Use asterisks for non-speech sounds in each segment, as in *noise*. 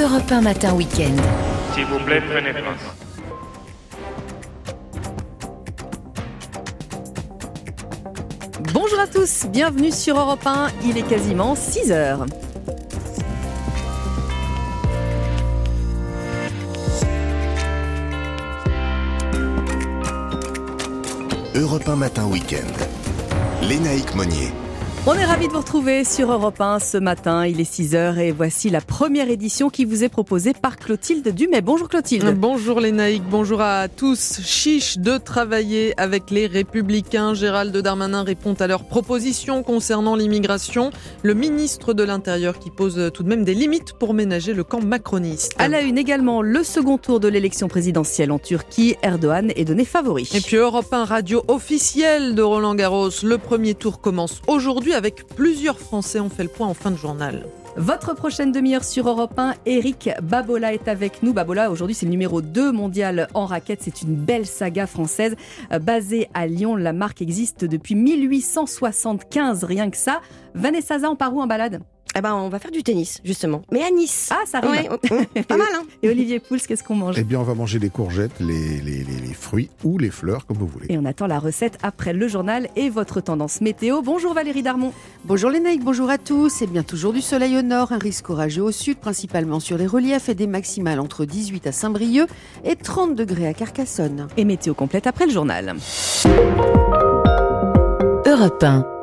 Europe 1 Matin Week-end. S'il vous plaît, prenez place. Bonjour à tous, bienvenue sur Europe 1, il est quasiment 6 heures. Europe 1 Matin Week-end. Lénaïque Monnier. On est ravis de vous retrouver sur Europe 1 ce matin, il est 6h et voici la première édition qui vous est proposée par Clotilde Dumais. Bonjour Clotilde. Bonjour les naïcs, bonjour à tous. Chiche de travailler avec les républicains. Gérald Darmanin répond à leurs propositions concernant l'immigration. Le ministre de l'Intérieur qui pose tout de même des limites pour ménager le camp macroniste. À la une également, le second tour de l'élection présidentielle en Turquie, Erdogan est donné favori. Et puis Europe 1 radio officielle de Roland Garros. Le premier tour commence aujourd'hui avec plusieurs Français. On fait le point en fin de journal. Votre prochaine demi-heure sur Europe 1, Eric Babola est avec nous. Babola, aujourd'hui, c'est le numéro 2 mondial en raquette. C'est une belle saga française euh, basée à Lyon. La marque existe depuis 1875, rien que ça. Vanessa Zan, part où en balade? Eh ben, on va faire du tennis, justement. Mais à Nice. Ah, ça. Ouais, *laughs* pas mal, hein Et Olivier Pouls, qu'est-ce qu'on mange? Eh bien, on va manger les courgettes, les, les, les, les fruits ou les fleurs, comme vous voulez. Et on attend la recette après le journal et votre tendance météo. Bonjour Valérie Darmon. Bonjour les naïcs, bonjour à tous. Et bien toujours du soleil au nord, un risque orageux au sud, principalement sur les reliefs et des maximales entre 18 à Saint-Brieuc et 30 degrés à Carcassonne. Et météo complète après le journal. Europe 1.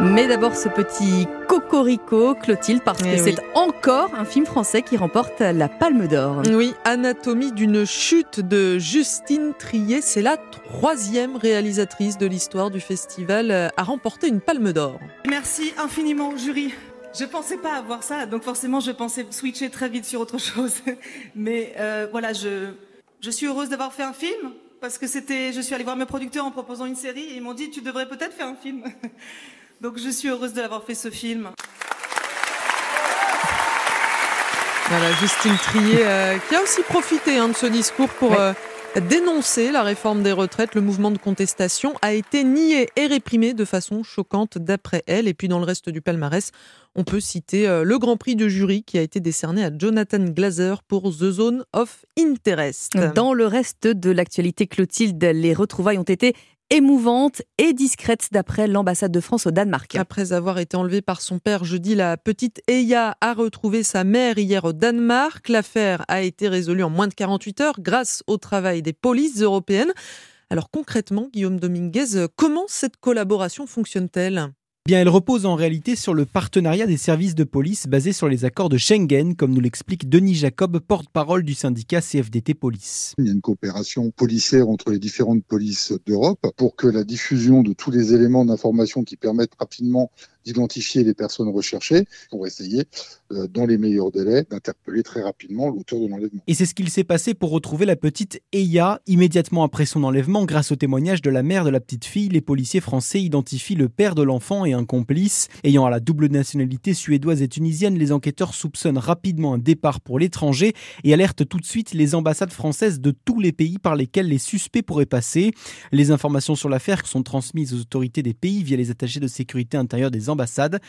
Mais d'abord ce petit cocorico, Clotilde, parce que Eh c'est oui. encore un film français qui remporte la Palme d'Or. Oui, Anatomie d'une chute de Justine Trier. C'est la troisième réalisatrice de l'histoire du festival euh, à remporter une palme d'or. Merci infiniment au jury. Je pensais pas avoir ça, donc forcément je pensais switcher très vite sur autre chose. *laughs* Mais euh, voilà, je, je suis heureuse d'avoir fait un film parce que c'était, je suis allée voir mes producteurs en proposant une série et ils m'ont dit tu devrais peut-être faire un film. *laughs* Donc je suis heureuse de l'avoir fait ce film. Voilà, Justine Trier euh, qui a aussi profité hein, de ce discours pour Ouais. euh, dénoncer la réforme des retraites. Le mouvement de contestation a été nié et réprimé de façon choquante d'après elle. Et puis dans le reste du palmarès, on peut citer euh, le Grand Prix de jury qui a été décerné à Jonathan Glazer pour The Zone of Interest. Dans le reste de l'actualité, Clotilde, les retrouvailles ont été émouvantes et discrètes d'après l'ambassade de France au Danemark. Après avoir été enlevée par son père jeudi, la petite Eya a retrouvé sa mère hier au Danemark. L'affaire a été résolue en moins de 48 heures grâce au travail des polices européennes. Alors concrètement, Guillaume Dominguez, comment cette collaboration fonctionne-t-elle? Bien, elle repose en réalité sur le partenariat des services de police basé sur les accords de Schengen, comme nous l'explique Denis Jacob, porte-parole du syndicat CFDT Police. Il y a une coopération policière entre les différentes polices d'Europe pour que la diffusion de tous les éléments d'information qui permettent rapidement d'identifier les personnes recherchées pour essayer, euh, dans les meilleurs délais, d'interpeller très rapidement l'auteur de l'enlèvement. Et c'est ce qu'il s'est passé pour retrouver la petite Eya. Immédiatement après son enlèvement, grâce au témoignage de la mère de la petite fille, les policiers français identifient le père de l'enfant et un complice. Ayant à la double nationalité suédoise et tunisienne, les enquêteurs soupçonnent rapidement un départ pour l'étranger et alertent tout de suite les ambassades françaises de tous les pays par lesquels les suspects pourraient passer. Les informations sur l'affaire sont transmises aux autorités des pays via les attachés de sécurité intérieure des ambassades.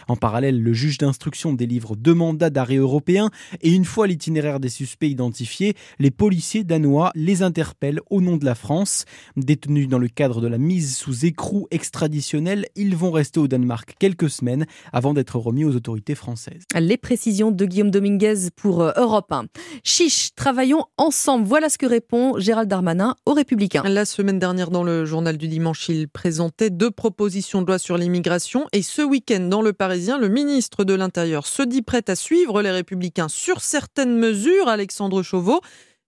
En parallèle, le juge d'instruction délivre deux mandats d'arrêt européens et une fois l'itinéraire des suspects identifié, les policiers danois les interpellent au nom de la France. Détenus dans le cadre de la mise sous écrou extraditionnelle, ils vont rester au Danemark quelques semaines avant d'être remis aux autorités françaises. Les précisions de Guillaume Dominguez pour euh, Europe 1. Chiche, travaillons ensemble. Voilà ce que répond Gérald Darmanin aux Républicains. La semaine dernière, dans le journal du dimanche, il présentait deux propositions de loi sur l'immigration. Et ce week-end, dans le Parisien, le ministre de l'Intérieur se dit prêt à suivre les Républicains sur certaines mesures, Alexandre Chauveau,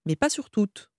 mais pas sur toutes.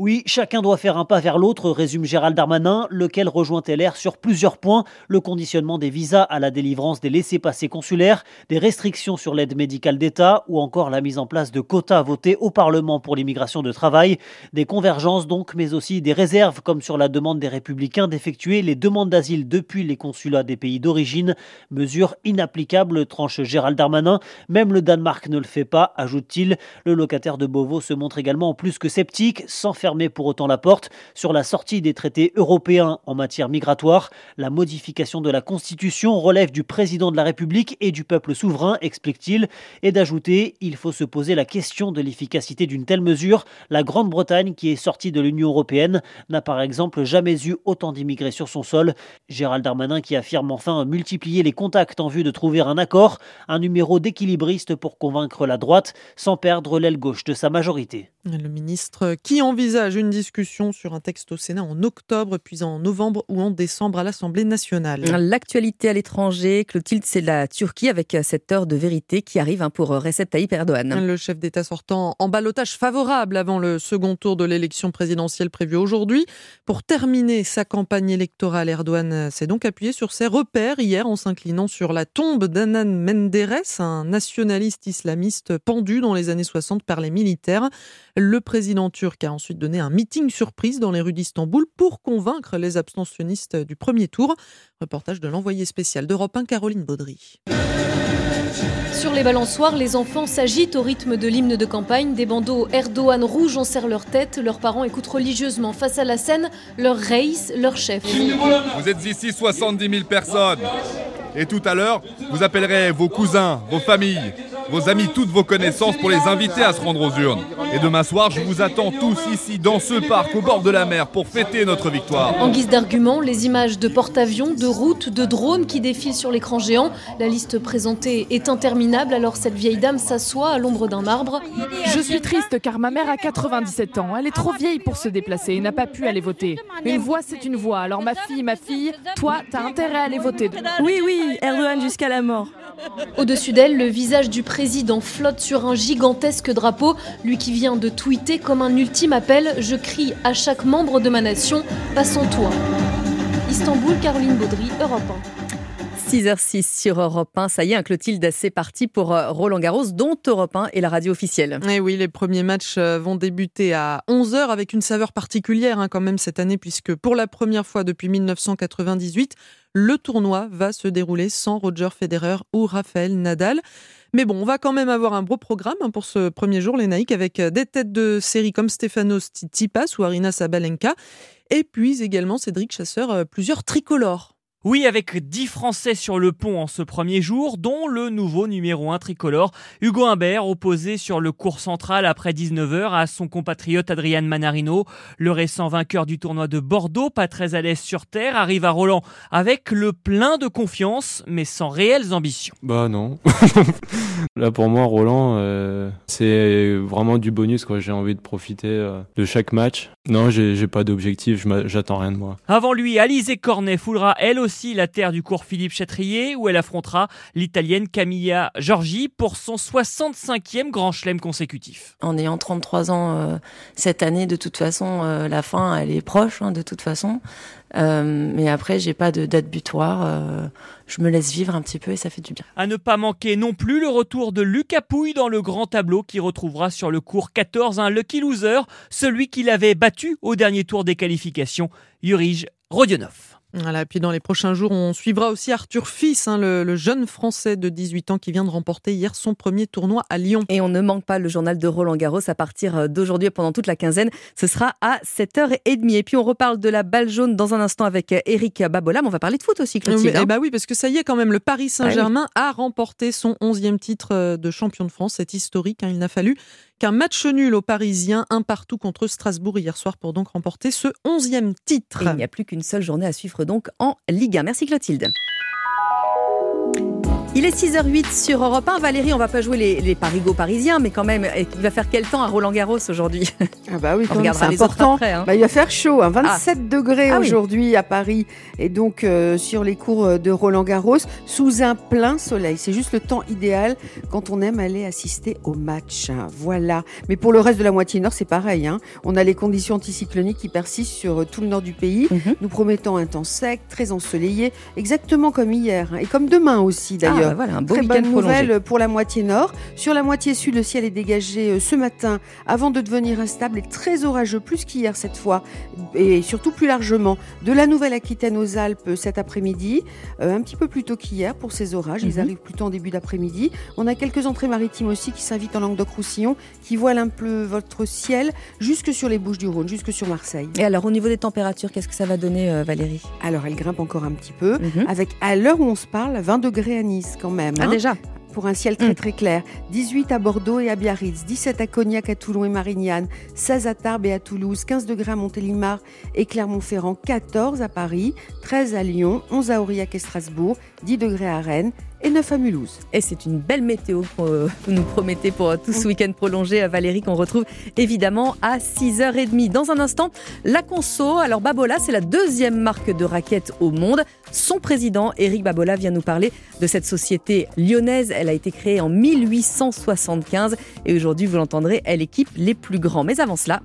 Oui, chacun doit faire un pas vers l'autre, résume Gérald Darmanin, lequel rejoint LR sur plusieurs points. Le conditionnement des visas à la délivrance des laissés-passer consulaires, des restrictions sur l'aide médicale d'État ou encore la mise en place de quotas votés au Parlement pour l'immigration de travail. Des convergences donc, mais aussi des réserves comme sur la demande des républicains d'effectuer les demandes d'asile depuis les consulats des pays d'origine. Mesure inapplicable, tranche Gérald Darmanin. Même le Danemark ne le fait pas, ajoute-t-il. Le locataire de Beauvau se montre également plus que sceptique, sans faire fermer pour autant la porte sur la sortie des traités européens en matière migratoire. La modification de la Constitution relève du président de la République et du peuple souverain, explique-t-il, et d'ajouter il faut se poser la question de l'efficacité d'une telle mesure. La Grande-Bretagne, qui est sortie de l'Union européenne, n'a par exemple jamais eu autant d'immigrés sur son sol. Gérald Darmanin qui affirme enfin multiplier les contacts en vue de trouver un accord, un numéro d'équilibriste pour convaincre la droite sans perdre l'aile gauche de sa majorité. Le ministre qui envisage une discussion sur un texte au Sénat en octobre, puis en novembre ou en décembre à l'Assemblée nationale. L'actualité à l'étranger, Clotilde, c'est la Turquie avec cette heure de vérité qui arrive hein, pour Recep Tayyip Erdogan. Le chef d'État sortant en balotage favorable avant le second tour de l'élection présidentielle prévue aujourd'hui. Pour terminer sa campagne électorale, Erdogan s'est donc appuyé sur ses repères hier en s'inclinant sur la tombe d'Anan Menderes, un nationaliste islamiste pendu dans les années 60 par les militaires. Le président turc a ensuite donné un meeting surprise dans les rues d'Istanbul pour convaincre les abstentionnistes du premier tour. Reportage de l'envoyé spécial d'Europe 1, Caroline Baudry. Sur les balançoires, les enfants s'agitent au rythme de l'hymne de campagne. Des bandeaux Erdogan rouges en serrent leur tête. Leurs parents écoutent religieusement face à la scène leur reis, leur chef. Vous êtes ici 70 000 personnes. Et tout à l'heure, vous appellerez vos cousins, vos familles, vos amis, toutes vos connaissances pour les inviter à se rendre aux urnes. Et demain soir, je vous attends tous ici, dans ce parc, au bord de la mer, pour fêter notre victoire. En guise d'argument, les images de porte-avions, de routes, de drones qui défilent sur l'écran géant. La liste présentée est interminable, alors cette vieille dame s'assoit à l'ombre d'un arbre. Je suis triste car ma mère a 97 ans. Elle est trop vieille pour se déplacer et n'a pas pu aller voter. Une voix, c'est une voix. Alors ma fille, ma fille, toi, t'as intérêt à aller voter. Oui, oui, Erdogan jusqu'à la mort. Au-dessus d'elle, le visage du président flotte sur un gigantesque drapeau, lui qui vient de tweeter comme un ultime appel Je crie à chaque membre de ma nation, passons-toi. Istanbul, Caroline Baudry, Europe 6h06 sur Europe 1. Ça y est, un Clotilde, c'est parti pour euh, Roland Garros, dont Europe 1 est la radio officielle. Et oui, les premiers matchs euh, vont débuter à 11h avec une saveur particulière hein, quand même cette année, puisque pour la première fois depuis 1998, le tournoi va se dérouler sans Roger Federer ou Rafael Nadal. Mais bon, on va quand même avoir un beau programme hein, pour ce premier jour, les Naïcs, avec euh, des têtes de série comme Stefanos Tsitsipas ou Arina Sabalenka, et puis également Cédric Chasseur, plusieurs tricolores. Oui, avec 10 Français sur le pont en ce premier jour, dont le nouveau numéro 1 tricolore, Hugo Humbert, opposé sur le cours central après 19h à son compatriote Adrian Manarino. Le récent vainqueur du tournoi de Bordeaux, pas très à l'aise sur terre, arrive à Roland avec le plein de confiance, mais sans réelles ambitions. Bah non. *laughs* Là pour moi, Roland, euh, c'est vraiment du bonus. quoi. J'ai envie de profiter euh, de chaque match. Non, j'ai pas d'objectif, j'attends rien de moi. Avant lui, Alizé Cornet foulera elle aussi la terre du cours Philippe Chatrier, où elle affrontera l'Italienne Camilla Giorgi pour son 65e Grand Chelem consécutif. En ayant 33 ans euh, cette année, de toute façon, euh, la fin, elle est proche, hein, de toute façon. Euh, mais après, j'ai pas de date butoir. Euh, je me laisse vivre un petit peu et ça fait du bien. À ne pas manquer non plus le retour de Lucas Pouille dans le grand tableau qui retrouvera sur le cours 14 un lucky loser, celui qui l'avait battu au dernier tour des qualifications, Jurij Rodionov. Voilà, puis dans les prochains jours, on suivra aussi Arthur Fils, hein, le, jeune Français de 18 ans qui vient de remporter hier son premier tournoi à Lyon. Et on ne manque pas le journal de Roland Garros à partir euh, d'aujourd'hui pendant toute la quinzaine. Ce sera à 7h30. Et puis on reparle de la balle jaune dans un instant avec Eric euh, Babola. Mais on va parler de foot aussi, Clotilde. Eh bah oui, parce que ça y est quand même, le Paris Saint-Germain a remporté son 11e titre euh, de champion de France. C'est historique, hein, il n'a fallu qu'un match nul aux Parisiens, un partout contre Strasbourg hier soir pour donc remporter ce 11e titre. il n'y a plus qu'une seule journée à suivre donc en Ligue 1. Merci Clotilde. Il est 6h08 sur Europe 1. Valérie, on va pas jouer les, les parigots parisiens, mais quand même, il va faire quel temps à Roland Garros aujourd'hui? Ah bah oui, c'est important. Après, hein. bah, il va faire chaud, 27 hein. ah. degrés ah aujourd'hui à Paris et donc euh, sur les cours de Roland Garros sous un plein soleil. C'est juste le temps idéal quand on aime aller assister au match. Voilà. Mais pour le reste de la moitié nord, c'est pareil. Hein. On a les conditions anticycloniques qui persistent sur tout le nord du pays, mhm. nous promettant un temps sec, très ensoleillé, exactement comme hier et comme demain aussi d'ailleurs. Voilà, un beau Très bonne prolongé. nouvelle pour la moitié nord. Sur la moitié sud, le ciel est dégagé euh, ce matin avant de devenir instable et très orageux, plus qu'hier cette fois, et surtout plus largement. De la Nouvelle-Aquitaine aux Alpes cet après-midi, euh, un petit peu plus tôt qu'hier pour ces orages. Ils Mhm. arrivent plutôt en début d'après-midi. On a quelques entrées maritimes aussi qui s'invitent en Languedoc-Roussillon, qui voilent un peu votre ciel jusque sur les Bouches-du-Rhône, jusque sur Marseille. Et alors, au niveau des températures, qu'est-ce que ça va donner, euh, Valérie? Alors, elle grimpe encore un petit peu, Mhm. avec à l'heure où on se parle, 20 degrés à Nice quand même. Ah, hein. déjà pour un ciel très très clair. 18 à Bordeaux et à Biarritz, 17 à Cognac, à Toulon et Marignane, 16 à Tarbes et à Toulouse, 15 degrés à Montélimar et Clermont-Ferrand, 14 à Paris, 13 à Lyon, 11 à Aurillac et Strasbourg, 10 degrés à Rennes et 9 à Mulhouse. Et c'est une belle météo euh, que vous nous promettez pour euh, tout ce week-end prolongé, euh, Valérie, qu'on retrouve évidemment à 6h30. Dans un instant, la conso. Alors Babola, c'est la deuxième marque de raquettes au monde. Son président, Eric Babola, vient nous parler de cette société lyonnaise. Elle a été créée en 1875 et aujourd'hui, vous l'entendrez, elle équipe les plus grands. Mais avant cela,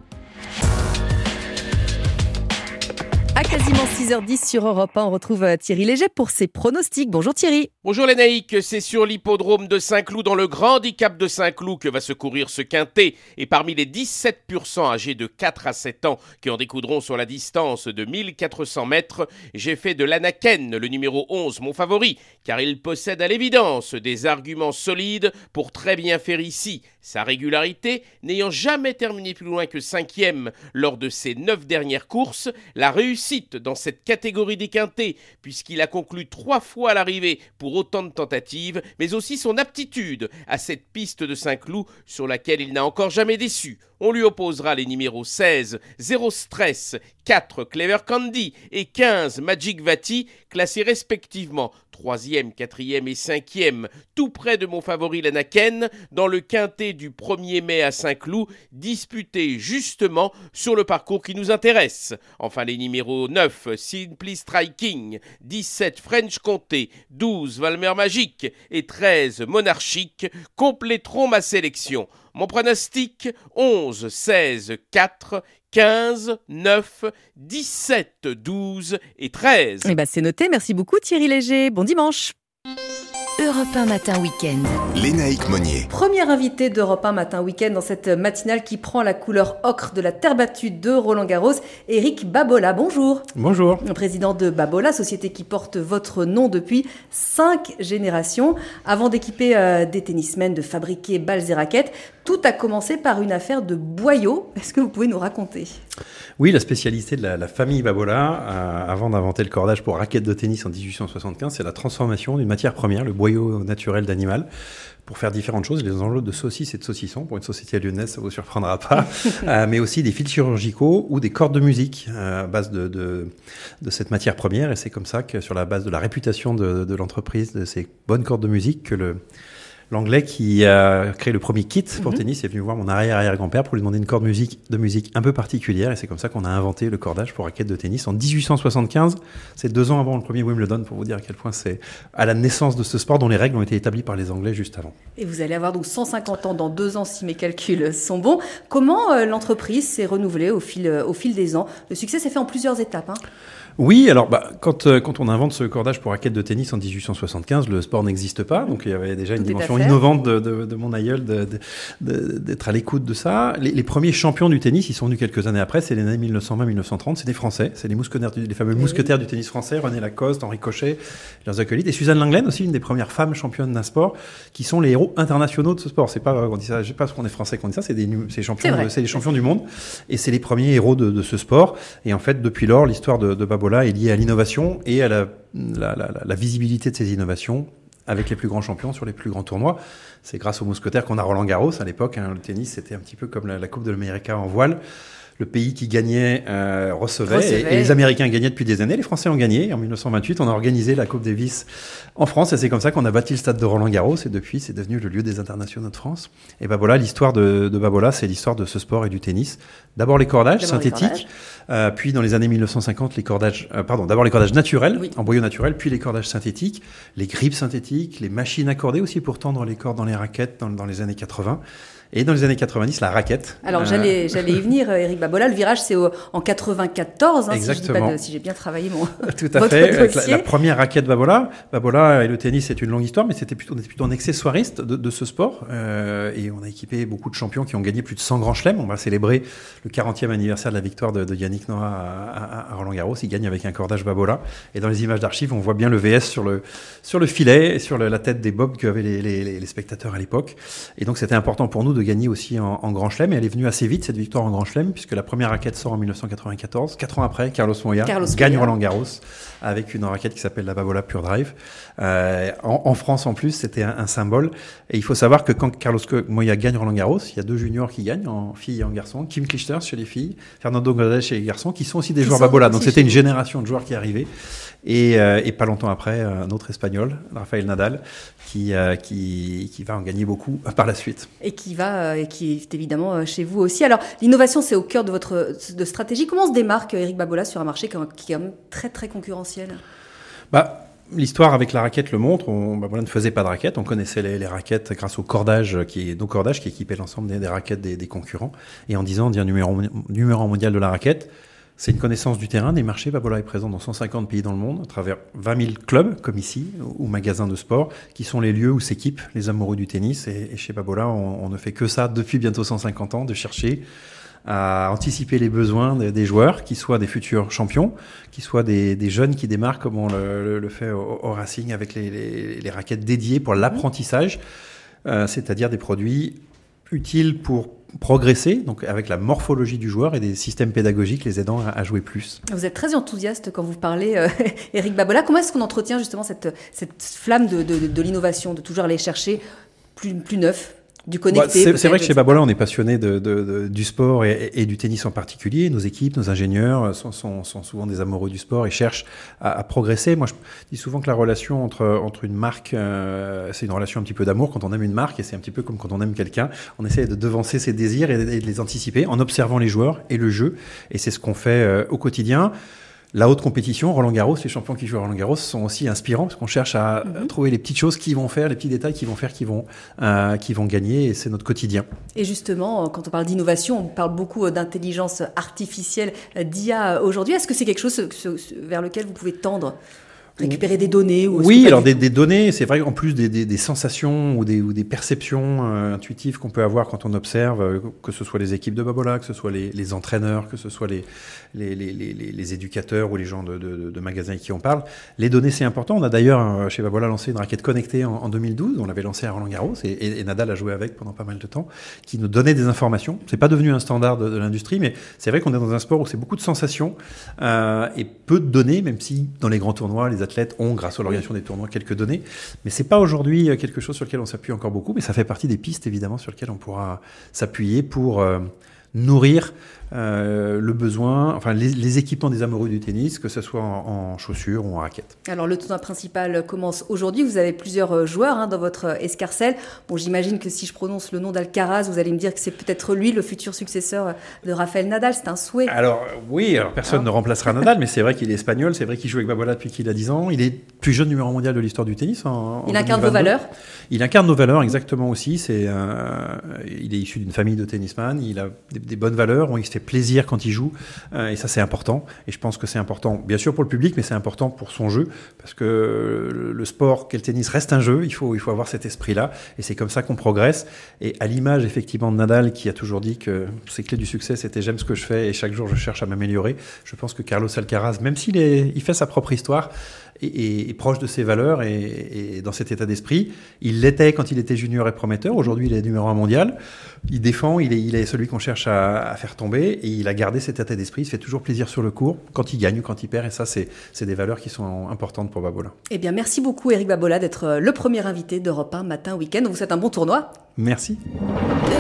à quasiment 6h10 sur Europe 1, on retrouve euh, Thierry Léger pour ses pronostics. Bonjour Thierry. Bonjour les c'est sur l'hippodrome de Saint-Cloud, dans le grand handicap de Saint-Cloud, que va se courir ce quintet. Et parmi les 17% âgés de 4 à 7 ans qui en découdront sur la distance de 1400 mètres, j'ai fait de l'Anaken, le numéro 11, mon favori, car il possède à l'évidence des arguments solides pour très bien faire ici. Sa régularité, n'ayant jamais terminé plus loin que cinquième lors de ses neuf dernières courses, la réussite dans cette catégorie des quintés, puisqu'il a conclu trois fois à l'arrivée pour autant de tentatives, mais aussi son aptitude à cette piste de Saint-Cloud sur laquelle il n'a encore jamais déçu. On lui opposera les numéros 16, 0 Stress, 4 Clever Candy et 15 Magic Vati, classés respectivement 3e, 4e et 5e, tout près de mon favori l'Anaken, dans le quintet du 1er mai à Saint-Cloud, disputé justement sur le parcours qui nous intéresse. Enfin les numéros 9 Simply Striking, 17 French Comté, 12 Valmer Magique et 13 Monarchique compléteront ma sélection. Mon pronostic 11, 16, 4, 15, 9, 17, 12 et 13. Eh ben, c'est noté. Merci beaucoup Thierry Léger. Bon dimanche. Europe 1 Matin Week-end. Lénaïque Monnier. Première invité d'Europe 1 Matin Week-end dans cette matinale qui prend la couleur ocre de la terre battue de Roland Garros. Eric Babola, bonjour. Bonjour. Président de Babola, société qui porte votre nom depuis cinq générations. Avant d'équiper euh, des tennismen, de fabriquer balles et raquettes, tout a commencé par une affaire de boyaux. Est-ce que vous pouvez nous raconter? Oui, la spécialité de la, la famille Babola, euh, avant d'inventer le cordage pour raquettes de tennis en 1875, c'est la transformation d'une matière première, le boyau naturel d'animal, pour faire différentes choses, les enjeux de saucisses et de saucissons. Pour une société lyonnaise, ça vous surprendra pas, *laughs* euh, mais aussi des fils chirurgicaux ou des cordes de musique euh, à base de, de, de cette matière première. Et c'est comme ça que, sur la base de la réputation de, de l'entreprise, de ces bonnes cordes de musique, que le L'anglais qui a créé le premier kit pour Mhm. tennis est venu voir mon arrière-arrière-grand-père pour lui demander une corde musique, de musique un peu particulière. Et c'est comme ça qu'on a inventé le cordage pour raquettes de tennis en 1875. C'est deux ans avant le premier Wimbledon pour vous dire à quel point c'est à la naissance de ce sport dont les règles ont été établies par les Anglais juste avant. Et vous allez avoir donc 150 ans dans deux ans si mes calculs sont bons. Comment euh, l'entreprise s'est renouvelée au fil, euh, au fil des ans? Le succès s'est fait en plusieurs étapes. hein. Oui, alors bah, quand, euh, quand on invente ce cordage pour raquettes de tennis en 1875, le sport n'existe pas, donc il y avait déjà une Tout dimension innovante de, de- de mon aïeul d'être à l'écoute de ça. Les, les premiers champions du tennis, ils sont venus quelques années après, c'est les années 1920-1930, c'est des Français, c'est les, les fameux mousquetaires du tennis français, René Lacoste, Henri Cochet, leurs acolytes, et Suzanne Langlaine aussi, une des premières femmes championnes d'un sport, qui sont les héros internationaux de ce sport. C'est pas, on dit ça, je sais pas parce qu'on est français qu'on dit ça, c'est des, champions, C'est les champions du monde, et c'est les premiers héros de, de ce sport. Et en fait, depuis lors, l'histoire de, de Babola est liée à l'innovation et à la, visibilité de ces innovations avec les plus grands champions sur les plus grands tournois. C'est grâce aux mousquetaires qu'on a Roland Garros à l'époque. hein. le tennis, c'était un petit peu comme la, Coupe de l'América en voile. Le pays qui gagnait euh, recevait, Recevait. Et, et les Américains gagnaient depuis des années. Les Français ont gagné. En 1928, on a organisé la Coupe Davis en France et c'est comme ça qu'on a bâti le stade de Roland Garros. Et depuis, c'est devenu le lieu des internationaux de France. Et Babola, l'histoire de, de Babola, c'est l'histoire de ce sport et du tennis. D'abord les cordages les synthétiques. cordages. Euh, puis dans les années 1950, les cordages, euh, pardon, d'abord les cordages naturels, en boyau naturel, puis les cordages synthétiques, les grippes synthétiques, les machines accordées aussi pour tendre les cordes dans les raquettes dans, dans les années 80. Et dans les années 90, la raquette. Alors j'allais, *laughs* j'allais y venir, Eric Babola. Le virage, c'est en 94, hein, si, si j'ai bien travaillé mon. *laughs* Tout à fait. La, la, première raquette Babola. Babola et le tennis, c'est une longue histoire, mais c'était plutôt, on était plutôt un accessoiriste de, de ce sport. et on a équipé beaucoup de champions qui ont gagné plus de 100 grands chelems. On va célébrer le 40e anniversaire de la victoire de, Yannick Noah à, Roland Garros. Il gagne avec un cordage Babola. Et dans les images d'archives, on voit bien le VS sur le, sur le filet et sur la tête des bobs qu'avaient les, les, spectateurs à l'époque. Et donc, c'était important pour nous de gagner aussi en, Grand Chelem. Et elle est venue assez vite, cette victoire en Grand Chelem, puisque la première raquette sort en 1994. Quatre ans après, Carlos Moya gagne Roland Garros avec une raquette qui s'appelle la Babola Pure Drive. Euh, en, France, en plus, c'était un, symbole. Et il faut savoir que quand Carlos Moya gagne Roland Garros, il y a deux juniors qui gagnent, en filles et en garçons. Kim Clijsters chez les filles, Fernando González chez les garçons, qui sont aussi des joueurs Babola. Donc c'était une génération de joueurs qui arrivaient. Et, euh, et, pas longtemps après, un autre espagnol, Rafael Nadal, qui, euh, qui, qui, va en gagner beaucoup *laughs* par la suite. Et qui va, et qui est évidemment chez vous aussi. Alors, l'innovation, c'est au cœur de votre de stratégie. Comment se démarque Eric Babola sur un marché qui est quand même très, très concurrentiel? Bah, L'histoire avec la raquette le montre. On bah, voilà, ne faisait pas de raquette. On connaissait les, les, raquettes grâce au cordage, qui est, nos cordages qui équipaient l'ensemble des, des, raquettes des, des, concurrents. Et en disant, dire numéro, numéro mondial de la raquette, c'est une connaissance du terrain, des marchés. Babola est présent dans 150 pays dans le monde, à travers 20 000 clubs, comme ici, ou magasins de sport, qui sont les lieux où s'équipent les amoureux du tennis. Et, chez Babola, on, ne fait que ça depuis bientôt 150 ans, de chercher à anticiper les besoins des, joueurs, qui soient des futurs champions, qui soient des, jeunes qui démarrent comme on le, fait au, Racing avec les, raquettes dédiées pour l'apprentissage, euh, c'est-à-dire des produits utiles pour progresser, donc avec la morphologie du joueur et des systèmes pédagogiques les aidant à, jouer plus. Vous êtes très enthousiaste quand vous parlez, euh, *laughs* Eric Babola. Comment est-ce qu'on entretient justement cette, flamme de, l'innovation, de toujours aller chercher plus neuf? Du connecté. c'est vrai que chez Babola, on est passionné de, de, du sport et, et, du tennis en particulier. Nos équipes, nos ingénieurs sont, sont, sont souvent des amoureux du sport et cherchent à, à, progresser. Moi, je dis souvent que la relation entre, entre une marque, euh, c'est une relation un petit peu d'amour quand on aime une marque et c'est un petit peu comme quand on aime quelqu'un. On essaie de devancer ses désirs et de, et de les anticiper en observant les joueurs et le jeu. Et c'est ce qu'on fait euh, au quotidien. La haute compétition, Roland Garros, les champions qui jouent à Roland Garros sont aussi inspirants parce qu'on cherche à -hmm. trouver les petites choses qui vont faire, les petits détails qui vont faire, qui vont, euh, qui vont gagner et c'est notre quotidien. Et justement, quand on parle d'innovation, on parle beaucoup d'intelligence artificielle, d'IA aujourd'hui. Est-ce que c'est quelque chose vers lequel vous pouvez tendre? Récupérer des données ou Oui, alors des, des, données, c'est vrai en plus des, des, des, sensations ou des, ou perceptions euh, intuitives qu'on peut avoir quand on observe, euh, que ce soit les équipes de Babola, que ce soit les, les entraîneurs, que ce soit les, les, les, les, éducateurs ou les gens de, de, de magasins qui en parlent. Les données, c'est important. On a d'ailleurs euh, chez Babola lancé une raquette connectée en, en 2012. On l'avait lancée à Roland Garros et, et, et, Nadal a joué avec pendant pas mal de temps, qui nous donnait des informations. C'est pas devenu un standard de, de l'industrie, mais c'est vrai qu'on est dans un sport où c'est beaucoup de sensations euh, et peu de données, même si dans les grands tournois, les athlètes ont, grâce à l'organisation des tournois, quelques données. Mais c'est pas aujourd'hui euh, quelque chose sur lequel on s'appuie encore beaucoup, mais ça fait partie des pistes évidemment sur lesquelles on pourra s'appuyer pour euh, nourrir euh, le besoin, enfin les, les, équipements des amoureux du tennis, que ce soit en, en, chaussures ou en raquettes. Alors le tournoi principal commence aujourd'hui. Vous avez plusieurs euh, joueurs hein, dans votre escarcelle. Bon, j'imagine que si je prononce le nom d'Alcaraz, vous allez me dire que c'est peut-être lui le futur successeur de Rafael Nadal. C'est un souhait. Alors oui, alors personne ah. ne remplacera Nadal, mais c'est vrai qu'il est espagnol, c'est vrai qu'il joue avec Babola depuis qu'il a 10 ans. Il est plus jeune numéro mondial de l'histoire du tennis. En, il incarne vos valeurs. Il incarne nos valeurs exactement aussi. C'est, euh, il est issu d'une famille de tennisman. Il a des, des bonnes valeurs. Il se fait plaisir quand il joue, euh, et ça c'est important. Et je pense que c'est important, bien sûr pour le public, mais c'est important pour son jeu, parce que le, le sport, quel tennis, reste un jeu. Il faut, il faut avoir cet esprit-là, et c'est comme ça qu'on progresse. Et à l'image effectivement de Nadal, qui a toujours dit que ses clés du succès, c'était j'aime ce que je fais et chaque jour je cherche à m'améliorer. Je pense que Carlos Alcaraz, même s'il il fait sa propre histoire, est, est, proche de ses valeurs et, et dans cet état d'esprit. Il l'était quand il était junior et prometteur. Aujourd'hui, il est numéro un mondial. Il défend, il est, il est celui qu'on cherche à, à, faire tomber et il a gardé cet état d'esprit. Il se fait toujours plaisir sur le cours quand il gagne ou quand il perd. Et ça, c'est des valeurs qui sont importantes pour Babola. Eh bien, merci beaucoup, Eric Babola, d'être le premier invité d'Europe 1 Matin Week-end. On vous souhaite un bon tournoi. Merci.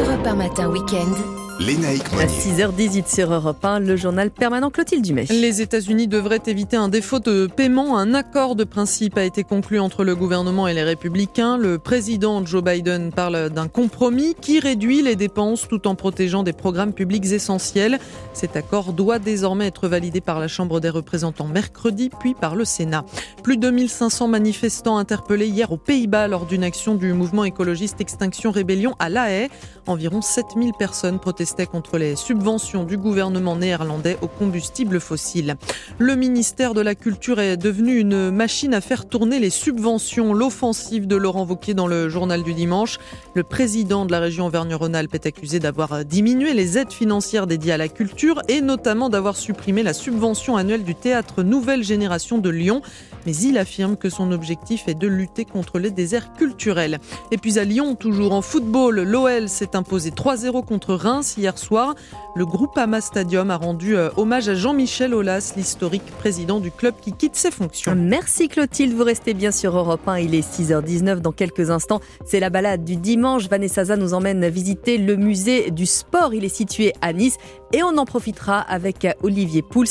Europe 1 Matin Week-end Lénaïque À 6h18 sur Europe 1, le journal permanent Clotilde Dumais. Les États-Unis devraient éviter un défaut de paiement. Un accord de principe a été conclu entre le gouvernement et les républicains. Le président Joe Biden parle d'un compromis qui réduit les dépenses tout en protégeant des programmes publics essentiels. Cet accord doit désormais être validé par la Chambre des représentants mercredi, puis par le Sénat. Plus de 1500 manifestants interpellés hier aux Pays-Bas lors d'une action du mouvement écologiste Extinction Rébellion à La Haye. Environ 7000 personnes protestaient contre les subventions du gouvernement néerlandais aux combustibles fossiles. Le ministère de la Culture est devenu une machine à faire tourner les subventions. L'offensive de Laurent Wauquiez dans le journal du dimanche. Le président de la région Auvergne-Rhône-Alpes est accusé d'avoir diminué les aides financières dédiées à la culture et notamment d'avoir supprimé la subvention annuelle du théâtre Nouvelle Génération de Lyon. Mais il affirme que son objectif est de lutter contre les déserts culturels. Et puis à Lyon, toujours en football, l'OL s'est imposé 3-0 contre Reims hier soir. Le groupe Ama Stadium a rendu euh, hommage à Jean-Michel Aulas, l'historique président du club qui quitte ses fonctions. Merci Clotilde, vous restez bien sur Europe 1, il est 6h19 dans quelques instants. C'est la balade du dimanche. Vanessa nous emmène visiter le musée du sport. Il est situé à Nice et on en profitera avec Olivier Pouls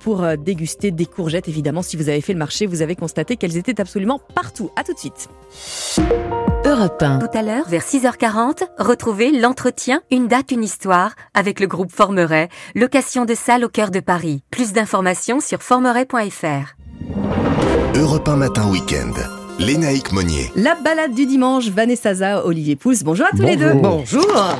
pour euh, déguster des courgettes. Évidemment, si vous avez fait le marché, vous avez constaté qu'elles étaient absolument partout. À tout de suite. Europe 1. Tout à l'heure, vers 6h40, retrouvez l'entretien Une date, une histoire avec le groupe Formeret, location de salle au cœur de Paris. Plus d'informations sur formeret.fr. Europe 1 matin week-end. Lénaïque Monnier. La balade du dimanche, Vanessa Zaza, Olivier Pouls. Bonjour à tous les deux. Bonjour.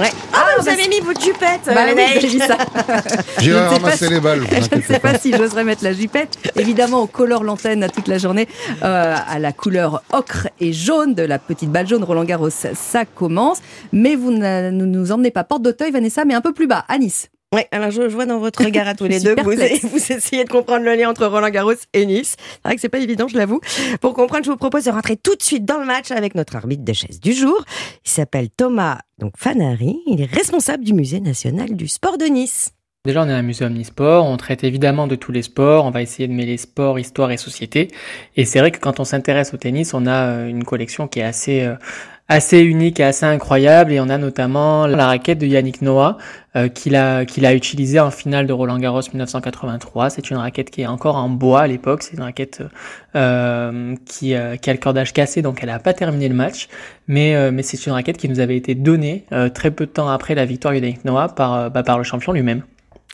Ouais. Ah, vous bah, avez mis votre jupette bah oui, j'ai vu ça. *laughs* J'irai Je ne sais ramasser pas les balles. Je ne sais pas. pas si j'oserais mettre la jupette. Évidemment, on colore l'antenne toute la journée euh, à la couleur ocre et jaune de la petite balle jaune Roland Garros. Ça commence. Mais vous ne nous, nous emmenez pas porte d'Auteuil, Vanessa, mais un peu plus bas, à Nice. Ouais, alors je, je vois dans votre regard à tous les *laughs* deux, vous, perplexe. *laughs* vous essayez de comprendre le lien entre Roland Garros et Nice. C'est vrai que c'est pas évident, je l'avoue. Pour comprendre, je vous propose de rentrer tout de suite dans le match avec notre arbitre de chaise du jour. Il s'appelle Thomas donc Fanari. Il est responsable du musée national du sport de Nice. Déjà, on est un musée omnisport, on traite évidemment de tous les sports, on va essayer de mêler sport, histoire et société. Et c'est vrai que quand on s'intéresse au tennis, on a euh, une collection qui est assez, euh, assez unique et assez incroyable. Et on a notamment la raquette de Yannick Noah, euh, qu'il a, utilisée en finale de Roland Garros 1983. C'est une raquette qui est encore en bois à l'époque. C'est une raquette euh, qui, euh, qui a le cordage cassé, donc elle n'a pas terminé le match. Mais, euh, mais c'est une raquette qui nous avait été donnée très peu de temps après la victoire de Yannick Noah par, bah, par le champion lui-même.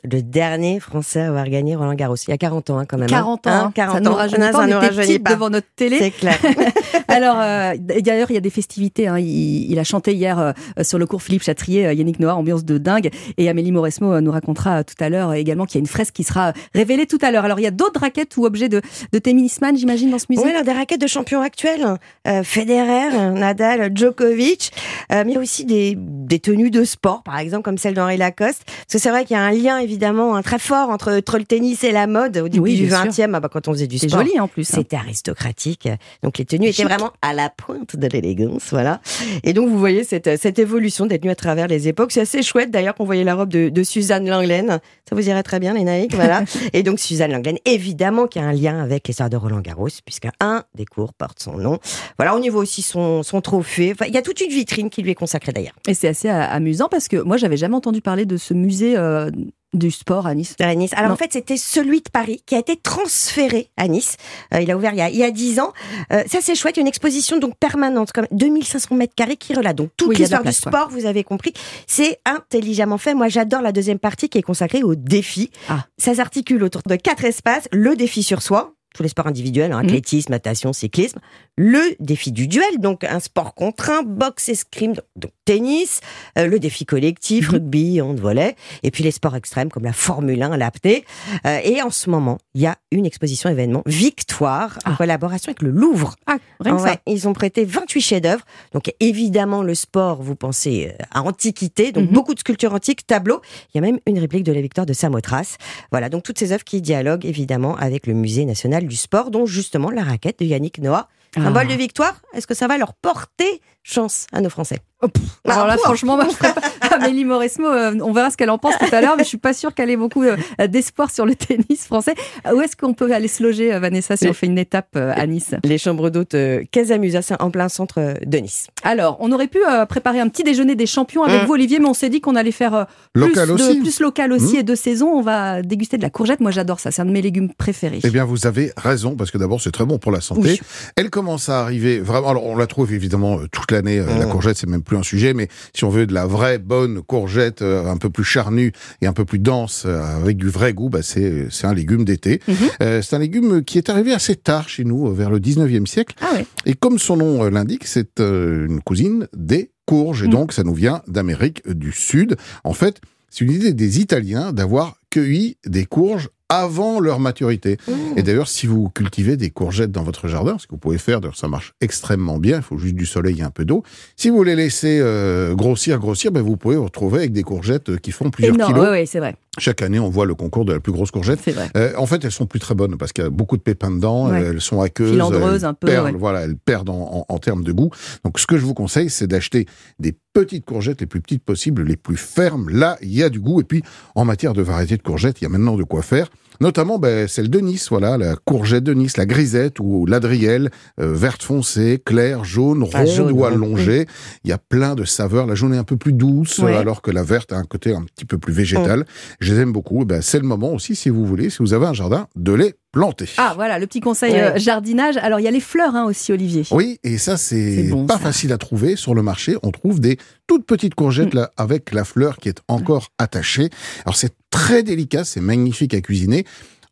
Le dernier Français à avoir gagné Roland Garros. Il y a 40 ans, hein, quand même. hein. 40 ans, Hein, hein. 40 ça nous ans. rajeunit pas, ça on nous était rajeunit petites pas. devant notre télé. C'est clair. *laughs* Alors, euh, d'ailleurs, il y a des festivités. hein. Il, il a chanté hier euh, sur le cours Philippe Chatrier, euh, Yannick Noah, ambiance de dingue. Et Amélie Mauresmo nous racontera tout à l'heure également qu'il y a une fresque qui sera révélée tout à l'heure. Alors, il y a d'autres raquettes ou objets de, de tennisman, j'imagine, dans ce musée? Oui, alors des raquettes de champions actuels, Federer, Nadal, Djokovic, mais aussi des, des tenues de sport, par exemple, comme celle d'Henri Lacoste. Parce que c'est vrai qu'il y a un lien, évidemment, un très fort entre, entre le tennis et la mode. Au début Oui, du bien 20e, ah bah, quand on faisait du sport. joli, en plus, hein. C'était aristocratique. Donc les tenues étaient Chic. vraiment à la pointe de l'élégance, voilà. Et donc vous voyez cette, cette évolution des tenues à travers les époques. C'est assez chouette d'ailleurs qu'on voyait la robe de, de Suzanne Langlaine. Ça vous irait très bien, les naïcs, voilà. *laughs* et donc Suzanne Langlaine, évidemment, qui a un lien avec l'histoire de Roland Garros, puisque un des cours porte son nom. Voilà, on y voit aussi son, son trophée. Enfin, il y a toute une vitrine qui lui est consacrée d'ailleurs. Et c'est assez euh, amusant parce que moi, j'avais jamais entendu parler de ce musée euh, du sport à Nice. À Nice. Alors Non. en fait, c'était celui de Paris qui a été transféré à Nice. Euh, il a ouvert il y a, il y a 10 ans. Euh, ça, c'est chouette. Une exposition donc permanente, comme 2500 mètres carrés qui relate donc toute Oui, l'histoire du quoi. sport. Vous avez compris. C'est intelligemment fait. Moi, j'adore la deuxième partie qui est consacrée au défi. Ah. Ça s'articule autour de quatre espaces. Le défi sur soi. Tous les sports individuels, hein, Mhm. athlétisme, natation, cyclisme. Le défi du duel, donc un sport contraint, boxe, escrime, donc, donc tennis. Euh, le défi collectif, Mhm. rugby, hand, volley. Et puis les sports extrêmes comme la Formule 1, l'apnée. Euh, et en ce moment, il y a une exposition événement Victoire en collaboration avec le Louvre. Ah, rien que Ouais, ça. Ils ont prêté 28 chefs-d'œuvre. Donc évidemment, le sport, vous pensez euh, à antiquité, donc Mhm. beaucoup de sculptures antiques, tableaux. Il y a même une réplique de la victoire de Samothrace. Voilà, donc toutes ces œuvres qui dialoguent évidemment avec le Musée national du sport, dont justement la raquette de Yannick Noah. Ah. Symbole de victoire, est-ce que ça va leur porter chance à nos Français? Oh, alors là, franchement, moi, je ferais pas... Amélie Mauresmo, euh, on verra ce qu'elle en pense tout à l'heure, mais je suis pas sûre qu'elle ait beaucoup euh, d'espoir sur le *laughs* tennis français. Où est-ce qu'on peut aller se loger, euh, Vanessa, si on fait une étape à Nice? Les chambres d'hôtes Casamusa, c'est en plein centre de Nice. Alors, on aurait pu préparer un petit déjeuner des champions avec mmh. vous, Olivier, mais on s'est dit qu'on allait faire plus, local aussi. plus local aussi mmh. et de saison. On va déguster de la courgette. Moi, j'adore ça. C'est un de mes légumes préférés. Eh bien, vous avez raison, parce que d'abord, c'est très bon pour la santé. Elle commence à arriver vraiment. Alors, on la trouve évidemment toute l'année. La mmh. courgette, c'est même plus un sujet, mais si on veut de la vraie bonne courgette euh, un peu plus charnue et un peu plus dense euh, avec du vrai goût, bah c'est un légume d'été. Mhm. Euh, c'est un légume qui est arrivé assez tard chez nous, vers le 19e siècle. Ah et comme son nom l'indique, c'est une cousine des courges et mhm. donc ça nous vient d'Amérique du Sud. En fait, c'est une idée des Italiens d'avoir cueilli des courges avant leur maturité. Mmh. Et d'ailleurs, si vous cultivez des courgettes dans votre jardin, ce que vous pouvez faire, d'ailleurs ça marche extrêmement bien, il faut juste du soleil et un peu d'eau. Si vous les laissez euh, grossir, grossir, ben vous pouvez vous retrouver avec des courgettes euh, qui font plusieurs kilos. Oui, c'est vrai. Chaque année, on voit le concours de la plus grosse courgette. Vrai. Euh, en fait, elles sont plus très bonnes parce qu'il y a beaucoup de pépins dedans. Elles sont aqueuses. Filandreuses un peu. Voilà, elles perdent en, en, termes de goût. Donc, ce que je vous conseille, c'est d'acheter des petites courgettes les plus petites possibles, les plus fermes. Là, il y a du goût. Et puis, en matière de variété de courgettes, il y a maintenant de quoi faire. Notamment ben, celle de Nice, voilà, la courgette de Nice, la grisette ou l'adrielle, euh, verte foncée, claire, jaune, ah, ronde ou allongée. Il y a plein de saveurs. La jaune est un peu plus douce, alors que la verte a un côté un petit peu plus végétal. Je les aime beaucoup. Ben, c'est le moment aussi, si vous voulez, si vous avez un jardin, de les planter. Ah voilà, le petit conseil euh, jardinage. Alors il y a les fleurs hein, aussi, Olivier. Oui, et ça c'est pas facile à trouver sur le marché. On trouve des toutes petites courgettes mm. là, avec la fleur qui est encore attachée. Alors c'est très délicat, c'est magnifique à cuisiner.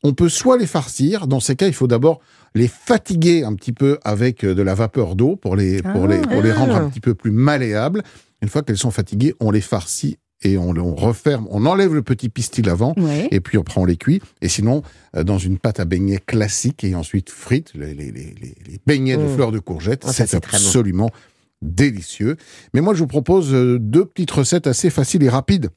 On peut soit les farcir, dans ces cas il faut d'abord les fatiguer un petit peu avec euh, de la vapeur d'eau pour les, pour, les, pour les rendre un ah. petit peu plus malléables. Une fois qu'elles sont fatiguées, on les farcit et on, on, referme, on enlève le petit pistil avant, et puis on prend les cuits. Et sinon, euh, dans une pâte à beignets classique, et ensuite frites, les, les, les, les beignets de mmh. fleurs de courgettes, oh, c'est absolument délicieux. Mais moi, je vous propose euh, deux petites recettes assez faciles et rapides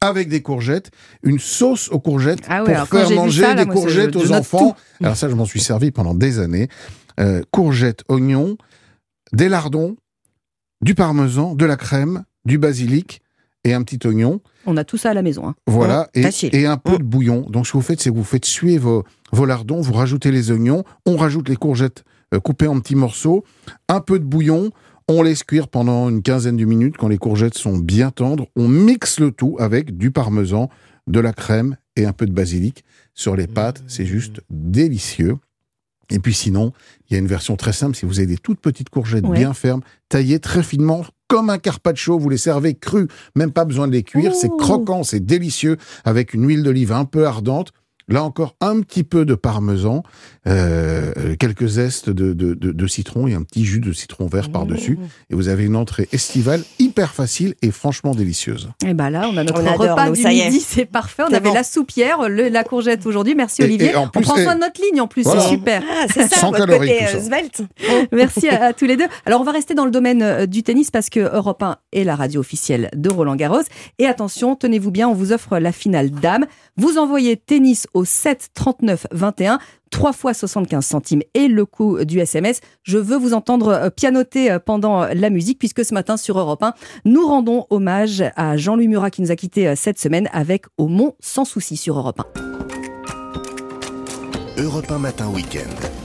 avec des courgettes, une sauce aux courgettes ah pour faire manger des courgettes aux enfants. Alors ça, je m'en suis servi pendant des années. Euh, courgettes, oignons, des lardons, du parmesan, de la crème, du basilic, et un petit oignon. On a tout ça à la maison. Hein. Voilà, et, et, un peu de bouillon. Donc ce que vous faites, c'est que vous faites suer vos, vos lardons, vous rajoutez les oignons, on rajoute les courgettes euh, coupées en petits morceaux, un peu de bouillon, on laisse cuire pendant une quinzaine de minutes quand les courgettes sont bien tendres. On mixe le tout avec du parmesan, de la crème et un peu de basilic sur les pâtes. C'est juste délicieux. Et puis sinon, il y a une version très simple. Si vous avez des toutes petites courgettes bien fermes, taillées très finement, comme un carpaccio, vous les servez crus, même pas besoin de les cuire. C'est croquant, c'est délicieux, avec une huile d'olive un peu ardente. Là encore, un petit peu de parmesan, euh, quelques zestes de, de, de, citron et un petit jus de citron vert mmh. par-dessus. Et vous avez une entrée estivale hyper facile et franchement délicieuse. Et ben là, on a notre repas du midi, c'est parfait. On avait la soupière, la courgette aujourd'hui. Merci Olivier. on prend soin de notre ligne en plus, c'est super. Ah, c'est ça, Sans calories, euh, *laughs* Merci à, tous les deux. Alors on va rester dans le domaine euh, du tennis parce que Europe 1 est la radio officielle de Roland Garros. Et attention, tenez-vous bien, on vous offre la finale dame. Vous envoyez tennis au 7 39 21. 3 fois 75 centimes et le coût du SMS. Je veux vous entendre euh, pianoter euh, pendant la musique puisque ce matin sur Europe 1, nous rendons hommage à Jean-Louis Murat qui nous a quittés euh, cette semaine avec Au Mont sans souci sur Europe 1. Europe 1 matin week-end.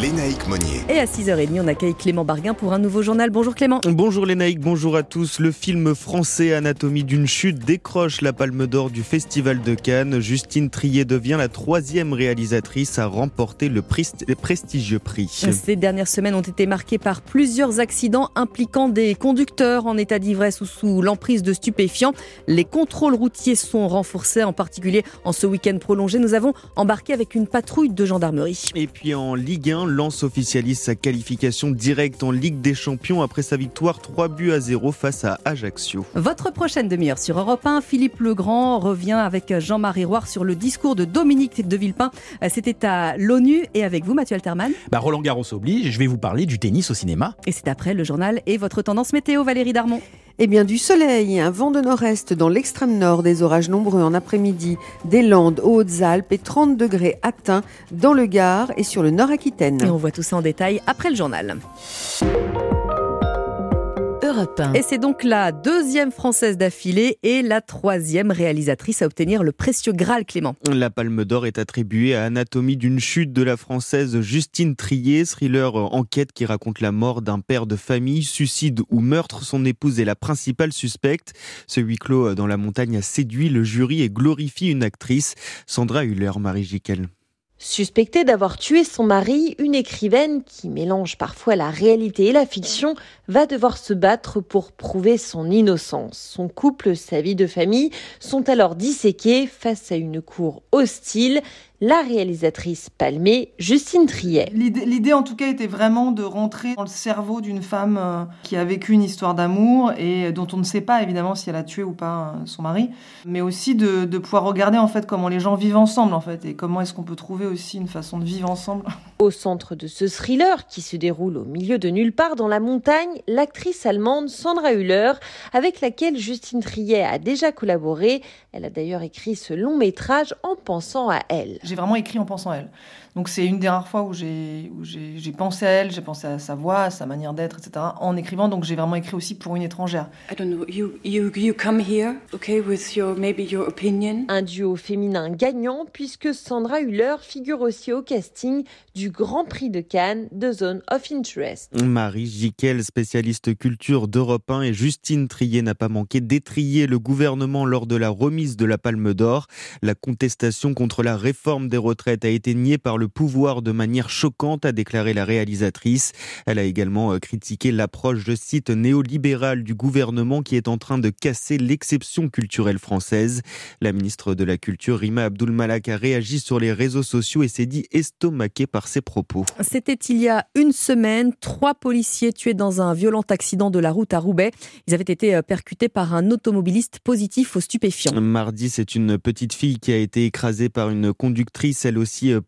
Lénaïque Monnier. Et à 6h30, on accueille Clément Barguin pour un nouveau journal. Bonjour Clément. Bonjour Lénaïque, bonjour à tous. Le film français Anatomie d'une chute décroche la palme d'or du Festival de Cannes. Justine Trier devient la troisième réalisatrice à remporter le prestigieux prix. Ces dernières semaines ont été marquées par plusieurs accidents impliquant des conducteurs en état d'ivresse ou sous l'emprise de stupéfiants. Les contrôles routiers sont renforcés, en particulier en ce week-end prolongé. Nous avons embarqué avec une patrouille de gendarmerie. Et puis en Ligue 1, Lance officialise sa qualification directe en Ligue des Champions après sa victoire 3 buts à 0 face à Ajaccio. Votre prochaine demi-heure sur Europe 1, Philippe Legrand revient avec Jean-Marie Roire sur le discours de Dominique de Villepin. C'était à l'ONU et avec vous Mathieu Alterman. Bah Roland Garros oblige, je vais vous parler du tennis au cinéma. Et c'est après le journal et votre tendance météo Valérie Darmon. Eh bien, du soleil, un vent de nord-est dans l'extrême nord, des orages nombreux en après-midi, des Landes, Hautes-Alpes et 30 degrés atteints dans le Gard et sur le nord Aquitaine. Et on voit tout ça en détail après le journal. Et c'est donc la deuxième française d'affilée et la troisième réalisatrice à obtenir le précieux Graal Clément. La Palme d'Or est attribuée à Anatomie d'une chute de la française Justine Trier, thriller enquête qui raconte la mort d'un père de famille, suicide ou meurtre. Son épouse est la principale suspecte. Ce huis clos dans la montagne a séduit le jury et glorifie une actrice, Sandra Huller, Marie Jiquel. Suspectée d'avoir tué son mari, une écrivaine qui mélange parfois la réalité et la fiction va devoir se battre pour prouver son innocence. Son couple, sa vie de famille sont alors disséqués face à une cour hostile la réalisatrice palmée Justine Triet. L'idée en tout cas était vraiment de rentrer dans le cerveau d'une femme euh, qui a vécu une histoire d'amour et dont on ne sait pas évidemment si elle a tué ou pas euh, son mari, mais aussi de, pouvoir regarder en fait comment les gens vivent ensemble en fait et comment est-ce qu'on peut trouver aussi une façon de vivre ensemble. *laughs* Au centre de ce thriller qui se déroule au milieu de nulle part dans la montagne, l'actrice allemande Sandra Hüller avec laquelle Justine Triet a déjà collaboré. Elle a d'ailleurs écrit ce long métrage en pensant à elle j'ai vraiment écrit en pensant à elle. Donc c'est une des rares fois où j'ai pensé à elle, j'ai pensé à sa voix, à sa manière d'être, etc. en écrivant. Donc j'ai vraiment écrit aussi pour une étrangère. Un duo féminin gagnant puisque Sandra Hüller figure aussi au casting du Grand Prix de Cannes de Zone of Interest. Marie Jiquel, spécialiste culture d'Europe 1 et Justine Trier n'a pas manqué d'étrier le gouvernement lors de la remise de la Palme d'Or. La contestation contre la réforme des retraites a été niée par le pouvoir de manière choquante, a déclaré la réalisatrice. Elle a également euh, critiqué l'approche, je cite, néolibérale du gouvernement qui est en train de casser l'exception culturelle française. La ministre de la Culture, Rima Abdul Malak, a réagi sur les réseaux sociaux et s'est dit estomaquée par ses propos. C'était il y a une semaine, trois policiers tués dans un violent accident de la route à Roubaix. Ils avaient été euh, percutés par un automobiliste positif aux stupéfiants. Mardi, c'est une petite fille qui a été écrasée par une conductrice, elle aussi euh,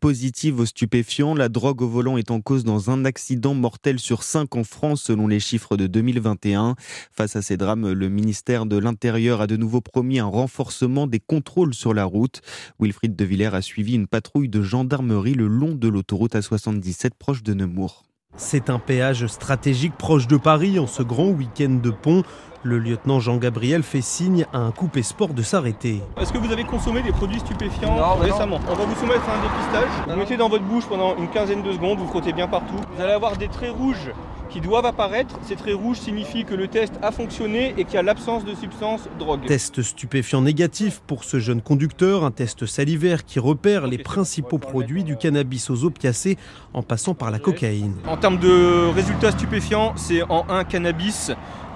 La drogue au volant est en cause dans un accident mortel sur cinq en France, selon les chiffres de 2021. Face à ces drames, le ministère de l'Intérieur a de nouveau promis un renforcement des contrôles sur la route. Wilfried de Villers a suivi une patrouille de gendarmerie le long de l'autoroute A77 proche de Nemours. C'est un péage stratégique proche de Paris en ce grand week-end de pont. Le lieutenant Jean-Gabriel fait signe à un coupé sport de s'arrêter. Est-ce que vous avez consommé des produits stupéfiants récemment On va vous soumettre à un dépistage. Vous mettez dans votre bouche pendant une quinzaine de secondes, vous frottez bien partout. Vous allez avoir des traits rouges qui doivent apparaître. Ces traits rouges signifient que le test a fonctionné et qu'il y a l'absence de substance drogue. Test stupéfiant négatif pour ce jeune conducteur, un test salivaire qui repère les principaux produits du cannabis aux opiacés en passant par la cocaïne. En termes de résultats stupéfiants, c'est en 1 cannabis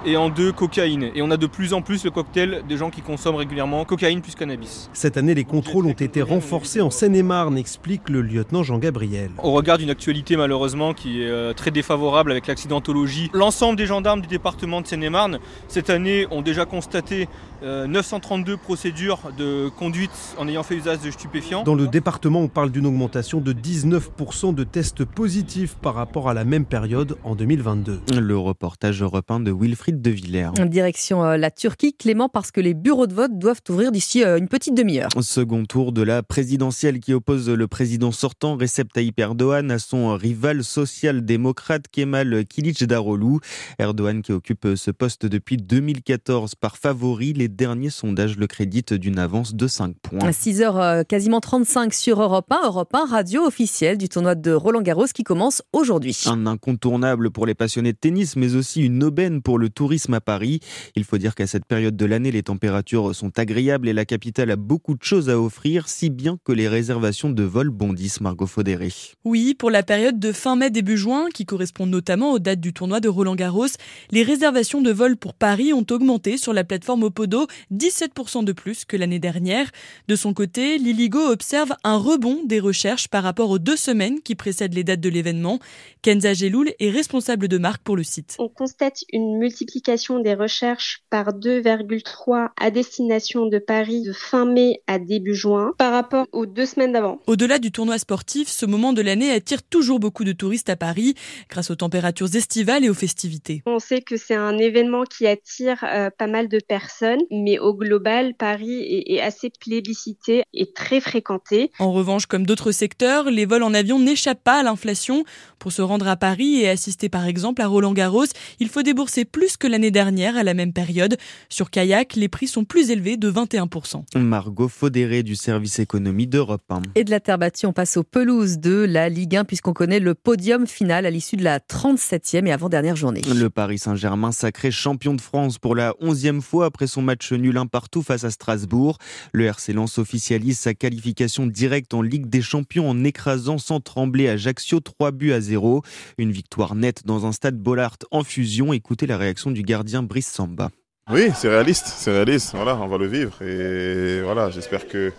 et en deux cocaïne. Et on a de plus en plus le cocktail des gens qui consomment régulièrement cocaïne plus cannabis. Cette année, les contrôles ont été renforcés en Seine-et-Marne, explique le lieutenant Jean-Gabriel. Au regard d'une actualité malheureusement qui est euh, très défavorable avec l'accidentologie, l'ensemble des gendarmes du département de Seine-et-Marne cette année ont déjà constaté 932 euh, procédures de conduite en ayant fait usage de stupéfiants. Dans le département, on parle d'une augmentation de 19% de tests positifs par rapport à la même période en 2022. Le reportage repeint de Wilfried de Villers. Direction euh, la Turquie, Clément, parce que les bureaux de vote doivent ouvrir d'ici euh, une petite demi-heure. Second tour de la présidentielle qui oppose le président sortant Recep Tayyip Erdogan à son rival social-démocrate Kemal Kılıçdaroğlu. Erdogan qui occupe ce poste depuis 2014 par favori. Les derniers sondages le créditent d'une avance de 5 points. À 6h, euh, quasiment 35 sur Europe 1, Europe 1, radio officielle du tournoi de Roland Garros qui commence aujourd'hui. Un incontournable pour les passionnés de tennis, mais aussi une aubaine pour le tourisme à Paris. Il faut dire qu'à cette période de l'année, les températures sont agréables et la capitale a beaucoup de choses à offrir, si bien que les réservations de vol bondissent, Margot Faudéré. Oui, pour la période de fin mai début juin, qui correspond notamment aux dates du tournoi de Roland Garros, les réservations de vol pour Paris ont augmenté sur la plateforme Opodo 17% de plus que l'année dernière. De son côté, Liligo observe un rebond des recherches par rapport aux deux semaines qui précèdent les dates de l'événement. Kenza Geloul est responsable de marque pour le site. On constate une multiplication multiplication des recherches par 2,3 à destination de Paris de fin mai à début juin par rapport aux deux semaines d'avant. Au-delà du tournoi sportif, ce moment de l'année attire toujours beaucoup de touristes à Paris grâce aux températures estivales et aux festivités. On sait que c'est un événement qui attire euh, pas mal de personnes, mais au global, Paris est, est assez plébiscité et très fréquenté. En revanche, comme d'autres secteurs, les vols en avion n'échappent pas à l'inflation. Pour se rendre à Paris et assister par exemple à Roland Garros, il faut débourser plus plus que l'année dernière à la même période. Sur kayak, les prix sont plus élevés de 21%. Margot Faudéré du service économie d'Europe 1. Et de la terre battue, on passe aux pelouses de la Ligue 1 puisqu'on connaît le podium final à l'issue de la 37e et avant-dernière journée. Le Paris Saint-Germain sacré champion de France pour la 11e fois après son match nul un partout face à Strasbourg. Le RC Lens officialise sa qualification directe en Ligue des Champions en écrasant sans trembler Ajaccio 3 buts à 0. Une victoire nette dans un stade Bollard en fusion. Écoutez la réaction du gardien Brice Samba. Oui, c'est réaliste, c'est réaliste. Voilà, on va le vivre et voilà, j'espère que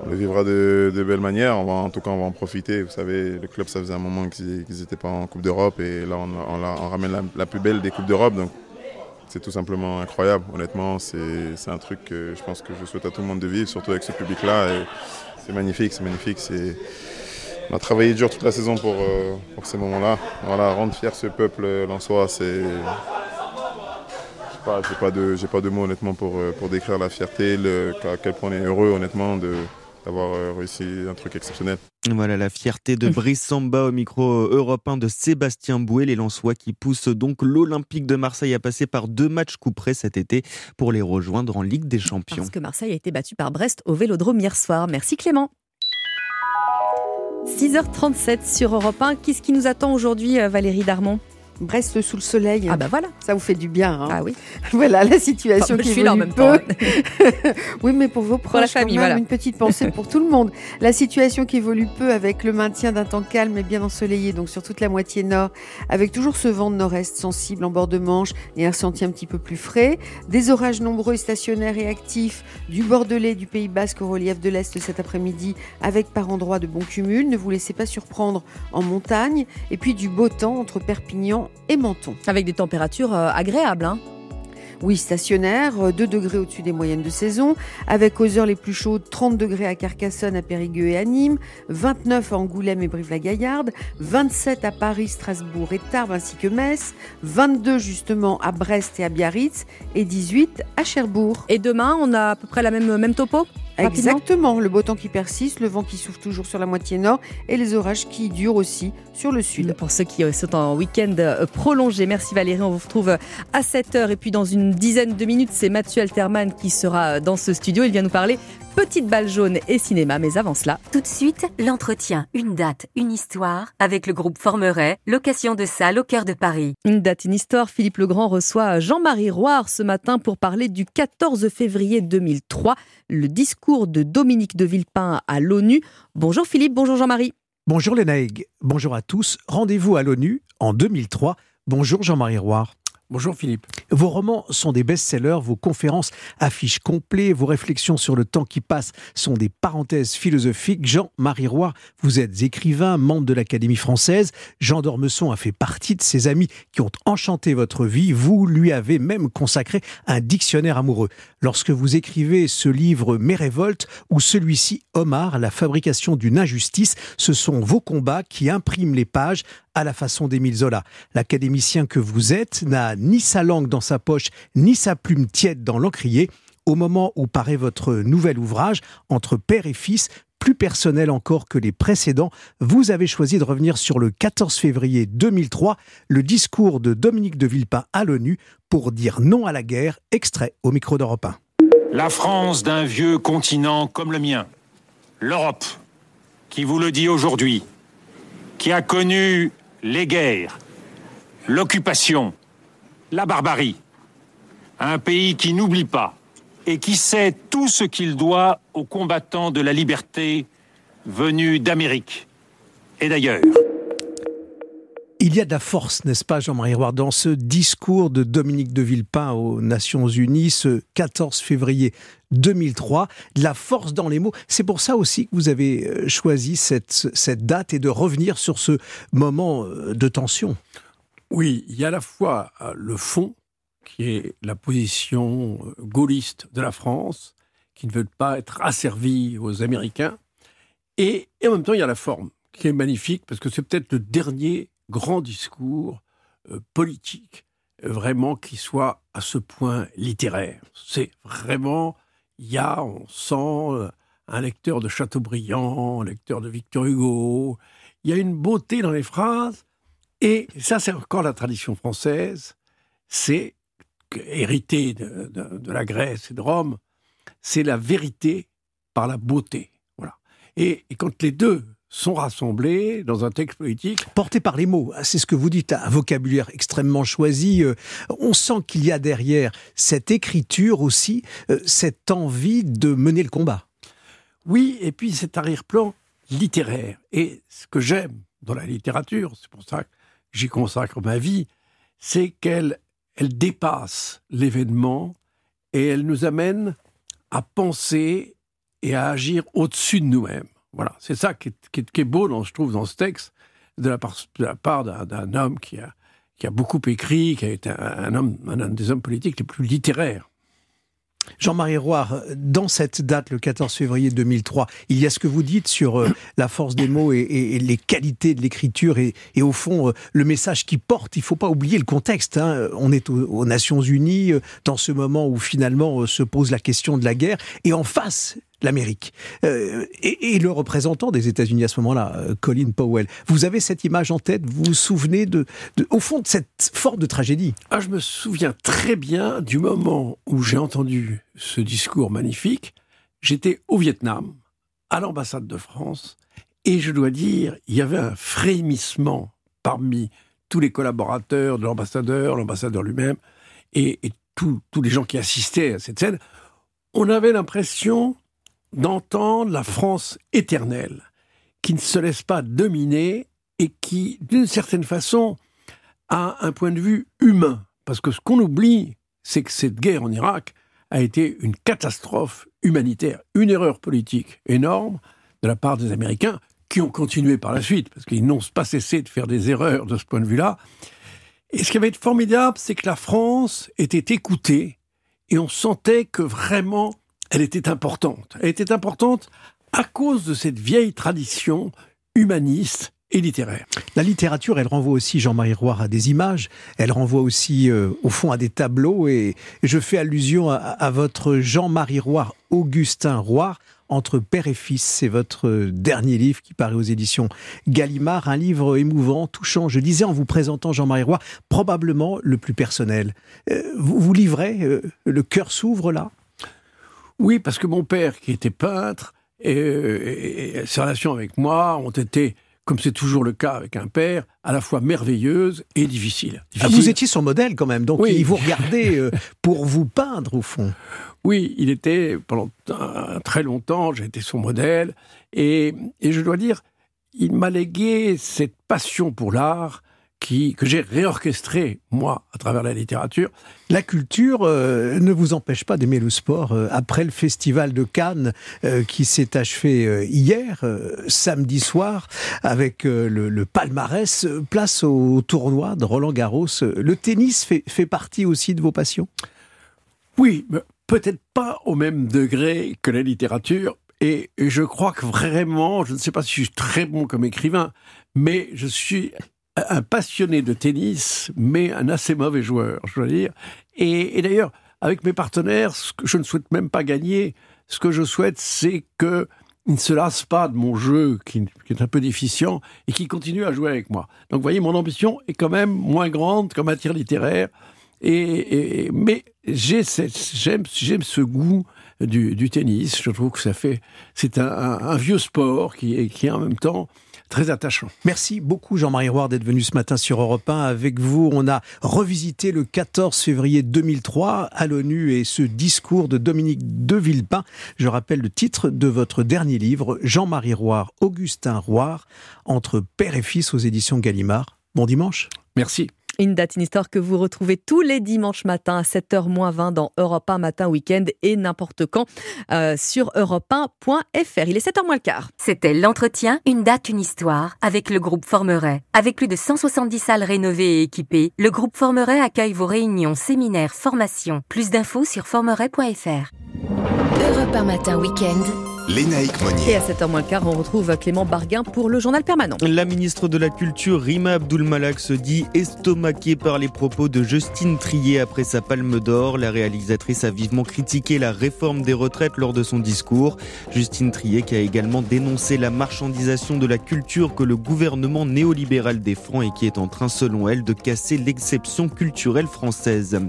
on le vivra de, belle manière. En tout cas, on va en profiter. Vous savez, le club, ça faisait un moment qu'ils n'étaient pas en Coupe d'Europe et là, on, ramène la, plus belle des Coupes d'Europe. Donc, c'est tout simplement incroyable. Honnêtement, c'est un truc que je pense que je souhaite à tout le monde de vivre, surtout avec ce public-là. C'est magnifique, c'est magnifique. On a travaillé dur toute la saison pour, euh, pour ces moments-là. Voilà, rendre fier ce peuple soi, c'est j'ai pas, de, pas de mots honnêtement pour, euh, pour décrire la fierté, à quel point on est heureux honnêtement de, d'avoir euh, réussi un truc exceptionnel. Voilà la fierté de *laughs* Brice Samba au micro européen de Sébastien Bouet, les Lensois qui poussent donc l'Olympique de Marseille à passer par deux matchs couperés cet été pour les rejoindre en Ligue des Champions. Parce que Marseille a été battu par Brest au Vélodrome hier soir. Merci Clément. 6h37 sur Europe 1. Qu'est-ce qui nous attend aujourd'hui, euh, Valérie Darmon? Brest sous le soleil. Ah bah voilà. Ça vous fait du bien. Hein. ah oui. *laughs* voilà la situation qui est en même peu. *laughs* oui, mais pour vos proches, pour la famille, voilà. une petite pensée pour tout le monde. La situation qui évolue peu avec le maintien d'un temps calme et bien ensoleillé, donc sur toute la moitié nord, avec toujours ce vent de nord-est sensible en bord de Manche et un sentier un petit peu plus frais, des orages nombreux, stationnaires et actifs du Bordelais, du Pays Basque au relief de l'Est cet après-midi, avec par endroits de bons cumuls. Ne vous laissez pas surprendre en montagne, et puis du beau temps entre Perpignan et Menton. Avec des températures euh, agréables. Hein oui, stationnaire, 2 euh, degrés au-dessus des moyennes de saison, avec aux heures les plus chaudes 30 degrés à Carcassonne, à Périgueux et à Nîmes, 29 à Angoulême et Brive-la-Gaillarde, 27 à Paris, Strasbourg et Tarbes ainsi que Metz, 22 justement à Brest et à Biarritz et 18 à Cherbourg. Et demain, on a à peu près la même, même topo? Exactement, le beau temps qui persiste, le vent qui souffle toujours sur la moitié nord et les orages qui durent aussi sur le sud. Pour ceux qui sont en week-end euh, prolongé, merci Valérie, on vous retrouve à 7h et puis dans une dizaine de minutes, c'est Mathieu Alterman qui sera dans ce studio, il vient nous parler petite balle jaune et cinéma, mais avant cela... Tout de suite, l'entretien, une date, une histoire avec le groupe Formeret, location de salle au cœur de Paris. Une date, une histoire, Philippe Legrand reçoit Jean-Marie Roire ce matin pour parler du 14 février 2003, le discours de Dominique de Villepin à l'ONU. Bonjour Philippe, bonjour Jean-Marie. Bonjour Lénaïg, bonjour à tous. Rendez-vous à l'ONU en 2003. Bonjour Jean-Marie Roire. Bonjour Philippe. Vos romans sont des best-sellers, vos conférences affichent complet, vos réflexions sur le temps qui passe sont des parenthèses philosophiques. Jean-Marie Roy, vous êtes écrivain, membre de l'Académie française. Jean d'Ormesson a fait partie de ses amis qui ont enchanté votre vie. Vous lui avez même consacré un dictionnaire amoureux. Lorsque vous écrivez ce livre Mes révoltes ou celui-ci Omar, la fabrication d'une injustice, ce sont vos combats qui impriment les pages à la façon d'Émile Zola. L'académicien que vous êtes n'a ni sa langue dans sa poche, ni sa plume tiède dans l'encrier. Au moment où paraît votre nouvel ouvrage, entre père et fils, plus personnel encore que les précédents, vous avez choisi de revenir sur le 14 février 2003, le discours de Dominique de Villepin à l'ONU pour dire non à la guerre, extrait au micro d'Europe 1. La France d'un vieux continent comme le mien, l'Europe, qui vous le dit aujourd'hui, qui a connu les guerres, l'occupation, la barbarie. Un pays qui n'oublie pas et qui sait tout ce qu'il doit aux combattants de la liberté venus d'Amérique et d'ailleurs. Il y a de la force, n'est-ce pas, Jean-Marie Roy, dans ce discours de Dominique de Villepin aux Nations Unies ce 14 février 2003, de la force dans les mots. C'est pour ça aussi que vous avez euh, choisi cette, cette date et de revenir sur ce moment euh, de tension. Oui, il y a à la fois euh, le fond, qui est la position gaulliste de la France, qui ne veut pas être asservie aux Américains, et, et en même temps, il y a la forme, qui est magnifique, parce que c'est peut-être le dernier grand discours euh, politique, euh, vraiment qui soit à ce point littéraire. C'est vraiment, il y a, on sent euh, un lecteur de Chateaubriand, un lecteur de Victor Hugo, il y a une beauté dans les phrases, et ça c'est encore la tradition française, c'est hérité de, la Grèce et de Rome, c'est la vérité par la beauté. Voilà. Et, quand les deux sont rassemblés dans un texte politique. Porté par les mots, hein, c'est ce que vous dites, un vocabulaire extrêmement choisi. Euh, on sent qu'il y a derrière cette écriture aussi, euh, cette envie de mener le combat. Oui, et puis cet arrière-plan littéraire. Et ce que j'aime dans la littérature, c'est pour ça que j'y consacre ma vie, c'est qu'elle elle dépasse l'événement et elle nous amène à penser et à agir au-dessus de nous-mêmes. Voilà, c'est ça qui est, beau, je trouve, dans ce texte, de la part, d'un homme qui a, beaucoup écrit, qui a été un, homme, des hommes politiques les plus littéraires. Jean-Marie Roy, dans cette date, le 14 février 2003, il y a ce que vous dites sur euh, la force des mots et, les qualités de l'écriture et, au fond, euh, le message qui porte. Il ne faut pas oublier le contexte. Hein. On est aux, Nations Unies, euh, dans ce moment où finalement se pose la question de la guerre. Et en face, l'Amérique. Euh, et, le représentant des États-Unis à ce moment-là, euh, Colin Powell. Vous avez cette image en tête Vous vous souvenez de, au fond de cette forme de tragédie? Ah, Je me souviens très bien du moment où j'ai entendu ce discours magnifique. J'étais au Vietnam, à l'ambassade de France, et je dois dire, il y avait un frémissement parmi tous les collaborateurs de l'ambassadeur, l'ambassadeur lui-même, et, et tous les gens qui assistaient à cette scène. On avait l'impression d'entendre la France éternelle, qui ne se laisse pas dominer et qui, d'une certaine façon, a un point de vue humain. Parce que ce qu'on oublie, c'est que cette guerre en Irak a été une catastrophe humanitaire, une erreur politique énorme de la part des Américains, qui ont continué par la suite, parce qu'ils n'ont pas cessé de faire des erreurs de ce point de vue-là. Et ce qui avait été formidable, c'est que la France était écoutée, et on sentait que vraiment elle était importante. Elle était importante à cause de cette vieille tradition humaniste et littéraire. La littérature, elle renvoie aussi, Jean-Marie Roy, à des images, elle renvoie aussi, euh, au fond, à des tableaux, et je fais allusion à, votre Jean-Marie Roy, Augustin Roy, entre père et fils. C'est votre dernier livre qui paraît aux éditions Gallimard, un livre émouvant, touchant. Je disais en vous présentant Jean-Marie Roy, probablement le plus personnel. Euh, vous livrez, euh, le cœur s'ouvre là? Oui, parce que mon père, qui était peintre, et, ses relations avec moi ont été comme c'est toujours le cas avec un père, à la fois merveilleuse et difficile. Ah, vous étiez son modèle quand même, donc il vous *laughs* regardait euh, pour vous peindre au fond. Oui, il était pendant très longtemps, j'ai été son modèle, et, et je dois dire, il m'a légué cette passion pour l'art que j'ai réorchestré, moi, à travers la littérature. La culture euh, ne vous empêche pas d'aimer le sport. Euh, après le festival de Cannes euh, qui s'est achevé hier, samedi soir, avec le, palmarès, place au tournoi de Roland Garros. Le tennis fait, fait partie aussi de vos passions? Oui, peut-être pas au même degré que la littérature. Et je crois que vraiment, je ne sais pas si je suis très bon comme écrivain, mais je suis un passionné de tennis, mais un assez mauvais joueur, je dois dire. Et, d'ailleurs, avec mes partenaires, ce que je ne souhaite même pas gagner. Ce que je souhaite, c'est que ne se lassent pas de mon jeu, qui, est un peu déficient, et qu'ils continuent à jouer avec moi. Donc, vous voyez, mon ambition est quand même moins grande qu'en matière littéraire. Et, mais j'aime j'aime ce goût du, tennis. Je trouve que ça fait c'est un, vieux sport qui qui est en même temps très attachant. Merci beaucoup Jean-Marie Roy d'être venu ce matin sur Europe 1. Avec vous, on a revisité le 14 février 2003 à l'ONU et ce discours de Dominique de Villepin. Je rappelle le titre de votre dernier livre, Jean-Marie Roy, Augustin Roy, entre père et fils aux éditions Gallimard. Bon dimanche. Merci. Une date, une histoire que vous retrouvez tous les dimanches matins à 7h20 dans Europe 1 Matin Week-end et n'importe quand euh, sur europe1.fr. Il est 7h moins le quart. C'était l'entretien Une date, une histoire avec le groupe Formeret. Avec plus de 170 salles rénovées et équipées, le groupe Formeret accueille vos réunions, séminaires, formations. Plus d'infos sur formeret.fr. Europe 1 Matin Week-end Lénaïque Monnier. Et à 7h moins le quart, on retrouve Clément Barguin pour le journal permanent. La ministre de la Culture, Rima Abdul-Malak, se dit estomaquée par les propos de Justine Trier après sa palme d'or. La réalisatrice a vivement critiqué la réforme des retraites lors de son discours. Justine Trier qui a également dénoncé la marchandisation de la culture que le gouvernement néolibéral défend et qui est en train, selon elle, de casser l'exception culturelle française.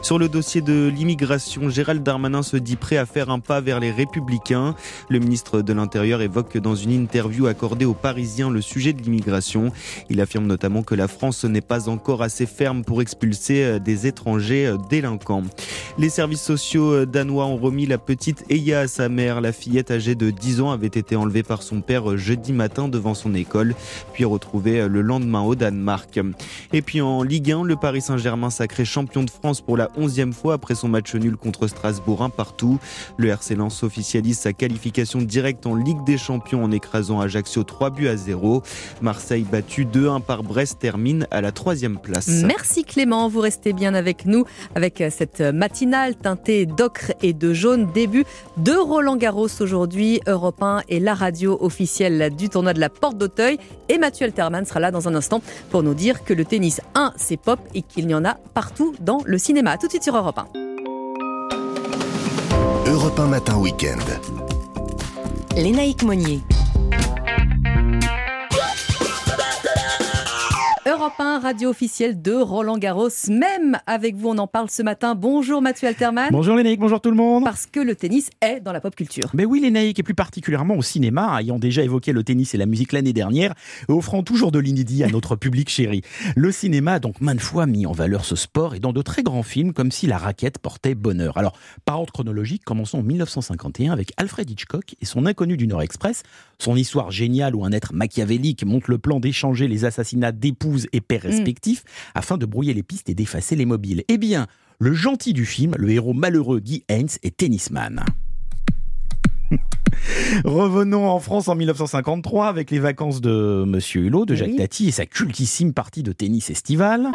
Sur le dossier de l'immigration, Gérald Darmanin se dit prêt à faire un pas vers les républicains. Le ministre de l'Intérieur évoque dans une interview accordée aux Parisiens le sujet de l'immigration. Il affirme notamment que la France n'est pas encore assez ferme pour expulser euh, des étrangers euh, délinquants. Les services sociaux euh, danois ont remis la petite Eya à sa mère. La fillette âgée de 10 ans avait été enlevée par son père jeudi matin devant son école, puis retrouvée le lendemain au Danemark. Et puis en Ligue 1, le Paris Saint-Germain sacré champion de France pour la 11e fois après son match nul contre Strasbourg un partout. Le RC Lens officialise sa qualification directe en Ligue des Champions en écrasant Ajaccio 3 buts à 0. Marseille battu 2-1 par Brest termine à la troisième place. Merci Clément, vous restez bien avec nous avec cette matinale teintée d'ocre et de jaune. Début de Roland Garros aujourd'hui. Europe 1 et la radio officielle du tournoi de la Porte d'Auteuil. Et Mathieu Alterman sera là dans un instant pour nous dire que le tennis 1 c'est pop et qu'il y en a partout dans le cinéma. tout de suite sur Europe 1. Europe 1 matin week-end. Lénaïque Monnier. Europe 1, radio officielle de Roland Garros. Même avec vous, on en parle ce matin. Bonjour Mathieu Alterman. Bonjour Lénaïque, bonjour tout le monde. Parce que le tennis est dans la pop culture. Mais oui Lénaïque, et plus particulièrement au cinéma, ayant déjà évoqué le tennis et la musique l'année dernière, et offrant toujours de l'inédit à notre *laughs* public chéri. Le cinéma a donc maintes fois mis en valeur ce sport et dans de très grands films comme si la raquette portait bonheur. Alors, par ordre chronologique, commençons en 1951 avec Alfred Hitchcock et son Inconnu du Nord Express. Son histoire géniale où un être machiavélique monte le plan d'échanger les assassinats d'épouses et pères mm. respectifs afin de brouiller les pistes et d'effacer les mobiles. Eh bien, le gentil du film, le héros malheureux Guy Haynes, est tennisman. *laughs* Revenons en France en 1953 avec les vacances de Monsieur Hulot, de Jacques Tati et sa cultissime partie de tennis estival.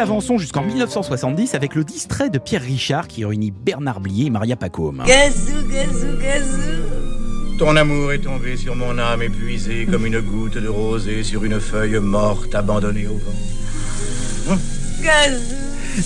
Avançons jusqu'en 1970 avec le distrait de Pierre Richard qui réunit Bernard Blier et Maria Pacôme. Gazou, gazou, gazou. Ton amour est tombé sur mon âme épuisée comme une goutte de rosée sur une feuille morte abandonnée au vent. Gazou.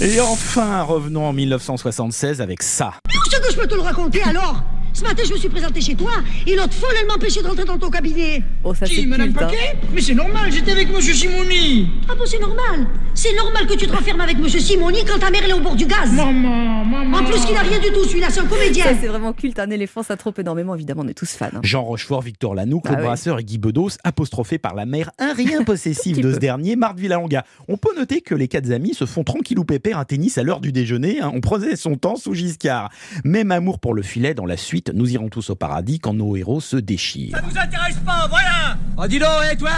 Et enfin, revenons en 1976 avec ça. Ce que je peux te le raconter alors ce matin, je me suis présenté chez toi et l'autre folle, elle m'empêchait de rentrer dans ton cabinet. Oh, ça c'est Madame culte, hein. Paquet Mais c'est normal, j'étais avec Monsieur Simoni. Ah bon, c'est normal. C'est normal que tu te renfermes avec Monsieur Simoni quand ta mère elle est au bord du gaz. Maman, maman. En plus, qu'il n'a rien du tout, celui-là, c'est un comédien. Ça c'est vraiment culte. Un éléphant, ça trop énormément. Évidemment, on est tous fans. hein. Jean Rochefort, Victor Lanoux, Claude Ah oui. Brasseur et Guy Bedos, apostrophés par la mère un rien *laughs* possessif de ce dernier, Marthe Villalonga. On peut noter que les quatre amis se font tranquillou pépère un tennis à l'heure du déjeuner. hein. On prenait son temps sous Giscard. Même amour pour le filet dans la suite, nous irons tous au paradis quand nos héros se déchirent. Ça vous intéresse pas, voilà Oh, dis donc, hé, toi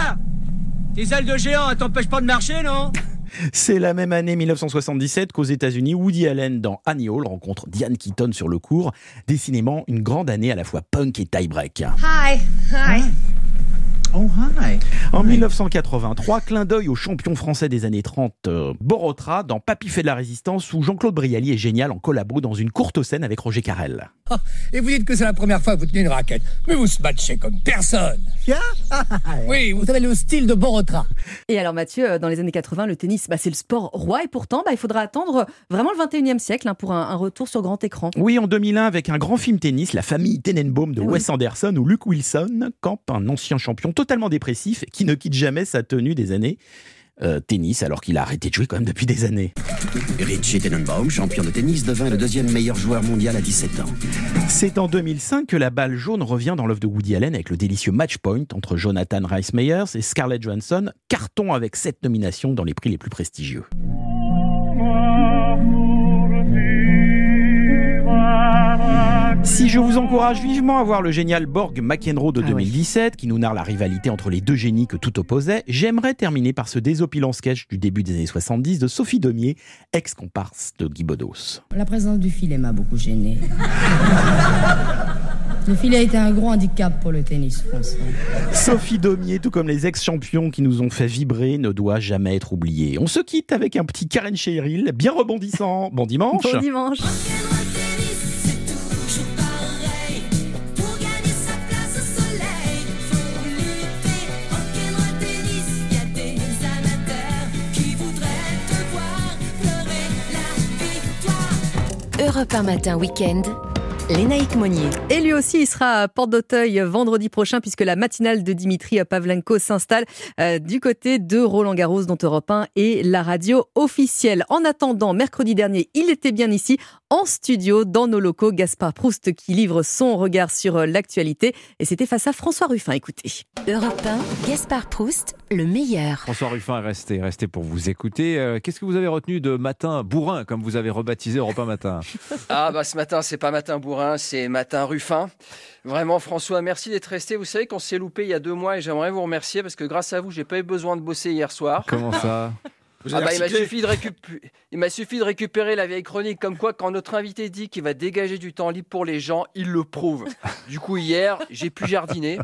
Tes ailes de géant, elles t'empêchent pas de marcher, non *laughs* C'est la même année 1977 qu'aux États-Unis, Woody Allen dans Annie Hall rencontre Diane Keaton sur le cours, décidément une grande année à la fois punk et tie-break. Hi, hi. Oh, hi. En 1983, clin d'œil au champion français des années 30, euh, Borotra, dans Papy fait de la résistance, où Jean-Claude Brialy est génial en collabo dans une courte scène avec Roger Carrel. Et vous dites que c'est la première fois que vous tenez une raquette. Mais vous se matchez comme personne. *laughs* Oui, vous avez le style de Borotra. Et alors Mathieu, euh, dans les années 80, le tennis, bah, c'est le sport roi et pourtant, bah, il faudra attendre vraiment le 21e siècle hein, pour un, un retour sur grand écran. Oui, en 2001, avec un grand film tennis, La famille Tenenbaum de Ah oui. Wes Anderson, où Luke Wilson campe un ancien champion totalement dépressif qui ne quitte jamais sa tenue des années euh, tennis, alors qu'il a arrêté de jouer quand même depuis des années. Richie Tenenbaum, champion de tennis, devint le deuxième meilleur joueur mondial à 17 ans. C'est en 2005 que la balle jaune revient dans l'œuvre de Woody Allen avec le délicieux match point entre Jonathan Rhys Meyers et Scarlett Johansson, carton avec sept nominations dans les prix les plus prestigieux. Si je vous encourage vivement à voir le génial Borg McEnroe de Ah 2017, qui nous narre la rivalité entre les deux génies que tout opposait, j'aimerais terminer par ce désopilant sketch du début des années 70 de Sophie Demier, ex-comparse de Guy Bedos. La présence du filet m'a beaucoup gêné. Le filet a été un gros handicap pour le tennis français. Sophie Daumier, tout comme les ex-champions qui nous ont fait vibrer, ne doit jamais être oubliée. On se quitte avec un petit Karen Cheryl, bien rebondissant. Bon dimanche. Bon dimanche. Europe 1 matin week-end. Lénaïque Monnier. Et lui aussi, il sera à Porte d'Auteuil vendredi prochain puisque la matinale de Dimitri Pavlenko s'installe euh, du côté de Roland Garros dont Europe 1 est la radio officielle. En attendant, mercredi dernier, il était bien ici en studio dans nos locaux. Gaspard Proust qui livre son regard sur euh, l'actualité et c'était face à François Ruffin. Écoutez. Europe 1, Gaspard Proust, le meilleur. François Ruffin est resté, resté pour vous écouter. Euh, qu'est-ce que vous avez retenu de matin bourrin, comme vous avez rebaptisé Europe 1 matin? *laughs* Ah bah ce matin, c'est pas matin bourrin c'est Matin Ruffin. Vraiment, François, merci d'être resté. Vous savez qu'on s'est loupé il y a deux mois et j'aimerais vous remercier parce que grâce à vous, j'ai pas eu besoin de bosser hier soir. Comment ça? *laughs* ah bah, il m'a suffi, de suffi de récupérer la vieille chronique comme quoi quand notre invité dit qu'il va dégager du temps libre pour les gens, il le prouve. *laughs* Du coup hier, j'ai pu jardiner.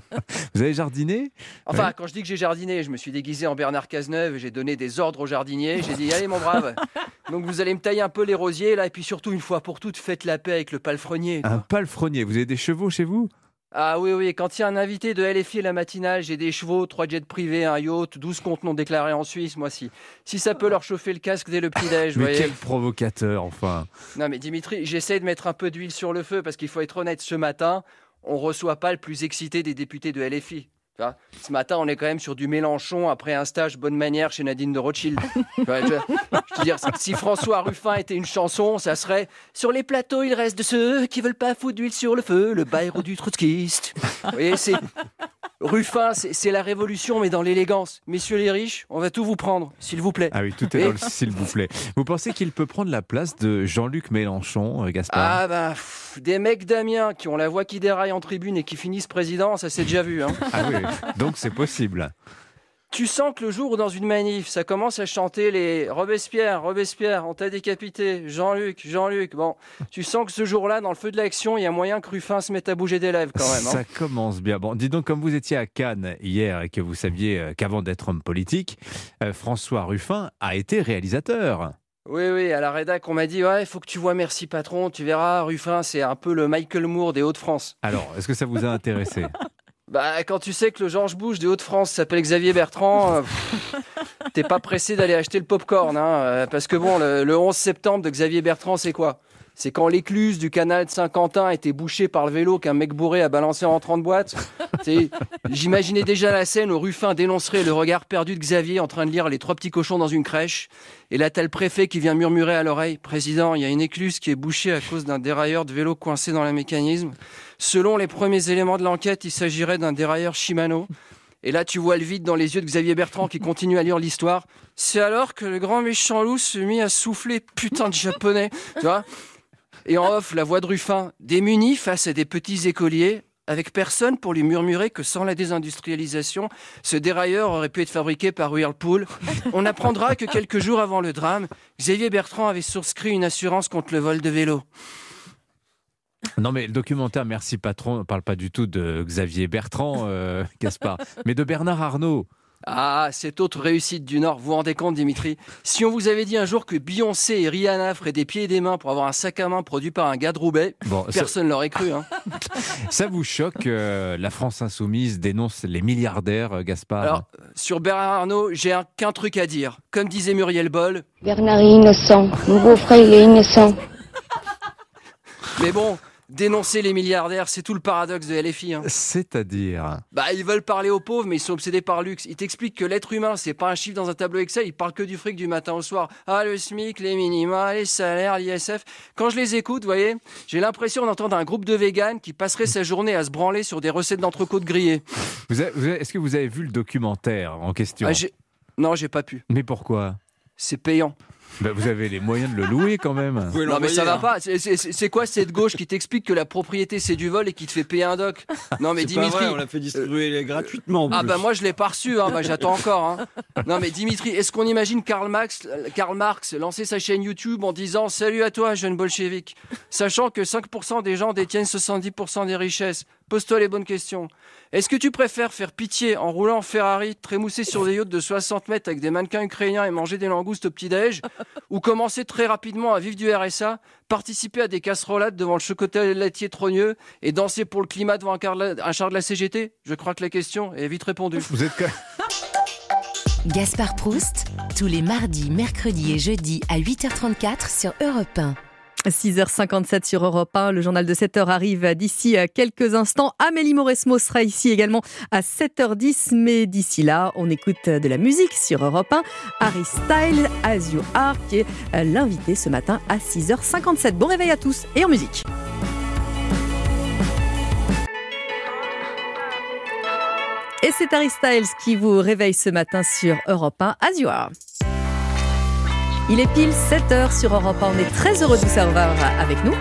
Vous avez jardiné? Enfin, quand je dis que j'ai jardiné, je me suis déguisé en Bernard Cazeneuve, j'ai donné des ordres aux jardiniers, j'ai dit allez mon brave. *laughs* Donc vous allez me tailler un peu les rosiers là et puis surtout une fois pour toutes faites la paix avec le palefrenier. Un palefrenier, vous avez des chevaux chez vous? Ah oui, oui, quand il y a un invité de LFI la matinale, j'ai des chevaux, trois jets privés, un yacht, 12 comptes non déclarés en Suisse, moi si. Si ça peut leur chauffer le casque dès le petit-déj, *laughs* Mais quel provocateur, enfin. Non mais Dimitri, j'essaie de mettre un peu d'huile sur le feu parce qu'il faut être honnête, ce matin, on reçoit pas le plus excité des députés de LFI. Ce matin, on est quand même sur du Mélenchon après un stage bonne manière chez Nadine de Rothschild. je, veux si François Ruffin était une chanson, ça serait Sur les plateaux, il reste de ceux qui veulent pas foutre d'huile sur le feu, le bairro du trotskiste. Vous c'est Ruffin, c'est la révolution, mais dans l'élégance. Messieurs les riches, on va tout vous prendre, s'il vous plaît. Ah oui, tout est dans le *laughs* s'il vous plaît. Vous pensez qu'il peut prendre la place de Jean-Luc Mélenchon, euh, Gaspard? Ah bah, des mecs d'Amiens qui ont la voix qui déraille en tribune et qui finissent président, ça s'est déjà vu. Hein. Ah oui, donc c'est possible. Tu sens que le jour où dans une manif, ça commence à chanter les Robespierre, Robespierre, on t'a décapité, Jean-Luc, Jean-Luc. Bon, tu sens que ce jour-là, dans le feu de l'action, il y a moyen que Ruffin se mette à bouger des lèvres quand même. Hein. Ça commence bien. Bon, dis donc, comme vous étiez à Cannes hier et que vous saviez euh, qu'avant d'être homme politique, euh, François Ruffin a été réalisateur. Oui, oui, à la rédac, on m'a dit Ouais, il faut que tu vois Merci Patron, tu verras, Ruffin, c'est un peu le Michael Moore des Hauts-de-France. Alors, est-ce que ça vous a intéressé? *laughs* Bah, quand tu sais que le Georges Bush des Hauts-de-France s'appelle Xavier Bertrand, euh, t'es pas pressé d'aller acheter le popcorn, hein, euh, parce que bon, le, 11 septembre de Xavier Bertrand, c'est quoi? C'est quand l'écluse du canal de Saint-Quentin était bouchée par le vélo qu'un mec bourré a balancé en rentrant de boîte. *laughs* J'imaginais déjà la scène où Ruffin dénoncerait le regard perdu de Xavier en train de lire Les trois petits cochons dans une crèche. Et là, t'as le préfet qui vient murmurer à l'oreille Président, il y a une écluse qui est bouchée à cause d'un dérailleur de vélo coincé dans le mécanisme. Selon les premiers éléments de l'enquête, il s'agirait d'un dérailleur Shimano. Et là, tu vois le vide dans les yeux de Xavier Bertrand qui continue à lire l'histoire. C'est alors que le grand méchant loup se mit à souffler putain de japonais. Tu vois? Et en off, la voix de Ruffin, démuni face à des petits écoliers, avec personne pour lui murmurer que sans la désindustrialisation, ce dérailleur aurait pu être fabriqué par Whirlpool. On apprendra que quelques jours avant le drame, Xavier Bertrand avait souscrit une assurance contre le vol de vélo. Non, mais le documentaire Merci Patron ne parle pas du tout de Xavier Bertrand, euh, Gaspard, mais de Bernard Arnault. Ah, cette autre réussite du Nord, vous vous rendez compte, Dimitri? Si on vous avait dit un jour que Beyoncé et Rihanna feraient des pieds et des mains pour avoir un sac à main produit par un gars de Roubaix, personne ne l'aurait cru. Hein. *laughs* Ça vous choque euh, La France insoumise dénonce les milliardaires, euh, Gaspard? Alors, sur Bernard Arnault, j'ai qu'un truc à dire. Comme disait Muriel Boll. Bernard est innocent. Mon beau-frère, il est innocent. Mais bon, Dénoncer les milliardaires, c'est tout le paradoxe de LFI. Hein. C'est-à-dire Bah, ils veulent parler aux pauvres, mais ils sont obsédés par le luxe. Ils t'expliquent que l'être humain, c'est pas un chiffre dans un tableau Excel. Ils parlent que du fric du matin au soir. Ah, le SMIC, les minima, les salaires, l'ISF. Quand je les écoute, vous voyez, j'ai l'impression d'entendre un groupe de véganes qui passerait sa journée à se branler sur des recettes d'entrecôte grillées. Est-ce que vous avez vu le documentaire en question? Ah, Non, j'ai pas pu. Mais pourquoi? C'est payant. Bah, vous avez les moyens de le louer quand même. Non mais ça va hein. pas. C'est- quoi cette gauche qui t'explique que la propriété c'est du vol et qui te fait payer un doc? Non mais pas Dimitri. vrai, on l'a fait distribuer gratuitement. en Ah plus. bah moi je l'ai pas reçu, hein, bah, j'attends encore. hein. Non mais Dimitri, est-ce qu'on imagine Karl Marx, Karl Marx lancer sa chaîne YouTube en disant Salut à toi jeune bolchevique, sachant que 5% des gens détiennent 70% des richesses Pose-toi les bonnes questions. Est-ce que tu préfères faire pitié en roulant en Ferrari, trémousser sur des yachts de 60 mètres avec des mannequins ukrainiens et manger des langoustes au petit-déj *laughs* Ou commencer très rapidement à vivre du RSA, participer à des casserolades devant le chocolatier trogneux et danser pour le climat devant un, car- un char de la CGT Je crois que la question est vite répondue. Vous êtes Gaspard Proust, tous les mardis, mercredis et jeudis à 8h34 sur Europe 1. 6h57 sur Europe 1, le journal de 7h arrive d'ici à quelques instants. Amélie Mauresmo sera ici également à 7h10, mais d'ici là, on écoute de la musique sur Europe 1. Harry Styles, As You Are, qui est l'invité ce matin à 6h57. Bon réveil à tous et en musique. Et c'est Harry Styles qui vous réveille ce matin sur Europe 1, As You Are. Il est pile 7h sur Europe 1. On est très heureux de vous avoir avec nous.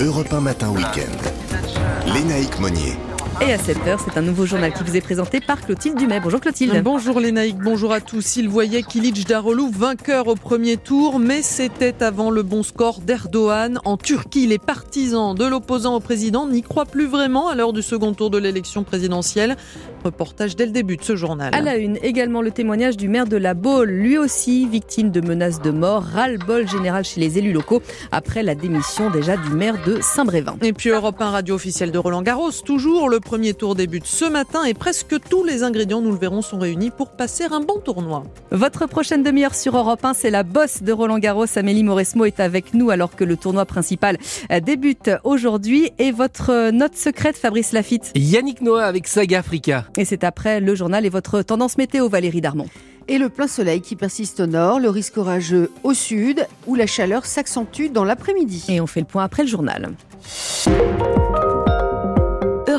Europe 1 Matin Week-end. Lénaïque Monnier. Et à 7h, c'est un nouveau journal qui vous est présenté par Clotilde Dumais. Bonjour Clotilde. Bonjour Lénaïque, bonjour à tous. Il voyait Kilic Darolou vainqueur au premier tour, mais c'était avant le bon score d'Erdogan. En Turquie, les partisans de l'opposant au président n'y croient plus vraiment à l'heure du second tour de l'élection présidentielle. Reportage dès le début de ce journal. À la une, également le témoignage du maire de la Baule, lui aussi victime de menaces de mort, ras-le-bol général chez les élus locaux après la démission déjà du maire de Saint-Brévin. Et puis Europe 1 radio officielle de Roland Garros, toujours le premier tour débute ce matin et presque tous les ingrédients, nous le verrons, sont réunis pour passer un bon tournoi. Votre prochaine demi-heure sur Europe 1, c'est la bosse de Roland Garros. Amélie Mauresmo est avec nous alors que le tournoi principal euh, débute aujourd'hui. Et votre euh, note secrète, Fabrice Lafitte Yannick Noah avec Saga Africa. Et c'est après le journal et votre tendance météo, Valérie Darmon. Et le plein soleil qui persiste au nord, le risque orageux au sud, où la chaleur s'accentue dans l'après-midi. Et on fait le point après le journal.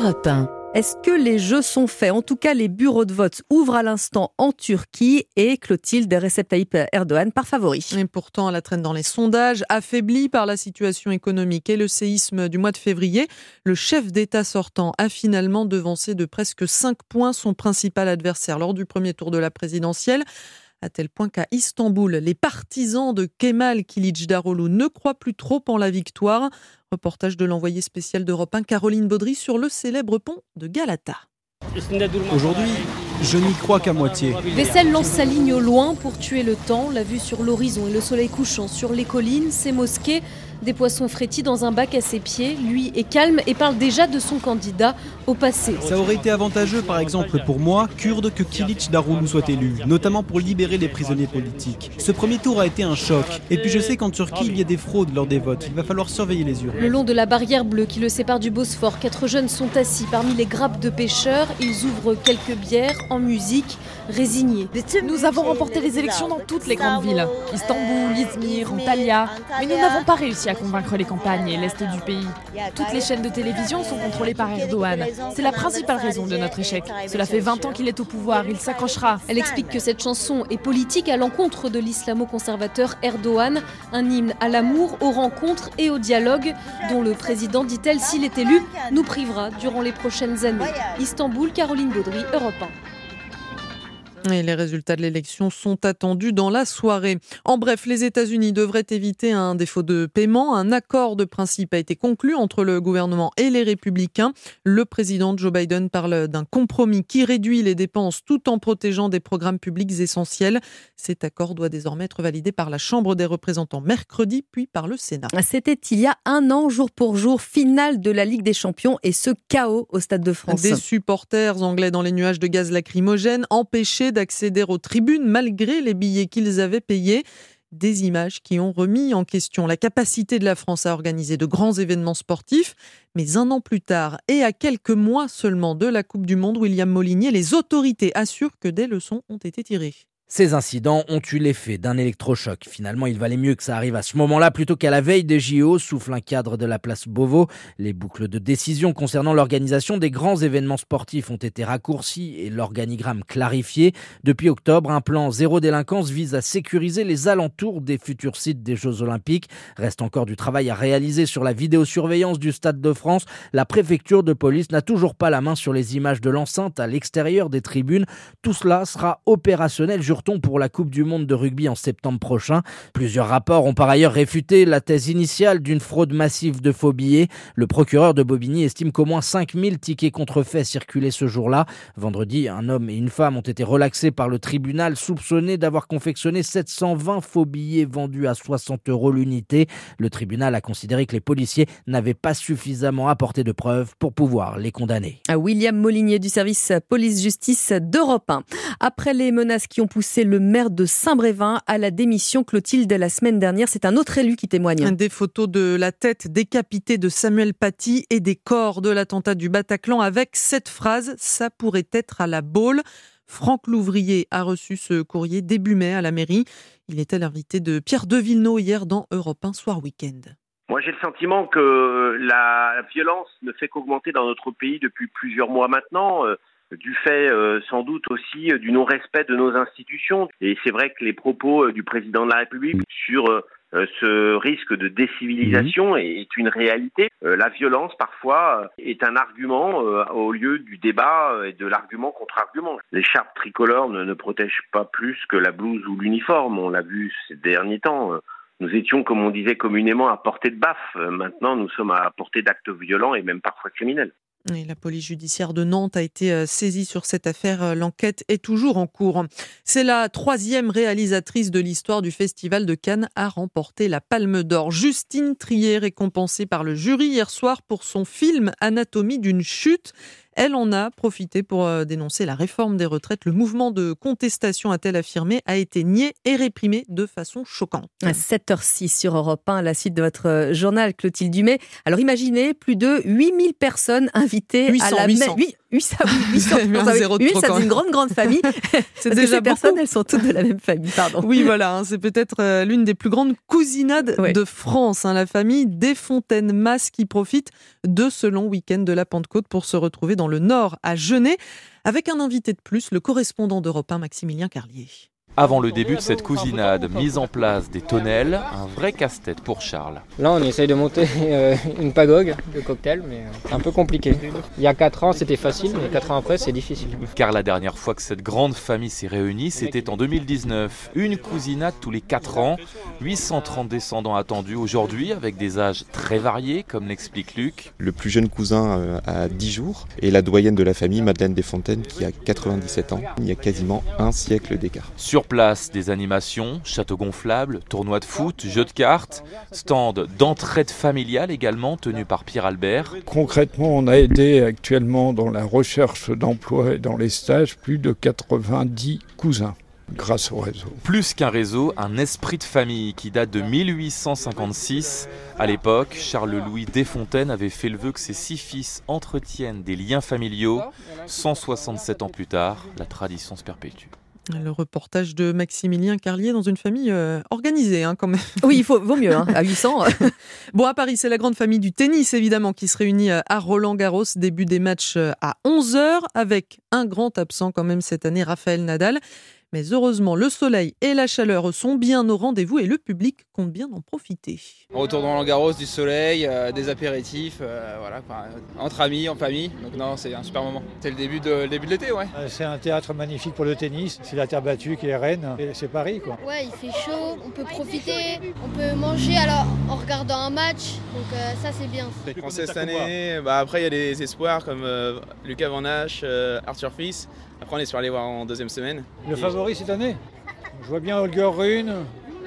Europe 1. Est-ce que les jeux sont faits? En tout cas, les bureaux de vote ouvrent à l'instant en Turquie et Clotilde Recep Tayyip Erdogan par favori. Et pourtant, à la traîne dans les sondages, affaibli par la situation économique et le séisme du mois de février, le chef d'État sortant a finalement devancé de presque 5 points son principal adversaire lors du premier tour de la présidentielle à tel point qu'à Istanbul, les partisans de Kemal Kılıçdaroğlu ne croient plus trop en la victoire. Reportage de l'envoyé spécial d'Europe 1, Caroline Baudry, sur le célèbre pont de Galata. Aujourd'hui, je n'y crois qu'à moitié. Vessel lance sa ligne au loin pour tuer le temps. La vue sur l'horizon et le soleil couchant sur les collines, ses mosquées, des poissons frétils dans un bac à ses pieds. Lui est calme et parle déjà de son candidat au passé. Ça aurait été avantageux, par exemple, pour moi, kurde, que Kilic Darulu soit élu, notamment pour libérer les prisonniers politiques. Ce premier tour a été un choc. Et puis je sais qu'en Turquie, il y a des fraudes lors des votes. Il va falloir surveiller les urnes. Le long de la barrière bleue qui le sépare du Bosphore, quatre jeunes sont assis parmi les grappes de pêcheurs. Ils ouvrent quelques bières en musique, résignés. Nous avons remporté les élections dans toutes les grandes villes. Istanbul, Izmir, Antalya. Mais nous n'avons pas réussi à convaincre les campagnes et l'est du pays. Toutes les chaînes de télévision sont contrôlées par Erdogan. C'est la principale raison de notre échec. Cela fait 20 ans qu'il est au pouvoir, il s'accrochera. Elle explique que cette chanson est politique à l'encontre de l'islamo-conservateur Erdogan, un hymne à l'amour, aux rencontres et au dialogue, dont le président, dit-elle, s'il est élu, nous privera durant les prochaines années. Istanbul, Caroline Baudry, Europe 1. Et les résultats de l'élection sont attendus dans la soirée. En bref, les États-Unis devraient éviter un défaut de paiement. Un accord de principe a été conclu entre le gouvernement et les républicains. Le président Joe Biden parle d'un compromis qui réduit les dépenses tout en protégeant des programmes publics essentiels. Cet accord doit désormais être validé par la Chambre des représentants mercredi, puis par le Sénat. C'était il y a un an, jour pour jour, finale de la Ligue des Champions et ce chaos au Stade de France. Des supporters anglais dans les nuages de gaz lacrymogène empêchés d'accéder aux tribunes malgré les billets qu'ils avaient payés. Des images qui ont remis en question la capacité de la France à organiser de grands événements sportifs. Mais un an plus tard, et à quelques mois seulement de la Coupe du Monde, William Molinier, les autorités assurent que des leçons ont été tirées. Ces incidents ont eu l'effet d'un électrochoc. Finalement, il valait mieux que ça arrive à ce moment-là plutôt qu'à la veille des JO, souffle un cadre de la place Beauvau. Les boucles de décision concernant l'organisation des grands événements sportifs ont été raccourcies et l'organigramme clarifié. Depuis octobre, un plan zéro délinquance vise à sécuriser les alentours des futurs sites des Jeux Olympiques. Reste encore du travail à réaliser sur la vidéosurveillance du Stade de France. La préfecture de police n'a toujours pas la main sur les images de l'enceinte à l'extérieur des tribunes. Tout cela sera opérationnel, pour la Coupe du Monde de rugby en septembre prochain. Plusieurs rapports ont par ailleurs réfuté la thèse initiale d'une fraude massive de faux billets. Le procureur de Bobigny estime qu'au moins 5000 tickets contrefaits circulaient ce jour-là. Vendredi, un homme et une femme ont été relaxés par le tribunal soupçonnés d'avoir confectionné 720 faux billets vendus à 60 euros l'unité. Le tribunal a considéré que les policiers n'avaient pas suffisamment apporté de preuves pour pouvoir les condamner. William Molinier du service police-justice d'Europe 1. Après les menaces qui ont poussé le maire de Saint-Brévin à la démission, Clotilde, la semaine dernière, c'est un autre élu qui témoigne. Des photos de la tête décapitée de Samuel Paty et des corps de l'attentat du Bataclan avec cette phrase Ça pourrait être à la Baule. Franck Louvrier a reçu ce courrier début mai à la mairie. Il était l'invité de Pierre Devilleneux hier dans Europe 1 Soir Week-end. Moi, j'ai le sentiment que la violence ne fait qu'augmenter dans notre pays depuis plusieurs mois maintenant, euh, du fait euh, sans doute aussi du non-respect de nos institutions. Et c'est vrai que les propos euh, du président de la République sur ce risque de décivilisation est une réalité. La violence, parfois, est un argument au lieu du débat et de l'argument contre argument. L'écharpe tricolore ne, ne protège pas plus que la blouse ou l'uniforme. On l'a vu ces derniers temps nous étions, comme on disait communément, à portée de baffe. Maintenant, nous sommes à portée d'actes violents et même parfois criminels. La police judiciaire de Nantes a été euh, saisie sur cette affaire. Euh, l'enquête est toujours en cours. C'est la troisième réalisatrice de l'histoire du Festival de Cannes à remporter la Palme d'Or. Justine Trier, récompensée par le jury hier soir pour son film Anatomie d'une chute. Elle en a profité pour euh, dénoncer la réforme des retraites. Le mouvement de contestation, a-t-elle affirmé, a été nié et réprimé de façon choquante. À 7h06 sur Europe 1, la suite de votre euh, journal, Clotilde Dumay. Alors imaginez plus de 8000 personnes invitées à la 800. 800, 800, 800 ça une grande, grande famille. *laughs* C'est déjà ces personnes, elles sont toutes de la même famille, pardon. Oui, voilà, hein, c'est peut-être euh, l'une des plus grandes cousinades de France. Hein, la famille Desfontaines-Masse qui profite de ce long week-end de la Pentecôte pour se retrouver dans le Nord, à Genève, avec un invité de plus, le correspondant d'Europe 1, Maximilien Carlier. Avant le début de cette cousinade, mise en place des tonnelles, un vrai casse-tête pour Charles. Là, on essaye de monter *laughs* euh, une pagogue de cocktail, mais c'est un peu compliqué. Il y a 4 ans, c'était facile, mais 4 ans après, c'est difficile. Car la dernière fois que cette grande famille s'est réunie, c'était en 2019. Une cousinade tous les 4 ans, 830 descendants attendus aujourd'hui, avec des âges très variés, comme l'explique Luc. Le plus jeune cousin euh, a 10 jours, et la doyenne de la famille, Madeleine Desfontaines, qui a 97 ans. Il y a quasiment un siècle d'écart. Sur place, des animations, châteaux gonflables, tournois de foot, jeux de cartes, stand d'entraide familiale également tenu par Pierre Albert. Concrètement, on a aidé actuellement dans la recherche d'emploi et dans les stages plus de 90 cousins grâce au réseau. Plus qu'un réseau, un esprit de famille qui date de 1856. À l'époque, Charles-Louis Desfontaines avait fait le vœu que ses six fils entretiennent des liens familiaux. 167 ans plus tard, la tradition se perpétue. Le reportage de Maximilien Carlier dans une famille euh, organisée, hein, quand même. Oui, il faut, vaut mieux, hein, à 800. *laughs* bon, à Paris, c'est la grande famille du tennis, évidemment, qui se réunit euh, à Roland-Garros. Début des matchs euh, à 11h, avec un grand absent quand même cette année, Raphaël Nadal. Mais heureusement, le soleil et la chaleur sont bien au rendez-vous et le public compte bien en profiter. Retour dans Roland-Garros, du soleil, euh, des apéritifs, euh, voilà, entre amis, en famille. Donc non, c'est un super moment. C'est le début de, début de l'été, ouais. Euh, c'est un théâtre magnifique pour le tennis. C'est la terre battue qui est reine. Et c'est Paris, quoi. Ouais, il fait chaud, on peut profiter, on peut manger alors en regardant un match. Donc ça, c'est bien. Français cette année, bah, après il y a des espoirs comme Lucas Van Hache, Arthur Fils. Après, on espère les voir en deuxième semaine. Le favori cette année Je vois bien Holger Rune.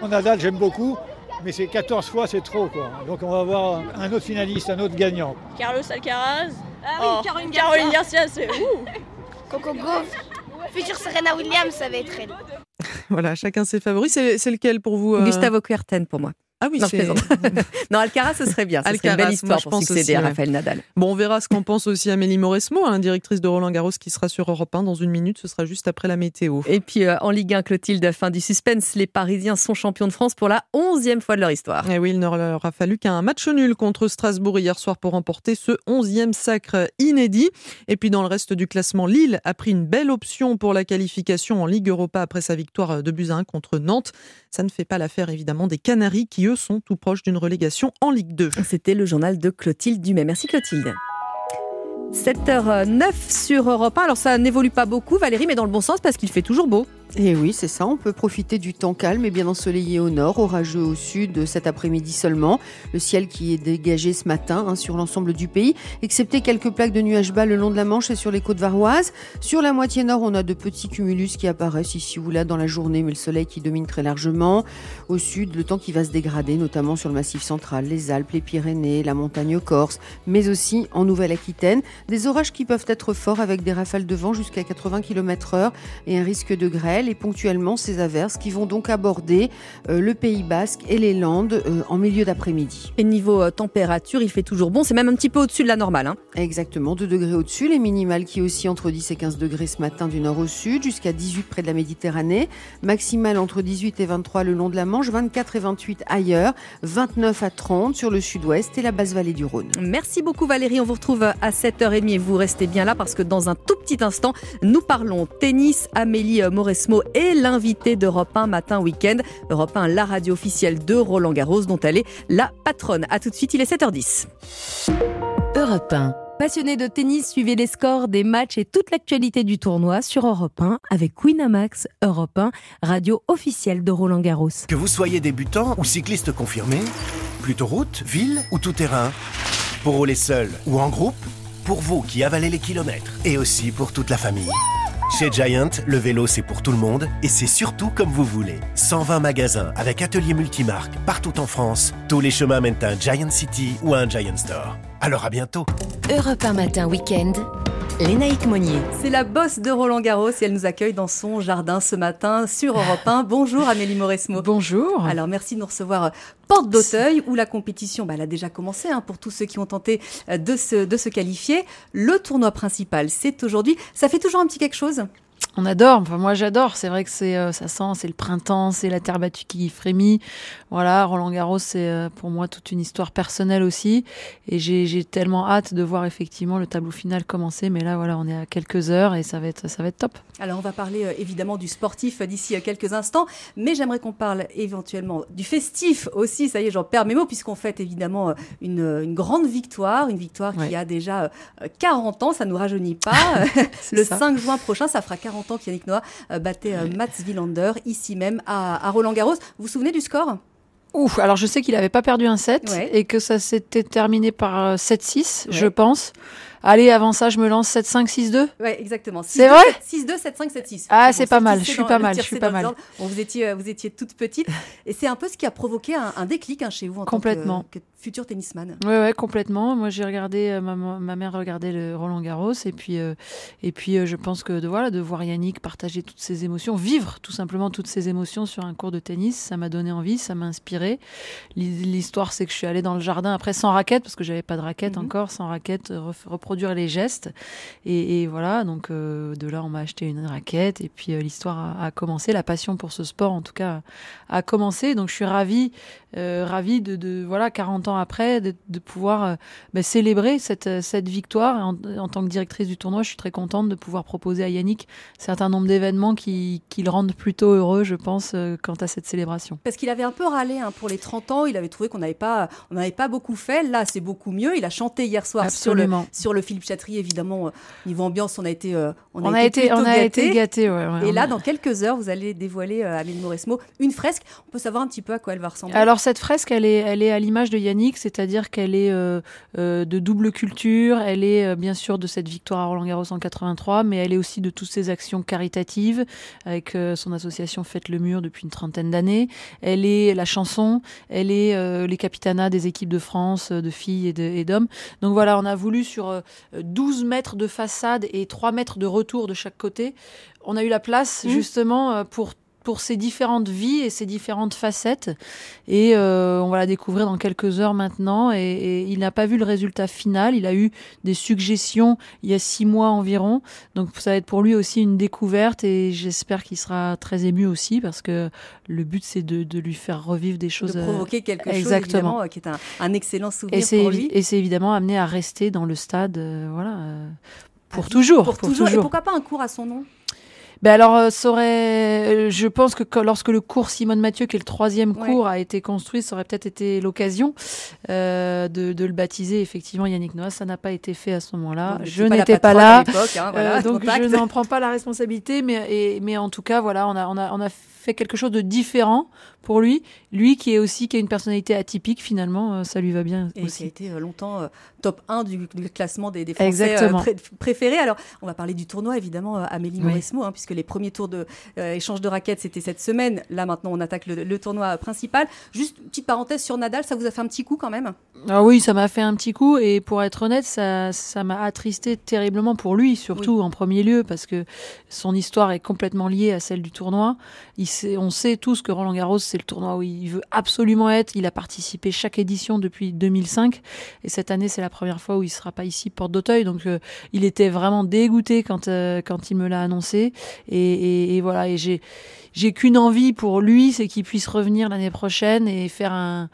Nadal, j'aime beaucoup. Mais c'est 14 fois, c'est trop. Quoi. Donc on va avoir un autre finaliste, un autre gagnant. Carlos Alcaraz. Ah oui, oh, Caroline Garcia. Caroline Garcia, c'est *laughs* ouh. Coco Gauff. Future Serena Williams, ça va être elle. *laughs* voilà, chacun ses favoris. C'est lequel pour vous euh... Gustavo Kuerten pour moi. Ah oui, non, c'est... *laughs* non, Alcaraz, ce serait bien. Ce Alcaraz, serait une belle histoire pour succéder aussi, à Raphaël Nadal. Bon, on verra ce qu'en pense aussi Amélie Mauresmo, hein, directrice de Roland Garros, qui sera sur Europe 1 dans une minute. Ce sera juste après la météo. Et puis euh, en Ligue 1, Clotilde, fin du suspense, les Parisiens sont champions de France pour la onzième fois de leur histoire. Et eh oui, il ne leur a fallu qu'un match nul contre Strasbourg hier soir pour remporter ce onzième sacre inédit. Et puis dans le reste du classement, Lille a pris une belle option pour la qualification en Ligue Europa après sa victoire de buts 1 contre Nantes. Ça ne fait pas l'affaire évidemment des Canaries qui sont tout proches d'une relégation en Ligue 2. C'était le journal de Clotilde Dumais. Merci Clotilde. 7h09 sur Europe 1. Alors ça n'évolue pas beaucoup Valérie, mais dans le bon sens parce qu'il fait toujours beau. Et eh oui, c'est ça, on peut profiter du temps calme et bien ensoleillé au nord, orageux au sud cet après-midi seulement. Le ciel qui est dégagé ce matin hein, sur l'ensemble du pays, excepté quelques plaques de nuages bas le long de la Manche et sur les côtes varoises. Sur la moitié nord, on a de petits cumulus qui apparaissent ici ou là dans la journée, mais le soleil qui domine très largement. Au sud, le temps qui va se dégrader, notamment sur le massif central, les Alpes, les Pyrénées, la montagne corse, mais aussi en Nouvelle-Aquitaine. Des orages qui peuvent être forts avec des rafales de vent jusqu'à 80 km heure et un risque de grêle et ponctuellement ces averses qui vont donc aborder euh, le Pays Basque et les Landes euh, en milieu d'après-midi. Et niveau euh, température, il fait toujours bon, c'est même un petit peu au-dessus de la normale. Hein. Exactement, 2 degrés au-dessus, les minimales qui aussi entre 10 et 15 degrés ce matin du nord au sud, jusqu'à 18 près de la Méditerranée, maximale entre 18 et 23 le long de la Manche, 24 et 28 ailleurs, 29 à 30 sur le sud-ouest et la basse vallée du Rhône. Merci beaucoup Valérie, on vous retrouve à 7h30 et vous restez bien là parce que dans un tout petit instant, nous parlons tennis, Amélie Mauresmo est l'invité d'Europe 1 Matin Week-end. Europe 1, la radio officielle de Roland Garros, dont elle est la patronne. A tout de suite, il est 7h10. Europe 1. Passionné de tennis, suivez les scores des matchs et toute l'actualité du tournoi sur Europe 1 avec Winamax, Europe 1, radio officielle de Roland Garros. Que vous soyez débutant ou cycliste confirmé, plutôt route, ville ou tout terrain, pour rouler seul ou en groupe, pour vous qui avalez les kilomètres et aussi pour toute la famille. Chez Giant, le vélo c'est pour tout le monde et c'est surtout comme vous voulez. 120 magasins avec ateliers multimarques partout en France. Tous les chemins mènent à un Giant City ou à un Giant Store. Alors à bientôt. Europe 1 matin week-end. Lénaïque Monnier. C'est la bosse de Roland Garros et elle nous accueille dans son jardin ce matin sur Europe 1. Bonjour Amélie Mauresmo. Bonjour. Alors merci de nous recevoir euh, Porte d'Auteuil où la compétition bah, elle a déjà commencé hein, pour tous ceux qui ont tenté euh, de se, de se qualifier. Le tournoi principal c'est aujourd'hui. Ça fait toujours un petit quelque chose? On adore. Enfin, moi, j'adore. C'est vrai que c'est, euh, ça sent, c'est le printemps, c'est la terre battue qui frémit. Voilà, Roland Garros, c'est euh, pour moi toute une histoire personnelle aussi. Et j'ai tellement hâte de voir effectivement le tableau final commencer. Mais là, voilà, on est à quelques heures et ça va être, ça va être top. Alors, on va parler euh, évidemment du sportif d'ici quelques instants, mais j'aimerais qu'on parle éventuellement du festif aussi. Ça y est, j'en perds mes mots puisqu'on fête évidemment une, une, grande victoire, une victoire qui a déjà 40 ans. Ça nous rajeunit pas. *laughs* le 5 juin prochain, ça fera 40 ans qu'Yannick Noah euh, battait euh, Mats Wilander ici même à, Roland Garros. Vous vous souvenez du score? Ouf, alors je sais qu'il n'avait pas perdu un set et que ça s'était terminé par 7-6, euh, je pense. Allez, avant ça, je me lance 7-5, 6-2 Oui, exactement. C'est vrai? 6-2, 7-5, 7-6. Ah, c'est pas mal, je suis pas mal, je suis pas mal. vous, étiez, vous étiez toute petite. Et c'est un peu ce qui a provoqué un, déclic hein, chez vous en Complètement. tant que, futur tennisman. Oui, ouais, complètement. Moi, j'ai regardé, euh, ma, ma, mère regardait le Roland Garros. Et puis, euh, et puis euh, je pense que de, voilà, de voir Yannick partager toutes ses émotions, vivre tout simplement toutes ses émotions sur un cours de tennis, ça m'a donné envie, ça m'a inspiré. L'histoire, c'est que je suis allée dans le jardin après sans raquette, parce que j'avais pas de raquette mhm. encore, sans raquette, reproduire les gestes. Et, voilà, donc de là, on m'a acheté une raquette. Et puis, l'histoire a, commencé. La passion pour ce sport, en tout cas, a commencé. Donc, je suis ravie, ravie de, de, voilà, 40 ans après, de, pouvoir euh, bah, célébrer cette, euh, cette victoire. En, tant que directrice du tournoi, je suis très contente de pouvoir proposer à Yannick un certain nombre d'événements qui, qui, le rendent plutôt heureux, je pense, euh, quant à cette célébration. Parce qu'il avait un peu râlé hein, pour les 30 ans, il avait trouvé qu'on n'avait pas, on n'avait pas beaucoup fait. Là, c'est beaucoup mieux. Il a chanté hier soir sur le, sur le Philippe Chatrier, évidemment. Niveau ambiance, on a été, on, a, été, on a été gâtés. Et là, dans quelques heures, vous allez dévoiler à Amélie Mauresmo une fresque. On peut savoir un petit peu à quoi elle va ressembler. Alors, cette fresque, elle est, elle est à l'image de Yannick c'est-à-dire qu'elle est euh, euh, de double culture, elle est euh, bien sûr de cette victoire à Roland Garros en 83, mais elle est aussi de toutes ses actions caritatives avec son association Faites le Mur depuis une trentaine d'années. Elle est la chanson, elle est les capitanats des équipes de France, de filles et d'hommes. Donc voilà, on a voulu sur 12 mètres de façade et 3 mètres de retour de chaque côté, on a eu la place mmh. justement pour pour ses différentes vies et ses différentes facettes. Et euh, on va la découvrir dans quelques heures maintenant. Et, il n'a pas vu le résultat final. Il a eu des suggestions il y a six mois environ. Donc ça va être pour lui aussi une découverte. Et j'espère qu'il sera très ému aussi parce que le but c'est de, lui faire revivre des choses. De provoquer quelque Exactement. chose qui est un, excellent souvenir et pour lui. Et c'est évidemment amené à rester dans le stade. voilà. pour, toujours, pour, toujours. Et pourquoi pas un cours à son nom? Ben alors, euh, ça aurait, euh, je pense que lorsque le cours Simone Mathieu, qui est le troisième cours, a été construit, ça aurait peut-être été l'occasion euh, de, de, le baptiser. Effectivement, Yannick Noah, ça n'a pas été fait à ce moment-là. Je n'étais pas, là, hein, voilà, donc je n'en prends pas la responsabilité, mais, et, mais en tout cas, voilà, on a, on a, on a fait quelque chose de différent pour lui. Lui qui est aussi qui a une personnalité atypique finalement, euh, ça lui va bien et aussi. qui a été euh, longtemps euh, top 1 du, classement des, des Français préférés. Alors on va parler du tournoi évidemment Amélie oui. hein, puisque les premiers tours de échange de raquettes c'était cette semaine. Là maintenant on attaque le, tournoi principal. Juste une petite parenthèse sur Nadal, ça vous a fait un petit coup quand même? Ah oui, ça m'a fait un petit coup et pour être honnête, ça ça m'a attristé terriblement pour lui surtout en premier lieu parce que son histoire est complètement liée à celle du tournoi. Il on sait tous que Roland Garros, c'est le tournoi où il veut absolument être. Il a participé chaque édition depuis 2005. Et cette année, c'est la première fois où il sera pas ici, porte d'Auteuil. Donc, euh, il était vraiment dégoûté quand, euh, quand il me l'a annoncé. Et, et voilà. Et j'ai, j'ai qu'une envie pour lui, c'est qu'il puisse revenir l'année prochaine et faire un,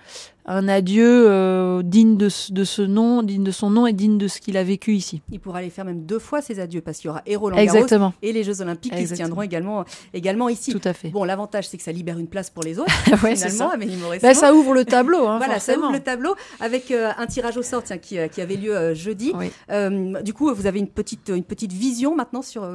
un adieu euh, digne de, de, ce nom, digne de son nom et digne de ce qu'il a vécu ici. Il pourra aller faire même deux fois ses adieux parce qu'il y aura et Roland Garros et les Jeux Olympiques qui se tiendront également, également ici. Tout à fait. Bon, l'avantage c'est que ça libère une place pour les autres. *laughs* ouais, finalement, ça. Bah, ça ouvre le tableau. Hein, voilà, ça ouvre le tableau avec euh, un tirage au sort tiens, qui, euh, qui, avait lieu jeudi. du coup, vous avez une petite, une petite vision maintenant sur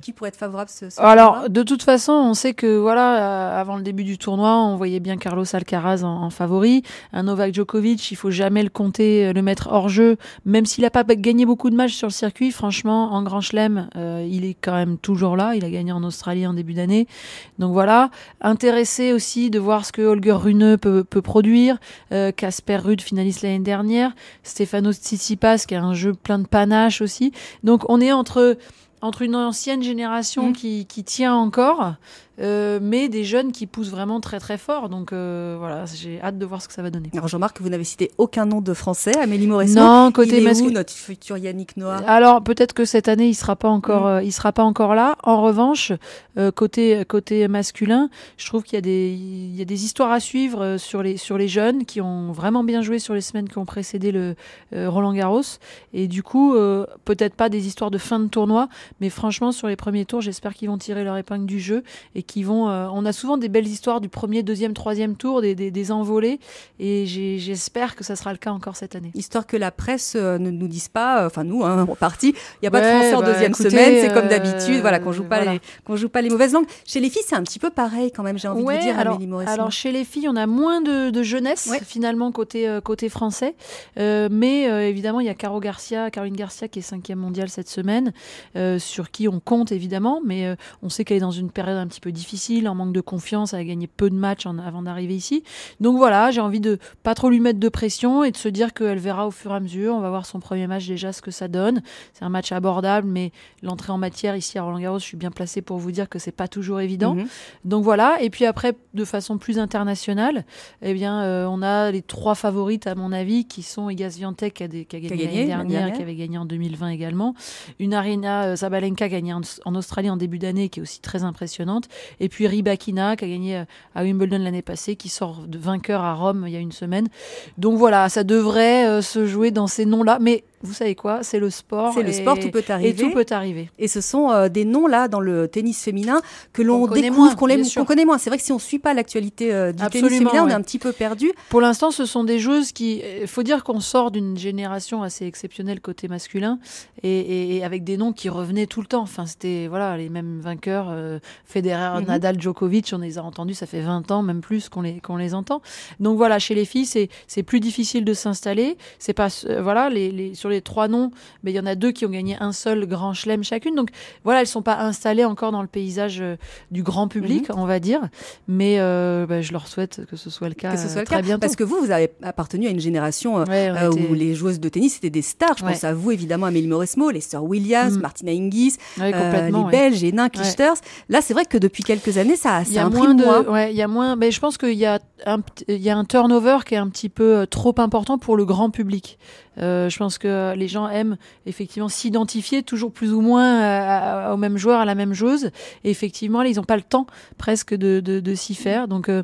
qui pourrait être favorable ce, ce Alors, de toute façon, on sait que voilà, avant le début du tournoi, on voyait bien Carlos Alcaraz en, en favori. Un Novak Djokovic, il faut jamais le compter, euh, le mettre hors jeu, même s'il n'a pas gagné beaucoup de matchs sur le circuit. Franchement, en Grand Chelem, euh, il est quand même toujours là. Il a gagné en Australie en début d'année. Donc voilà, intéressé aussi de voir ce que Holger Rune peut, produire. Euh, Casper Ruud, finaliste l'année dernière. Stefano Tsitsipas, qui a un jeu plein de panache aussi. Donc on est entre entre une ancienne génération mmh. qui, qui, tient encore euh, mais des jeunes qui poussent vraiment très très fort. Donc euh, voilà, j'ai hâte de voir ce que ça va donner. Alors Jean-Marc, vous n'avez cité aucun nom de français, Amélie Moresson. Non, côté masculin. notre futur Yannick Noah? Alors peut-être que cette année il sera pas encore, mm. euh, il sera pas encore là. En revanche, côté côté masculin, je trouve qu'il y a des il y a des histoires à suivre sur les sur les jeunes qui ont vraiment bien joué sur les semaines qui ont précédé le Roland Garros. Et du coup, peut-être pas des histoires de fin de tournoi, mais franchement sur les premiers tours, j'espère qu'ils vont tirer leur épingle du jeu et qui vont. Euh, on a souvent des belles histoires du premier, deuxième, troisième tour, des, des, envolées, et j'espère que ça sera le cas encore cette année. Histoire que la presse euh, ne nous dise pas, euh, enfin nous, hein, en partie, il n'y a pas de Français en bah, deuxième semaine, c'est comme d'habitude, voilà, qu'on joue pas les, qu'on joue pas les mauvaises langues. Chez les filles, c'est un petit peu pareil quand même. J'ai envie de vous dire, alors, Amélie Alors chez les filles, on a moins de, jeunesse finalement côté côté français, mais évidemment il y a Caro Garcia, Caroline Garcia qui est cinquième mondiale cette semaine, sur qui on compte évidemment, mais on sait qu'elle est dans une période un petit peu difficile, en manque de confiance, elle a gagné peu de matchs avant d'arriver ici. Donc voilà, j'ai envie de pas trop lui mettre de pression et de se dire qu'elle verra au fur et à mesure. On va voir son premier match déjà ce que ça donne. C'est un match abordable, mais l'entrée en matière ici à Roland Garros, je suis bien placée pour vous dire que c'est pas toujours évident. Mhm. Donc voilà. Et puis après, de façon plus internationale, eh bien, euh, on a les trois favorites à mon avis qui sont Igas Viantec qui a, qui a gagné l'année dernière, qui avait gagné en 2020 également. Une Arena euh, Sabalenka gagnée en, en Australie en début d'année qui est aussi très impressionnante. Et puis Ribakina qui a gagné euh, à Wimbledon l'année passée, qui sort de vainqueur à Rome il y a une semaine. Donc voilà, ça devrait euh, se jouer dans ces noms-là. Mais vous savez quoi? C'est le sport. C'est le sport, tout peut arriver. Et tout peut arriver. Et ce sont euh, des noms là dans le tennis féminin que l'on découvre, qu'on connaît moins. C'est vrai que si on ne suit pas l'actualité euh, du tennis féminin, on est un petit peu perdu. Pour l'instant, ce sont des joueuses qui. Il faut dire qu'on sort d'une génération assez exceptionnelle côté masculin et, et, avec des noms qui revenaient tout le temps. Enfin, c'était voilà les mêmes vainqueurs euh, Federer, mhm. Nadal, Djokovic. On les a entendus. Ça fait 20 ans, même plus qu'on les qu'on les entend. Donc voilà, chez les filles, c'est c'est plus difficile de s'installer. C'est pas voilà les, les sur les trois noms, mais il y en a deux qui ont gagné un seul grand chelem chacune. Donc voilà, elles sont pas installées encore dans le paysage du grand public, mhm. on va dire. Mais bah, je leur souhaite que ce soit le cas. Que ce soit très bientôt. Parce que vous, vous avez appartenu à une génération où les joueuses de tennis étaient des stars. Je pense à vous évidemment, Amélie Mauresmo, les sœurs Williams, mm. Martina Hingis, les Belges, Hénin, Kichters. Là, c'est vrai que depuis quelques années, ça, ça moins de, il y a moins. Mais je pense qu'il y a un, il y a un turnover qui est un petit peu euh, trop important pour le grand public. Euh, je pense que les gens aiment effectivement s'identifier toujours plus ou moins aux mêmes joueurs, à la même chose. Et effectivement, ils n'ont pas le temps presque de, de, de s'y faire. Donc, euh,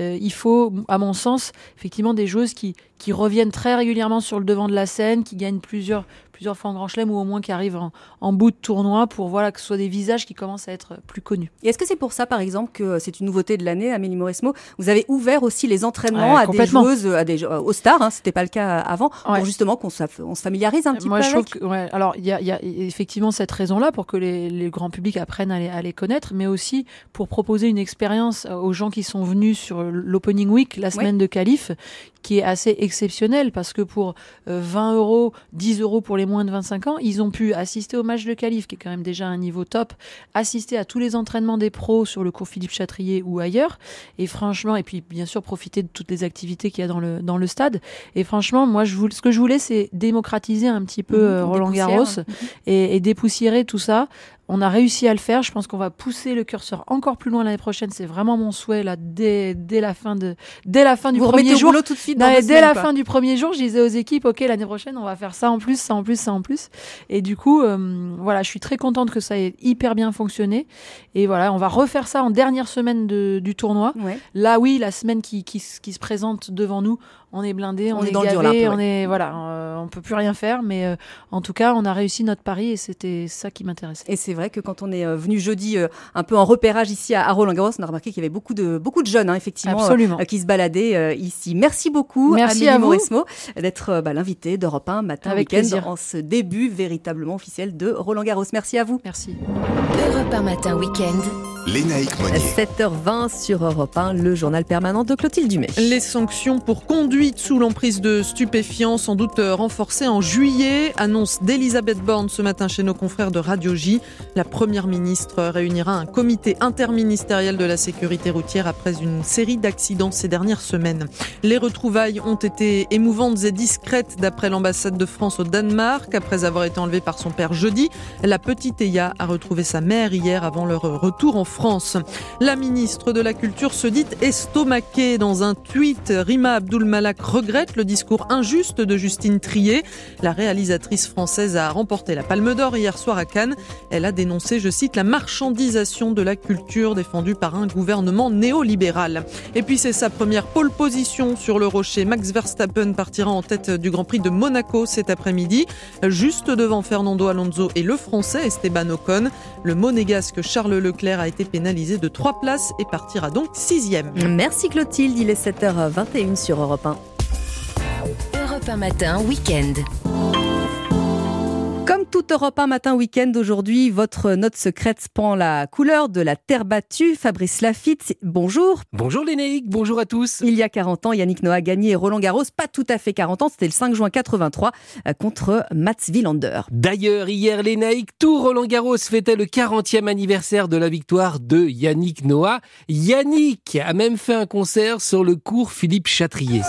euh, il faut, à mon sens, effectivement des joueuses qui reviennent très régulièrement sur le devant de la scène, qui gagnent plusieurs, plusieurs fois en Grand Chelem ou au moins qui arrivent en, bout de tournoi pour voilà, que ce soit des visages qui commencent à être plus connus. Et est-ce que c'est pour ça, par exemple, que c'est une nouveauté de l'année, Amélie Mauresmo Vous avez ouvert aussi les entraînements à des joueuses, à des, aux stars, hein, c'était pas le cas avant, pour justement qu'on se, familiarise un petit Moi, peu je avec. Trouve que, ouais, alors, il y a, y a, effectivement cette raison-là pour que les, les grands publics apprennent à les, à les, connaître, mais aussi pour proposer une expérience aux gens qui sont venus sur l'opening week, la semaine de qualif, qui est assez exceptionnelle parce que pour 20 euh, euros, 10 euros pour les moins de 25 ans, ils ont pu assister au match de qualif, qui est quand même déjà un niveau top, assister à tous les entraînements des pros sur le cours Philippe Chatrier ou ailleurs, et franchement, et puis bien sûr profiter de toutes les activités qu'il y a dans le, dans le stade. Et franchement, moi, je voulais, ce que je voulais, c'est démocratiser un petit peu mmh, euh, Roland Garros et, et dépoussiérer tout ça on a réussi à le faire. Je pense qu'on va pousser le curseur encore plus loin l'année prochaine. C'est vraiment mon souhait là dès, dès la fin de dès la fin du premier jour. tout de suite dès la fin du premier jour, je disais aux équipes OK, l'année prochaine, on va faire ça en plus, ça en plus, ça en plus. Et du coup, euh, voilà, je suis très contente que ça ait hyper bien fonctionné. Et voilà, on va refaire ça en dernière semaine du tournoi. Là, oui, la semaine qui, qui, qui se présente devant nous, on est blindé, on, est, gavé, on est voilà, euh, on peut plus rien faire, mais euh, en tout cas, on a réussi notre pari et c'était ça qui m'intéressait. Et c'est vrai que quand on est euh, venu jeudi un peu en repérage ici à, Roland Garros, on a remarqué qu'il y avait beaucoup de beaucoup de jeunes, hein, effectivement, qui se baladaient ici. Merci beaucoup, Merci à Mauresmo, d'être bah, l'invité d'Europe 1 matin Avec week-end en ce début véritablement officiel de Roland Garros. Merci à vous. Merci. Europe 1 matin week-end. Lénaïque Monnier. 7h20 sur Europe 1, le journal permanent de Clotilde Dumais. Les sanctions pour conduite sous l'emprise de stupéfiants, sans doute renforcées en juillet, annonce d'Elisabeth Borne ce matin chez nos confrères de Radio J. La première ministre réunira un comité interministériel de la sécurité routière après une série d'accidents ces dernières semaines. Les retrouvailles ont été émouvantes et discrètes d'après l'ambassade de France au Danemark. Après avoir été enlevée par son père jeudi, la petite Eya a retrouvé sa mère hier avant leur retour en France. La ministre de la Culture se dit estomaquée dans un tweet. Rima Abdul-Malak regrette le discours injuste de Justine Trier. La réalisatrice française a remporté la Palme d'Or hier soir à Cannes. Elle a dénoncé, je cite, la marchandisation de la culture défendue par un gouvernement néolibéral. Et puis c'est sa première pole position sur le rocher. Max Verstappen partira en tête du Grand Prix de Monaco cet après-midi, juste devant Fernando Alonso et le Français Esteban Ocon. Le monégasque Charles Leclerc a été pénalisé de 3 places et partira donc sixième. Merci Clotilde, il est 7h21 sur Europe 1. Europe 1 matin, week-end. Comme toute Europe 1 matin week-end aujourd'hui, votre note secrète prend la couleur de la terre battue. Fabrice Lafitte, bonjour. Bonjour Lénéique, bonjour à tous. Il y a 40 ans, Yannick Noah a gagné Roland Garros, pas tout à fait 40 ans, c'était le 5 juin 83 euh, contre Mats Wilander. D'ailleurs, hier Lénaïque, tout Roland Garros fêtait le 40e anniversaire de la victoire de Yannick Noah. Yannick a même fait un concert sur le cours Philippe Chatrier.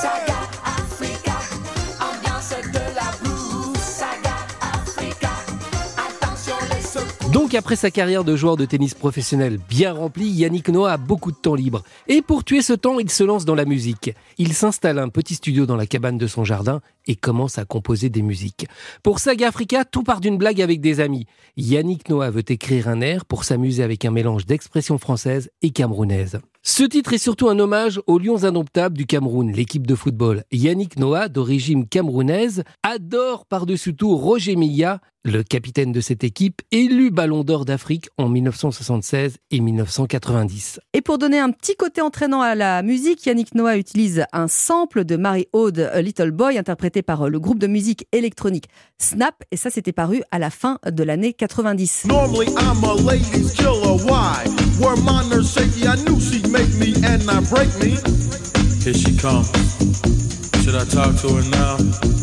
Donc après sa carrière de joueur de tennis professionnel bien remplie, Yannick Noah a beaucoup de temps libre. Et pour tuer ce temps, il se lance dans la musique. Il s'installe un petit studio dans la cabane de son jardin et commence à composer des musiques. Pour Saga Africa, tout part d'une blague avec des amis. Yannick Noah veut écrire un air pour s'amuser avec un mélange d'expressions françaises et camerounaises. Ce titre est surtout un hommage aux Lions indomptables du Cameroun, l'équipe de football. Yannick Noah, d'origine camerounaise, adore par-dessus tout Roger Milla, le capitaine de cette équipe, élu Ballon d'Or d'Afrique en 1976 et 1990. Et pour donner un petit côté entraînant à la musique, Yannick Noah utilise un sample de Mary Aude, Little Boy, interprété par le groupe de musique électronique Snap, et ça c'était paru à la fin de l'année 90. She comes.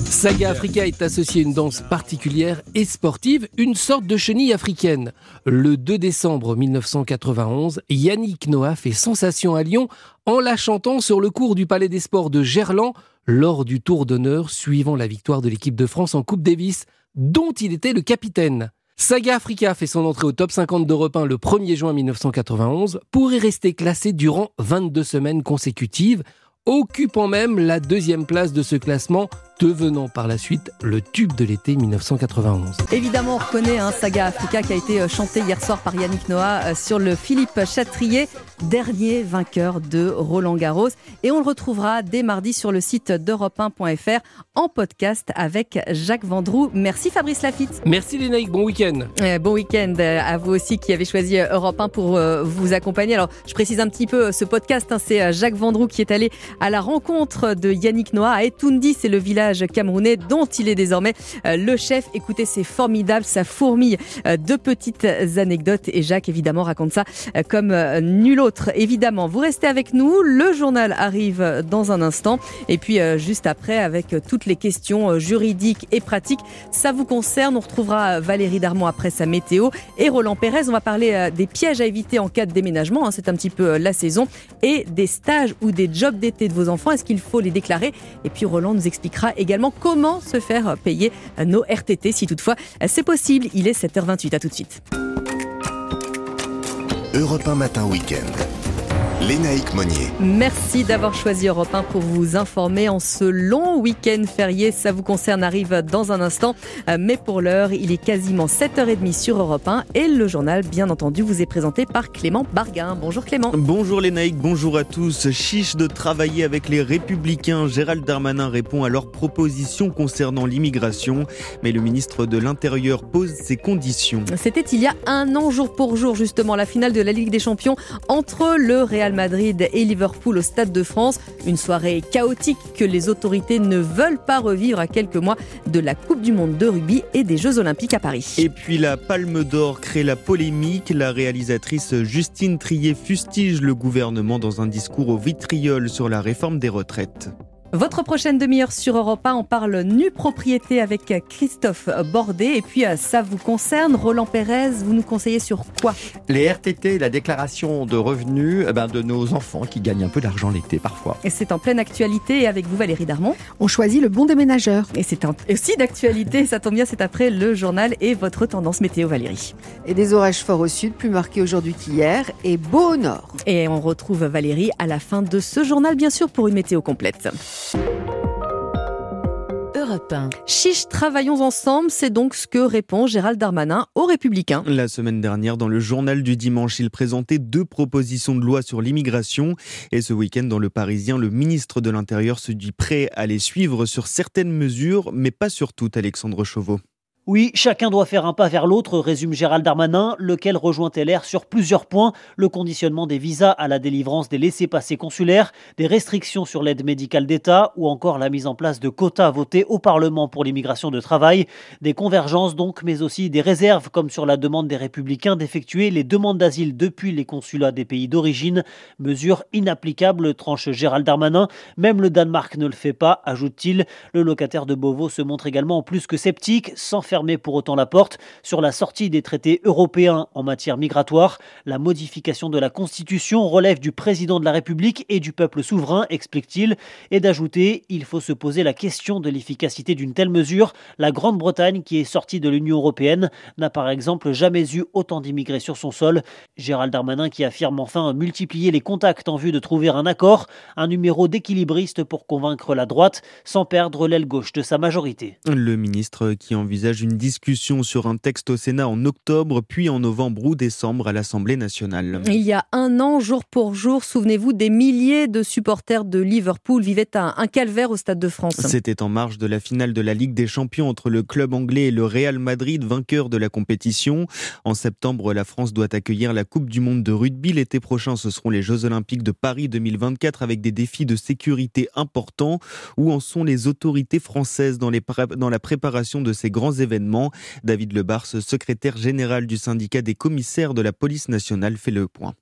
Saga Africa est associée à une danse particulière et sportive, une sorte de chenille africaine. Le 2 décembre 1991, Yannick Noah fait sensation à Lyon en la chantant sur le cours du Palais des Sports de Gerland lors du tour d'honneur suivant la victoire de l'équipe de France en Coupe Davis, dont il était le capitaine. Saga Africa fait son entrée au top 50 d'Europe 1 le 1er juin 1991 pour y rester classé durant 22 semaines consécutives, occupant même la deuxième place de ce classement devenant par la suite le tube de l'été 1991. Évidemment, on reconnaît un Saga Africa qui a été euh, chanté hier soir par Yannick Noah euh, sur le Philippe Chatrier, dernier vainqueur de Roland Garros. Et on le retrouvera dès mardi sur le site d'europe1.fr en podcast avec Jacques Vendroux. Merci Fabrice Lafitte. Merci Lénaïque, bon week-end. Euh, bon week-end à vous aussi qui avez choisi Europe 1 pour vous accompagner. Alors, je précise un petit peu ce podcast, hein, c'est Jacques Vendroux qui est allé à la rencontre de Yannick Noah à Etundi, c'est le village camerounais dont il est désormais euh, le chef. Écoutez, c'est formidable, ça fourmille euh, de petites anecdotes et Jacques évidemment raconte ça euh, comme nul autre. Évidemment, vous restez avec nous, le journal arrive dans un instant et puis juste après avec toutes les questions juridiques et pratiques, ça vous concerne. On retrouvera Valérie Darmon après sa météo et Roland Pérez. On va parler des pièges à éviter en cas de déménagement, hein, c'est un petit peu la saison, et des stages ou des jobs d'été de vos enfants. Est-ce qu'il faut les déclarer? Et puis Roland nous expliquera également comment se faire payer nos RTT si toutefois c'est possible. Il est 7h28, à tout de suite. Europe 1 matin week-end. Lénaïque Monnier. Merci d'avoir choisi Europe 1 pour vous informer en ce long week-end férié. Ça vous concerne, arrive dans un instant. Euh, mais pour l'heure, il est quasiment 7h30 sur Europe 1 et le journal, bien entendu, vous est présenté par Clément Barguin. Bonjour Clément. Bonjour Lénaïque, bonjour à tous. Chiche de travailler avec les Républicains. Gérald Darmanin répond à leurs propositions concernant l'immigration. Mais le ministre de l'Intérieur pose ses conditions. C'était il y a un an, jour pour jour, justement, la finale de la Ligue des Champions entre le Real Madrid et Liverpool au Stade de France. Une soirée chaotique que les autorités ne veulent pas revivre à quelques mois de la Coupe du Monde de rugby et des Jeux Olympiques à Paris. Et puis la Palme d'Or crée la polémique. La réalisatrice Justine Trier fustige le gouvernement dans un discours au vitriol sur la réforme des retraites. Votre prochaine demi-heure sur Europe 1, on parle nue propriété avec Christophe Bordet. Et puis, euh, ça vous concerne, Roland Pérez, vous nous conseillez sur quoi? Les RTT, la déclaration de revenus eh ben, de nos enfants qui gagnent un peu d'argent l'été parfois. Et c'est en pleine actualité. Et avec vous, Valérie Darmon On choisit le bon déménageur. Et c'est aussi d'actualité. Ça tombe bien, c'est après le journal et votre tendance météo, Valérie. Et des orages forts au sud, plus marqués aujourd'hui qu'hier, et beau au nord. Et on retrouve Valérie à la fin de ce journal, bien sûr, pour une météo complète. Europe Chiche, travaillons ensemble, c'est donc ce que répond Gérald Darmanin aux Républicains. La semaine dernière, dans le journal du dimanche, il présentait deux propositions de loi sur l'immigration. Et ce week-end, dans le Parisien, le ministre de l'Intérieur se dit prêt à les suivre sur certaines mesures, mais pas sur toutes, Alexandre Chauveau. Oui, chacun doit faire un pas vers l'autre, résume Gérald Darmanin, lequel rejoint LR sur plusieurs points le conditionnement des visas à la délivrance des laissés-passer consulaires, des restrictions sur l'aide médicale d'État ou encore la mise en place de quotas votés au Parlement pour l'immigration de travail. Des convergences donc, mais aussi des réserves, comme sur la demande des Républicains d'effectuer les demandes d'asile depuis les consulats des pays d'origine. Mesure inapplicable, tranche Gérald Darmanin. Même le Danemark ne le fait pas, ajoute-t-il. Le locataire de Beauvau se montre également plus que sceptique, sans faire fermer pour autant la porte sur la sortie des traités européens en matière migratoire. La modification de la Constitution relève du président de la République et du peuple souverain, explique-t-il, et d'ajouter il faut se poser la question de l'efficacité d'une telle mesure. La Grande-Bretagne, qui est sortie de l'Union européenne, n'a par exemple jamais eu autant d'immigrés sur son sol. Gérald Darmanin qui affirme enfin multiplier les contacts en vue de trouver un accord, un numéro d'équilibriste pour convaincre la droite sans perdre l'aile gauche de sa majorité. Le ministre qui envisage une une discussion sur un texte au Sénat en octobre, puis en novembre ou décembre à l'Assemblée nationale. Il y a un an, jour pour jour, souvenez-vous, des milliers de supporters de Liverpool vivaient un, un calvaire au Stade de France. C'était en marge de la finale de la Ligue des Champions entre le club anglais et le Real Madrid, vainqueur de la compétition. En septembre, la France doit accueillir la Coupe du Monde de rugby. L'été prochain, ce seront les Jeux Olympiques de Paris 2024 avec des défis de sécurité importants. Où en sont les autorités françaises dans, les dans la préparation de ces grands événements? David Lebars, secrétaire général du syndicat des commissaires de la police nationale, fait le point.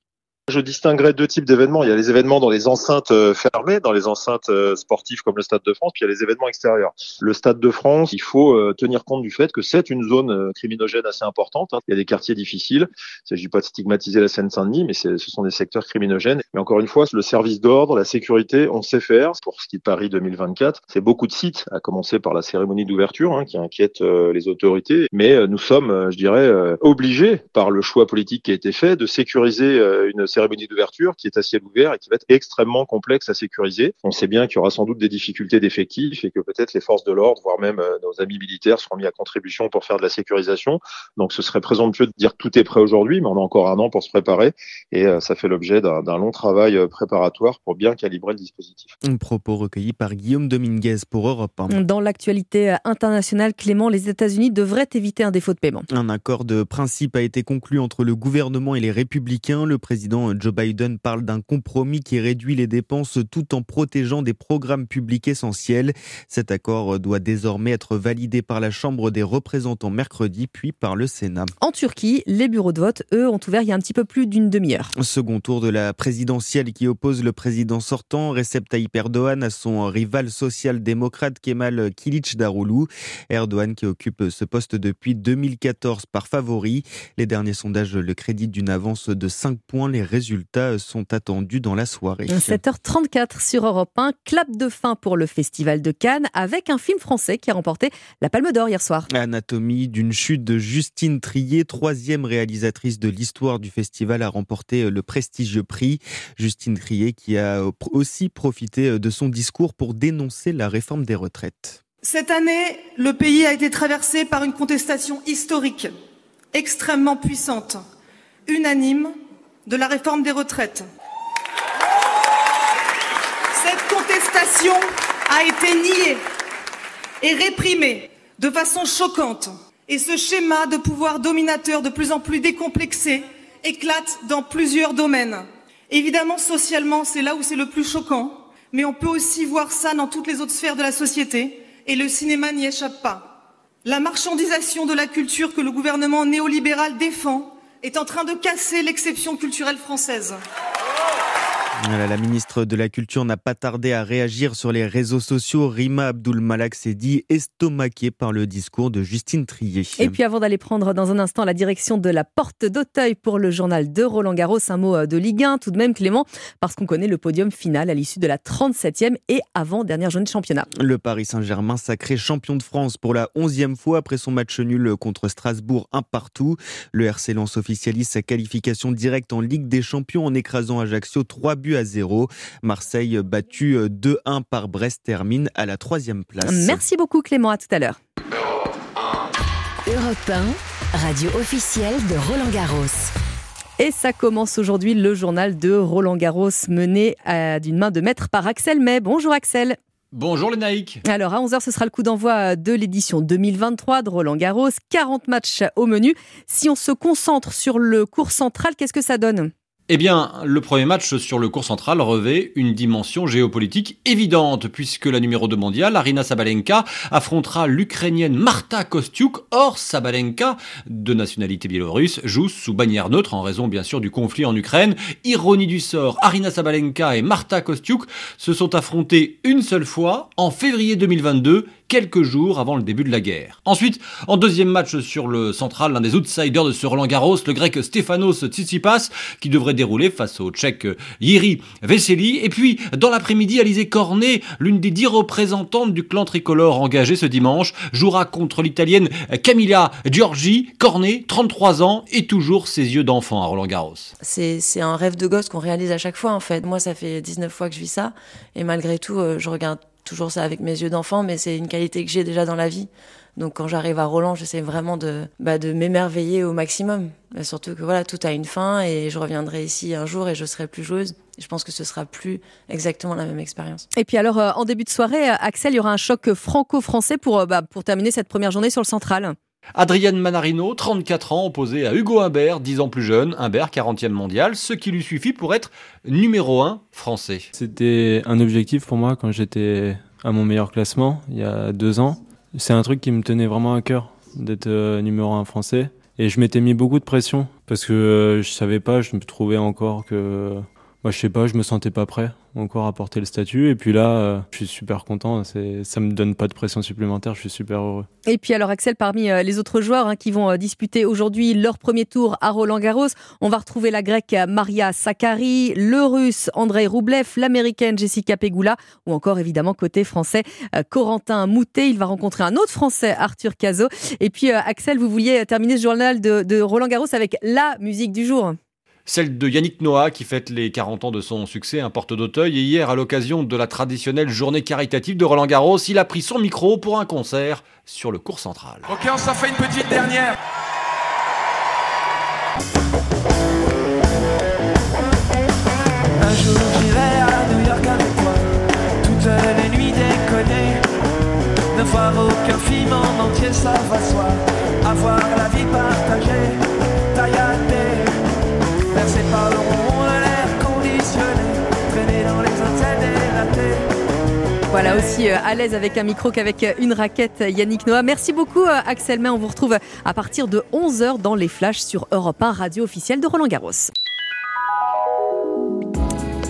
Je distinguerais deux types d'événements. Il y a les événements dans les enceintes euh, fermées, dans les enceintes euh, sportives comme le Stade de France, puis il y a les événements extérieurs. Le Stade de France, il faut euh, tenir compte du fait que c'est une zone criminogène assez importante. Hein. Il y a des quartiers difficiles. Il ne s'agit pas de stigmatiser la Seine-Saint-Denis, mais ce sont des secteurs criminogènes. Mais encore une fois, le service d'ordre, la sécurité, on sait faire. Pour ce qui est de Paris 2024, c'est beaucoup de sites, à commencer par la cérémonie d'ouverture, hein, qui inquiète les autorités. Mais nous sommes, je dirais, obligés par le choix politique qui a été fait de sécuriser une cérémonie d'ouverture qui est à ciel ouvert et qui va être extrêmement complexe à sécuriser. On sait bien qu'il y aura sans doute des difficultés d'effectifs et que peut-être les forces de l'ordre, voire même euh, nos amis militaires, seront mis à contribution pour faire de la sécurisation. Donc ce serait présomptueux de dire que tout est prêt aujourd'hui, mais on a encore un an pour se préparer et euh, ça fait l'objet d'un long travail euh, préparatoire pour bien calibrer le dispositif. Un propos recueilli par Guillaume Dominguez pour Europe 1. Dans l'actualité internationale, Clément, les États-Unis devraient éviter un défaut de paiement. Un accord de principe a été conclu entre le gouvernement et les républicains. Le président Joe Biden parle d'un compromis qui réduit les dépenses tout en protégeant des programmes publics essentiels. Cet accord doit désormais être validé par la Chambre des représentants mercredi, puis par le Sénat. En Turquie, les bureaux de vote, eux, ont ouvert il y a un petit peu plus d'une demi-heure. Second tour de la présidentielle qui oppose le président sortant, Recep Tayyip Erdogan, à son rival social-démocrate Kemal Darulu. Erdogan qui occupe ce poste depuis 2014 par favori. Les derniers sondages le créditent d'une avance de 5 points. Les résultats sont attendus dans la soirée. 7h34 sur Europe 1, clap de fin pour le Festival de Cannes avec un film français qui a remporté la Palme d'Or hier soir. Anatomie d'une chute de Justine Trier, troisième réalisatrice de l'histoire du festival, a remporté le prestigieux prix. Justine Trier qui a aussi profité de son discours pour dénoncer la réforme des retraites. Cette année, le pays a été traversé par une contestation historique, extrêmement puissante, unanime, de la réforme des retraites. Cette contestation a été niée et réprimée de façon choquante. Et ce schéma de pouvoir dominateur de plus en plus décomplexé éclate dans plusieurs domaines. Évidemment, socialement, c'est là où c'est le plus choquant, mais on peut aussi voir ça dans toutes les autres sphères de la société, et le cinéma n'y échappe pas. La marchandisation de la culture que le gouvernement néolibéral défend est en train de casser l'exception culturelle française. La ministre de la Culture n'a pas tardé à réagir sur les réseaux sociaux. Rima Abdul Malak s'est dit estomaquée par le discours de Justine Trier. Et puis avant d'aller prendre dans un instant la direction de la porte d'Auteuil pour le journal de Roland Garros, un mot euh, de Ligue 1 tout de même Clément, parce qu'on connaît le podium final à l'issue de la 37e et avant-dernière journée de championnat. Le Paris Saint-Germain sacré champion de France pour la 11e fois après son match nul contre Strasbourg un partout. Le RC Lens officialise sa qualification directe en Ligue des Champions en écrasant Ajaccio 3 buts à 0. Marseille battu 2-1 euh, par Brest termine à la troisième place. Merci beaucoup Clément, à tout à l'heure. Europe 1, radio officielle de Roland Garros. Et ça commence aujourd'hui le journal de Roland Garros mené d'une main de maître par Axel May. Bonjour Axel. Bonjour les naïcs. Alors à 11h, ce sera le coup d'envoi de l'édition 2023 de Roland Garros. 40 matchs au menu. Si on se concentre sur le cours central, qu'est-ce que ça donne? Eh bien, le premier match sur le cours central revêt une dimension géopolitique évidente, puisque la numéro 2 mondiale, Arina Sabalenka, affrontera l'Ukrainienne Marta Kostiuk. Or, Sabalenka, de nationalité biélorusse, joue sous bannière neutre en raison bien sûr du conflit en Ukraine. Ironie du sort, Arina Sabalenka et Marta Kostiuk se sont affrontées une seule fois en février 2022 quelques jours avant le début de la guerre. Ensuite, en deuxième match sur le central, l'un des outsiders de ce Roland Garros, le grec Stefanos Tsitsipas, qui devrait dérouler face au tchèque Yiri Veseli. Et puis, dans l'après-midi, Alizé Cornet, l'une des dix représentantes du clan tricolore engagé ce dimanche, jouera contre l'italienne Camilla Giorgi. Cornet, 33 ans, et toujours ses yeux d'enfant à Roland Garros. C'est un rêve de gosse qu'on réalise à chaque fois, en fait. Moi, ça fait 19 fois que je vis ça, et malgré tout, euh, je regarde toujours ça avec mes yeux d'enfant, mais c'est une qualité que j'ai déjà dans la vie. Donc quand j'arrive à Roland, j'essaie vraiment de, bah, m'émerveiller au maximum. surtout que voilà, tout a une fin et je reviendrai ici un jour et je serai plus joueuse. je pense que ce sera plus exactement la même expérience. Et puis alors, euh, en début de soirée, Axel, il y aura un choc franco-français pour, euh, bah, pour terminer cette première journée sur le central. Adrienne Manarino, 34 ans, opposé à Hugo Humbert, 10 ans plus jeune, Humbert, 40e mondial, ce qui lui suffit pour être numéro 1 français. C'était un objectif pour moi quand j'étais à mon meilleur classement, il y a deux ans. C'est un truc qui me tenait vraiment à cœur d'être euh, numéro 1 français. Et je m'étais mis beaucoup de pression parce que je savais pas, je me trouvais encore que, moi, je sais pas, je me sentais pas prêt encore à porter le statut. Et puis là, euh, je suis super content. C'est, ça me donne pas de pression supplémentaire. Je suis super heureux. Et puis alors Axel, parmi euh, les autres joueurs hein, qui vont euh, disputer aujourd'hui leur premier tour à Roland Garros, on va retrouver la grecque Maria Sakkari, le russe Andrei Roublev, l'américaine Jessica Pegula ou encore évidemment côté français Corentin Moutet. Il va rencontrer un autre français Arthur Cazot. Et puis Axel, vous vouliez terminer ce journal de Roland Garros avec la musique du jour celle de Yannick Noah qui fête les 40 ans de son succès, un porte d'Auteuil. Et hier, à l'occasion de la traditionnelle journée caritative de Roland Garros, il a pris son micro pour un concert sur le cours central. Ok, on s'en fait une petite dernière. Un jour j'irai à New York avec toi, toutes les nuits déconner, ne voir aucun film en entier, ça va soi, avoir la vie partagée, taillader voilà aussi euh, à l'aise avec un micro qu'avec euh, une raquette Yannick Noah. Merci beaucoup euh, Axel May. On vous retrouve à partir de 11h dans les flashs sur Europe 1, radio officielle de Roland Garros.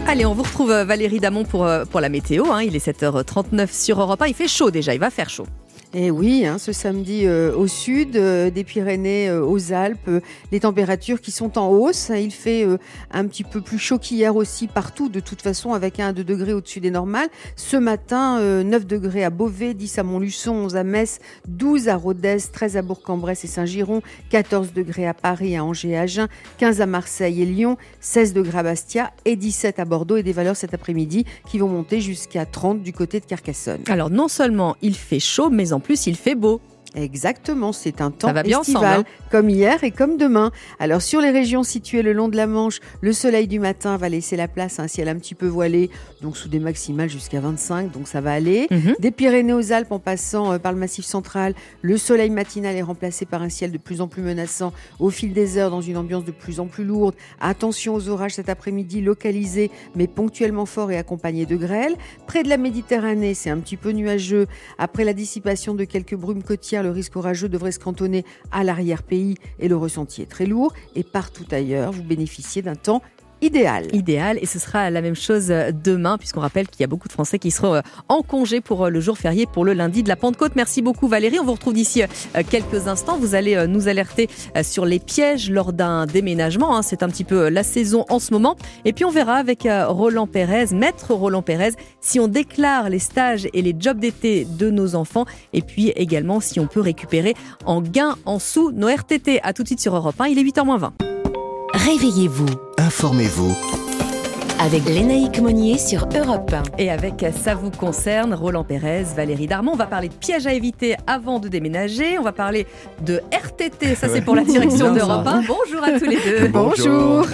Allez, on vous retrouve Valérie Damon pour, pour la météo. Hein. Il est 7h39 sur Europe 1. Il fait chaud déjà, il va faire chaud. Et eh oui, hein, ce samedi euh, au sud, euh, des Pyrénées euh, aux Alpes, les températures qui sont en hausse. Il fait un petit peu plus chaud qu'hier aussi partout, de toute façon, avec un 2 degrés au-dessus des normales. Ce matin, 9 degrés à Beauvais, 10 à Montluçon, 11 à Metz, 12 à Rodez, 13 à Bourg-en-Bresse et Saint-Giron, 14 degrés à Paris, à Angers et Agen, 15 à Marseille et Lyon, 16 degrés à Bastia et 17 à Bordeaux et des valeurs cet après-midi qui vont monter jusqu'à 30 du côté de Carcassonne. Alors non seulement il fait chaud, mais en plus il fait beau. Exactement, c'est un temps estival, hein. comme hier et comme demain. Alors sur les régions situées le long de la Manche, le soleil du matin va laisser la place à un ciel un petit peu voilé, donc sous des maximales jusqu'à 25, donc ça va aller. Mhm. Des Pyrénées aux Alpes en passant euh, par le massif central, le soleil matinal est remplacé par un ciel de plus en plus menaçant au fil des heures dans une ambiance de plus en plus lourde. Attention aux orages cet après-midi localisés mais ponctuellement forts et accompagnés de grêles. Près de la Méditerranée, c'est un petit peu nuageux. Après la dissipation de quelques brumes côtières, le risque orageux devrait se cantonner à l'arrière-pays et le ressenti est très lourd. Et partout ailleurs, vous bénéficiez d'un temps idéal. Idéal, et ce sera la même chose euh, demain, puisqu'on rappelle qu'il y a beaucoup de Français qui seront euh, en congé pour euh, le jour férié, pour le lundi de la Pentecôte. Merci beaucoup Valérie, on vous retrouve d'ici quelques instants. Vous allez nous alerter sur les pièges lors d'un déménagement, hein. c'est un petit peu la saison en ce moment. Et puis on verra avec Roland Pérez, maître Roland Pérez, si on déclare les stages et les jobs d'été de nos enfants, et puis également si on peut récupérer en gain en sous nos RTT. À tout de suite sur Europe 1, il est 8h20. Réveillez-vous. Informez-vous. Avec Lénaïque Monnier sur Europe 1. Et avec Ça vous concerne, Roland Pérez, Valérie Darmon. On va parler de pièges à éviter avant de déménager. On va parler de RTT. Ça, c'est pour la *laughs* direction d'Europe 1. Bonjour à tous les deux. Bonjour.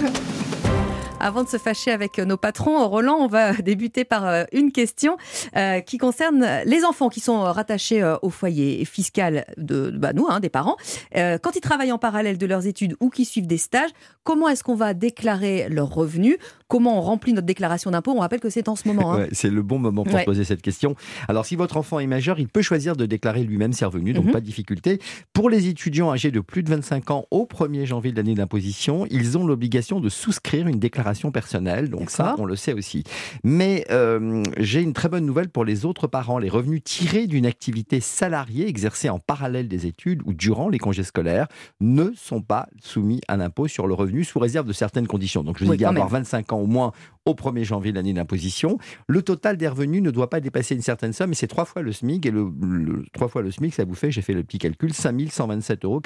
Avant de se fâcher avec nos patrons, Roland, on va *laughs* débuter par euh, une question euh, qui concerne les enfants qui sont rattachés euh, au foyer fiscal de bah, nous, hein, des parents. quand ils travaillent en parallèle de leurs études ou qui suivent des stages, comment est-ce qu'on va déclarer leurs revenus? Comment on remplit notre déclaration d'impôt? On rappelle que c'est en ce moment. Hein. c'est le bon moment pour poser cette question. Alors, si votre enfant est majeur, il peut choisir de déclarer lui-même ses revenus, donc mhm. pas de difficulté. Pour les étudiants âgés de plus de 25 ans au 1er janvier de l'année d'imposition, ils ont l'obligation de souscrire une déclaration personnelle. Donc ça, on le sait aussi. Mais euh, j'ai une très bonne nouvelle pour les autres parents. Les revenus tirés d'une activité salariée exercée en parallèle des études ou durant les congés scolaires ne sont pas soumis à l'impôt sur le revenu sous réserve de certaines conditions. Donc je vous ai dit avoir 25 ans au moins au 1er janvier de l'année d'imposition. Le total des revenus ne doit pas dépasser une certaine somme, et c'est trois fois le SMIC. Et le, trois fois le SMIC, ça vous fait, j'ai fait le petit calcul, 5127,84 euros.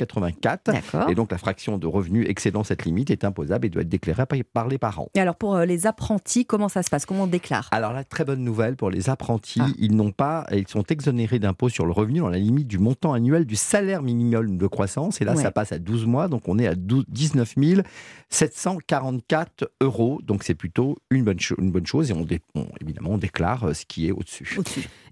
Et donc la fraction de revenus excédant cette limite est imposable et doit être déclarée par les parents. Et alors pour euh, les apprentis, comment ça se passe? Comment on déclare? Alors la très bonne nouvelle pour les apprentis, ah. ils n'ont pas, ils sont exonérés d'impôt sur le revenu dans la limite du montant annuel du salaire minimum de croissance. Et là, ça passe à 12 mois, donc on est à 19 744 euros. Donc c'est plutôt une bonne, une bonne chose et on, évidemment on déclare ce qui est au-dessus.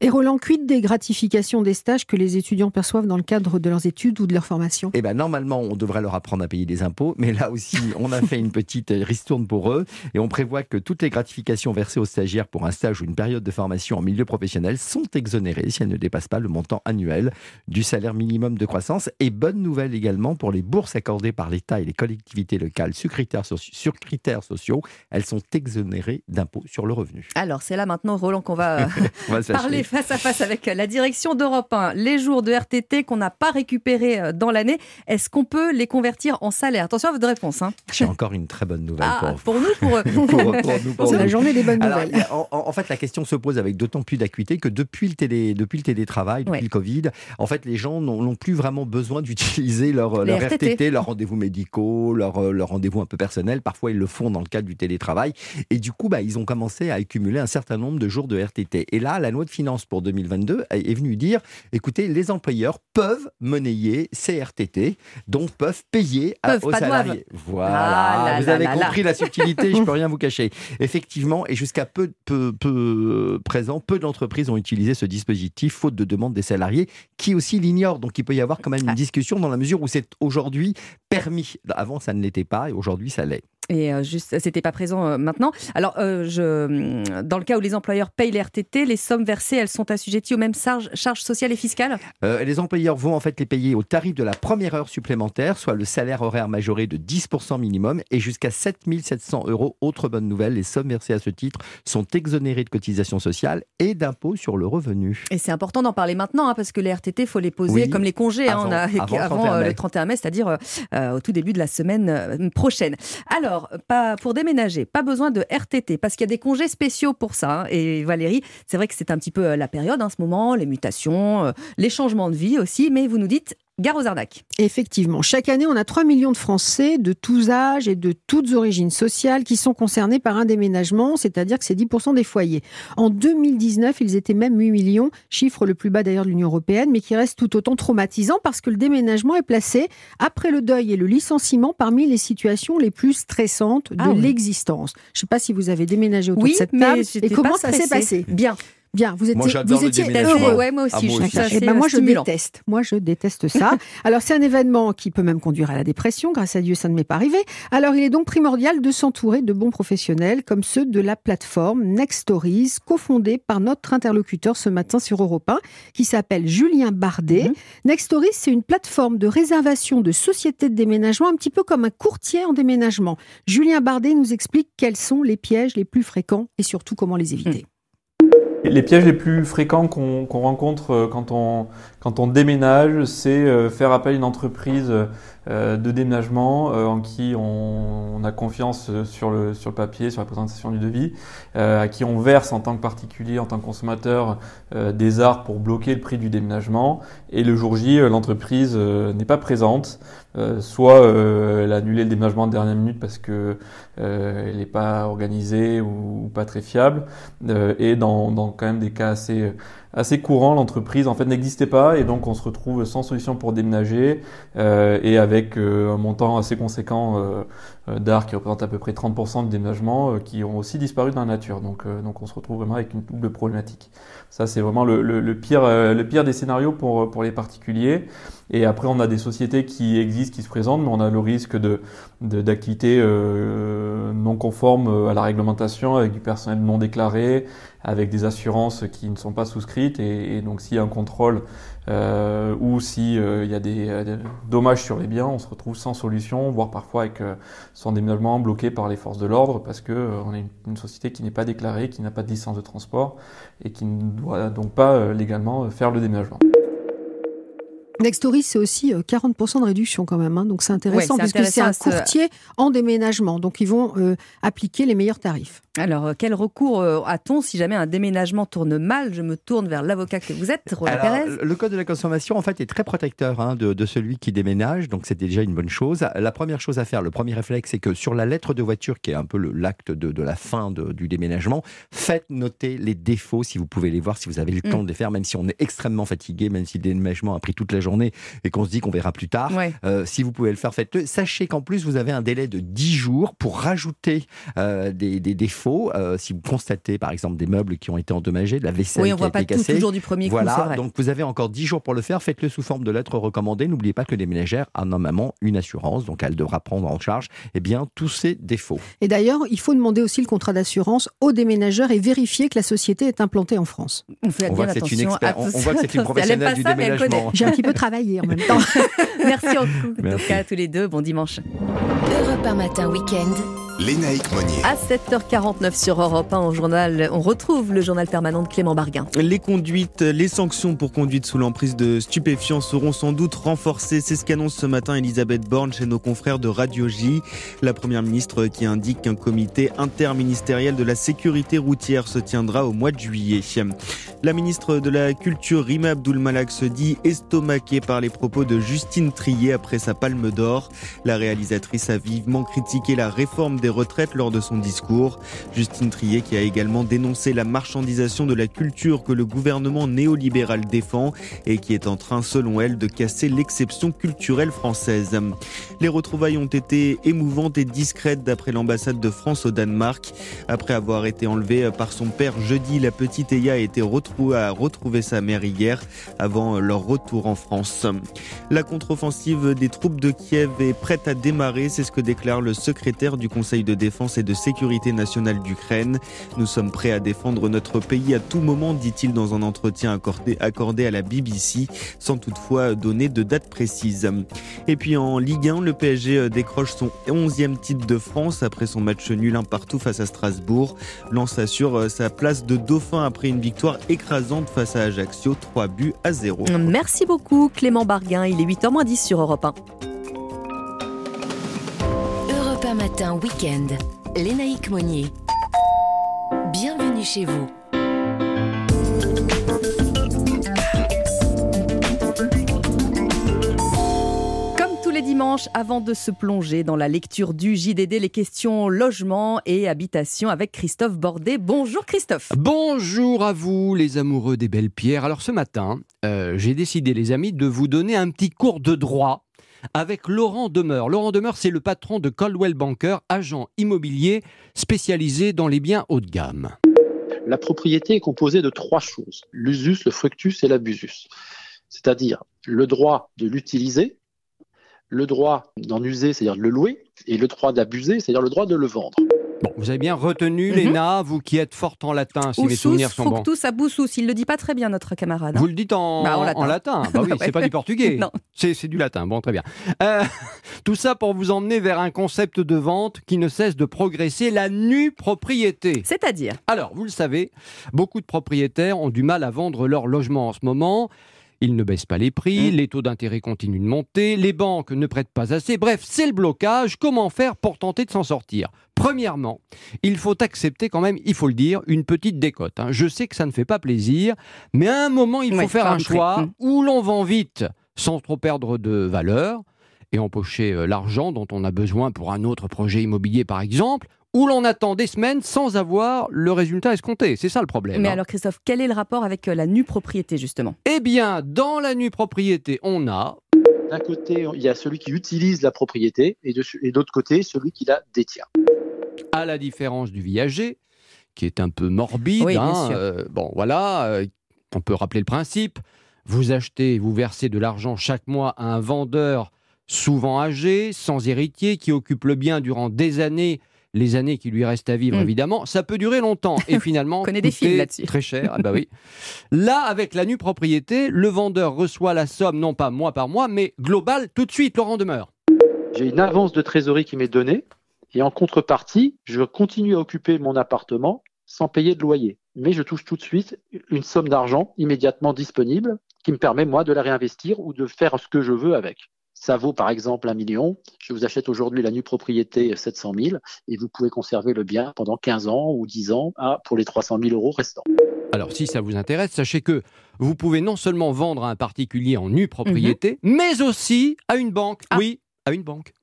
et Roland, quid des gratifications des stages que les étudiants perçoivent dans le cadre de leurs études ou de leur formation? Eh ben normalement on devrait leur apprendre à payer des impôts, mais là aussi on a fait une petite ristourne pour eux et on prévoit que toutes les gratifications versées aux stagiaires pour un stage ou une période de formation en milieu professionnel sont exonérées si elles ne dépassent pas le montant annuel du salaire minimum de croissance. Et bonne nouvelle également pour les bourses accordées par l'État et les collectivités locales sur critères, sur critères sociaux, elles sont exonérées d'impôts sur le revenu. Alors c'est là maintenant Roland qu'on va, *laughs* parler face à face avec la direction d'Europe 1. Les jours de RTT qu'on n'a pas récupérés euh, dans l'année, est-ce qu'on peut les convertir en salaire? Attention à votre réponse. Hein. J'ai encore une très bonne nouvelle ah, pour, nous, pour, *laughs* pour, C'est la journée des bonnes nouvelles. En, fait, la question se pose avec d'autant plus d'acuité que depuis le, télé, depuis le télétravail, depuis le Covid, en fait, les gens n'ont plus vraiment besoin d'utiliser leur, leur RTT. leurs rendez-vous médicaux, euh, leur rendez-vous un peu personnels. Parfois, ils le font dans le cadre du télétravail. Et du coup, bah, ils ont commencé à accumuler un certain nombre de jours de RTT. Et là, la loi de finances pour 2022 est venue dire, écoutez, les employeurs peuvent monnayer ces RTT, donc peuvent payer aux salariés. Voilà, ah vous avez compris la subtilité, je peux rien vous cacher. *laughs* Effectivement, et jusqu'à peu, peu, peu présent, peu d'entreprises ont utilisé ce dispositif faute de demande des salariés, qui aussi l'ignorent. Donc il peut y avoir quand même une discussion dans la mesure où c'est aujourd'hui permis. Avant, ça ne l'était pas et aujourd'hui, ça l'est. Et euh, juste, c'était pas présent euh, maintenant. Alors, euh, je, dans le cas où les employeurs payent les RTT, les sommes versées, elles sont assujetties aux mêmes charges, charges sociales et fiscales? Les employeurs vont en fait les payer au tarif de la première heure supplémentaire, soit le salaire horaire majoré de 10% minimum et jusqu'à 7700 euros. Autre bonne nouvelle, les sommes versées à ce titre sont exonérées de cotisations sociales et d'impôts sur le revenu. Et c'est important d'en parler maintenant, hein, parce que les RTT, il faut les poser comme les congés hein, avant, le 31 mai, c'est-à-dire au tout début de la semaine prochaine. Alors, alors, pas, pour déménager, pas besoin de RTT, parce qu'il y a des congés spéciaux pour ça. Hein. Et Valérie, c'est vrai que c'est un petit peu euh, la période en ce moment, les mutations, euh, les changements de vie aussi, mais vous nous dites, Gare aux arnaques. Effectivement, chaque année, on a 3 millions de Français de tous âges et de toutes origines sociales qui sont concernés par un déménagement, c'est-à-dire que c'est 10% des foyers. En 2019, ils étaient même 8 millions, chiffre le plus bas d'ailleurs de l'Union européenne, mais qui reste tout autant traumatisant parce que le déménagement est placé, après le deuil et le licenciement, parmi les situations les plus stressantes de ah l'existence. Je ne sais pas si vous avez déménagé autour de cette table et comment ça s'est passé. Bien. Bien, vous étiez, vous étiez heureux. Ouais, moi aussi. Ah, je eh ben, moi, je déteste. Moi, je déteste ça. *laughs* Alors, c'est un événement qui peut même conduire à la dépression. Grâce à Dieu, ça ne m'est pas arrivé. Alors, il est donc primordial de s'entourer de bons professionnels comme ceux de la plateforme Next Stories, cofondée par notre interlocuteur ce matin sur Europe 1, qui s'appelle Julien Bardet. Mhm. Next Stories, c'est une plateforme de réservation de sociétés de déménagement, un petit peu comme un courtier en déménagement. Julien Bardet nous explique quels sont les pièges les plus fréquents et surtout comment les éviter. Les pièges les plus fréquents qu'on rencontre euh, quand on, quand on déménage, c'est euh, faire appel à une entreprise euh, de déménagement en qui on, a confiance sur le, sur le papier, sur la présentation du devis, à qui on verse en tant que particulier, en tant que consommateur, des arts pour bloquer le prix du déménagement. Et le jour J, l'entreprise n'est pas présente, soit elle a annulé le déménagement de dernière minute parce que elle n'est pas organisée ou, pas très fiable, et dans, dans quand même des cas assez assez courant. L'entreprise en fait n'existait pas et donc on se retrouve sans solution pour déménager euh, et avec euh, un montant assez conséquent euh, euh d'art qui représente à peu près 30% de déménagement euh, qui ont aussi disparu dans la nature. Donc, donc on se retrouve vraiment avec une double problématique. Ça c'est vraiment le, le, pire, le pire des scénarios pour, pour les particuliers. Et après on a des sociétés qui existent, qui se présentent, mais on a le risque de d'activités non conformes à la réglementation avec du personnel non déclaré, avec des assurances qui ne sont pas souscrites et, donc s'il y a un contrôle euh, ou s'il euh, y a des, dommages sur les biens, on se retrouve sans solution, voire parfois avec euh, son déménagement bloqué par les forces de l'ordre parce que euh, on est une, société qui n'est pas déclarée, qui n'a pas de licence de transport et qui ne doit donc pas légalement faire le déménagement. Nextory, c'est aussi 40% de réduction quand même, hein, donc c'est intéressant puisque c'est un courtier en déménagement, donc ils vont appliquer les meilleurs tarifs. Alors, euh, quel recours euh, a-t-on si jamais un déménagement tourne mal? Je me tourne vers l'avocat que vous êtes, Roland Pérez. Le code de la consommation, en fait, est très protecteur hein, de, celui qui déménage, donc c'est déjà une bonne chose. La première chose à faire, le premier réflexe, c'est que sur la lettre de voiture, qui est un peu l'acte de, la fin du déménagement, faites noter les défauts si vous pouvez les voir, si vous avez le mm. temps de les faire, même si on est extrêmement fatigué, même si le déménagement a pris toute la journée et qu'on se dit qu'on verra plus tard, euh, si vous pouvez le faire, faites-le. Sachez qu'en plus, vous avez un délai de 10 jours pour rajouter euh, des, défauts. Euh, si vous constatez, par exemple, des meubles qui ont été endommagés, de la vaisselle oui, on qui voit a pas été tout cassée. toujours du premier coup, voilà, vrai. donc vous avez encore 10 jours pour le faire. Faites-le sous forme de lettre recommandée. N'oubliez pas que les ménagères a normalement une assurance, donc elle devra prendre en charge eh bien, tous ces défauts. Et d'ailleurs, il faut demander aussi le contrat d'assurance aux déménageurs et vérifier que la société est implantée en France. On fait On voit bien que c'est une, attention expert- à on, voit que une professionnelle du ça, déménagement. J'ai un petit peu *laughs* travaillé en même temps. *laughs* Merci en tout cas à tous les deux. Bon dimanche. Europe 1 matin week-end. Lénaïque Monnier. À 7h49 sur Europe 1 au journal, on retrouve le journal permanent de Clément Barguin. Les conduites, les sanctions pour conduite sous l'emprise de stupéfiants seront sans doute renforcées. C'est ce qu'annonce ce matin Elisabeth Borne chez nos confrères de Radio J. La première ministre qui indique qu'un comité interministériel de la sécurité routière se tiendra au mois de juillet. La ministre de la Culture, Rima Abdul Malak, se dit estomaquée par les propos de Justine Trier après sa palme d'or. La réalisatrice a vivement critiqué la réforme des retraites lors de son discours. Justine Trier qui a également dénoncé la marchandisation de la culture que le gouvernement néolibéral défend et qui est en train, selon elle, de casser l'exception culturelle française. Les retrouvailles ont été émouvantes et discrètes d'après l'ambassade de France au Danemark. Après avoir été enlevée par son père jeudi, la petite Eya a été retrouvée, a retrouvé sa mère hier avant leur retour en France. La contre-offensive des troupes de Kiev est prête à démarrer, c'est ce que déclare le secrétaire du Conseil de défense et de sécurité nationale d'Ukraine. Nous sommes prêts à défendre notre pays à tout moment, dit-il dans un entretien accordé, accordé à la BBC, sans toutefois donner de date précise. Et puis en Ligue 1, le PSG décroche son 11e titre de France après son match nul un partout face à Strasbourg. Lens assure sa place de dauphin après une victoire écrasante face à Ajaccio, 3 buts à 0. Merci beaucoup Clément Barguin, il est 8h10 sur Europe 1. Europe 1 matin week-end. Lénaïque Monnier. Bienvenue chez vous. Comme tous les dimanches, avant de se plonger dans la lecture du JDD, les questions logement et habitation avec Christophe Bordet. Bonjour Christophe. Bonjour à vous les amoureux des belles pierres. Alors ce matin, euh, j'ai décidé les amis de vous donner un petit cours de droit avec Laurent Demeur. Laurent Demeur, c'est le patron de Coldwell Banker, agent immobilier spécialisé dans les biens haut de gamme. La propriété est composée de trois choses, l'usus, le fructus et l'abusus. C'est-à-dire le droit de l'utiliser, le droit d'en user, c'est-à-dire de le louer, et le droit d'abuser, c'est-à-dire le droit de le vendre. Bon, vous avez bien retenu, Mhm. Léna, vous qui êtes forte en latin, si mes souvenirs sont bons. fructus, abussus. Il le dit pas très bien, notre camarade. hein. Vous le dites en, Bah, en en latin. latin. Bah oui, *laughs* c'est pas du portugais. Non. C'est c'est du latin. Bon, très bien. Euh, tout ça pour vous emmener vers un concept de vente qui ne cesse de progresser, la nue propriété. C'est-à-dire? Alors, vous le savez, beaucoup de propriétaires ont du mal à vendre leur logement en ce moment. Ils ne baissent pas les prix, Mmh. les taux d'intérêt continuent de monter, les banques ne prêtent pas assez. Bref, c'est le blocage. Comment faire pour tenter de s'en sortir? Premièrement, il faut accepter quand même, il faut le dire, une petite décote. hein. Je sais que ça ne fait pas plaisir, mais à un moment, il faut Ouais, faire un choix Mmh. où l'on vend vite sans trop perdre de valeur et empocher euh, l'argent dont on a besoin pour un autre projet immobilier, par exemple, où l'on attend des semaines sans avoir le résultat escompté. C'est ça le problème. Mais hein. alors Christophe, quel est le rapport avec euh, la nue propriété justement? Eh bien, dans la nue propriété, on a D'un côté, il y a celui qui utilise la propriété, et de, et d'autre côté, celui qui la détient. à la différence du viager, qui est un peu morbide. Oui, bien hein, sûr. euh, bon, voilà, euh, on peut rappeler le principe. Vous achetez, vous versez de l'argent chaque mois à un vendeur souvent âgé, sans héritier, qui occupe le bien durant des années, les années qui lui restent à vivre, Mm. évidemment. Ça peut durer longtemps et *laughs* finalement connaît des coûter films là-dessus. très cher. Ah bah oui. Là, avec la nue propriété, le vendeur reçoit la somme non pas mois par mois, mais globale tout de suite. Laurent demeure. J'ai une avance de trésorerie qui m'est donnée, et en contrepartie, je continue à occuper mon appartement sans payer de loyer. Mais je touche tout de suite une somme d'argent immédiatement disponible qui me permet, moi, de la réinvestir ou de faire ce que je veux avec. Ça vaut par exemple un million. Je vous achète aujourd'hui la nue propriété 700 000 et vous pouvez conserver le bien pendant 15 ans ou 10 ans à, pour les 300 000 euros restants. Alors, si ça vous intéresse, sachez que vous pouvez non seulement vendre à un particulier en nue propriété, Mhm. mais aussi à une banque. Ah. Oui, à une banque.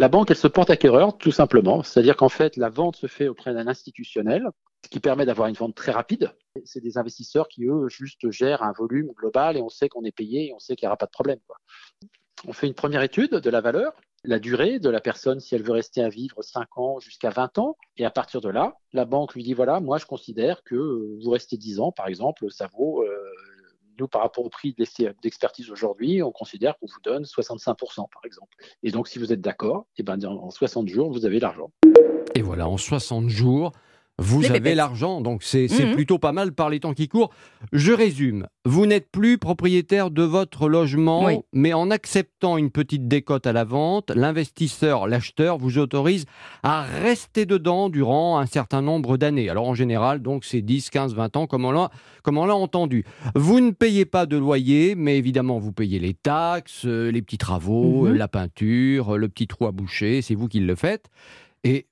La banque, elle se porte acquéreur, tout simplement. C'est-à-dire qu'en fait, la vente se fait auprès d'un institutionnel, ce qui permet d'avoir une vente très rapide. C'est des investisseurs qui, eux, juste gèrent un volume global et on sait qu'on est payé et on sait qu'il n'y aura pas de problème. On fait une première étude de la valeur, la durée de la personne si elle veut rester à vivre 5 ans jusqu'à 20 ans. Et à partir de là, la banque lui dit, voilà, moi je considère que vous restez 10 ans, par exemple, ça vaut... Euh, nous, par rapport au prix d'expertise aujourd'hui, on considère qu'on vous donne 65%, par exemple. Et donc, si vous êtes d'accord, eh ben, en 60 jours, vous avez l'argent. Et voilà, en 60 jours, vous avez l'argent, donc c'est mhm. plutôt pas mal par les temps qui courent. Je résume, vous n'êtes plus propriétaire de votre logement, mais en acceptant une petite décote à la vente, l'investisseur, l'acheteur vous autorise à rester dedans durant un certain nombre d'années. Alors en général, donc c'est 10, 15, 20 ans, comme on l'a entendu. Vous ne payez pas de loyer, mais évidemment vous payez les taxes, euh, les petits travaux, mhm. la peinture, le petit trou à boucher, c'est vous qui le faites.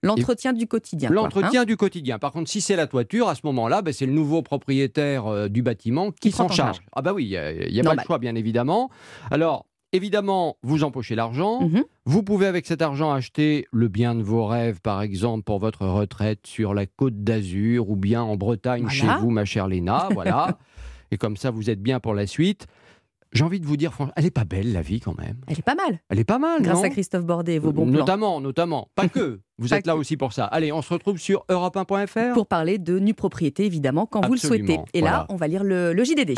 L'entretien du quotidien. L'entretien hein. du quotidien. Par contre, si c'est la toiture, à ce moment-là, ben, c'est le nouveau propriétaire euh, du bâtiment qui, s'en charge. Ah bah oui, il n'y a, pas le choix, bien évidemment. Alors, évidemment, vous empochez l'argent. Mhm. Vous pouvez, avec cet argent, acheter le bien de vos rêves, par exemple, pour votre retraite sur la côte d'Azur ou bien en Bretagne chez vous, ma chère Léna. Voilà. *laughs* Et comme ça, vous êtes bien pour la suite. J'ai envie de vous dire, franchement, elle est pas belle la vie quand même. Elle est pas mal. Elle est pas mal, Grâce à Christophe Bordet et vos bons plans. Notamment, notamment. Pas que. *laughs* Vous êtes là aussi pour ça. Allez, on se retrouve sur europe1.fr. Pour parler de nue propriété, évidemment, quand vous le souhaitez. Et là, on va lire le, le JDD.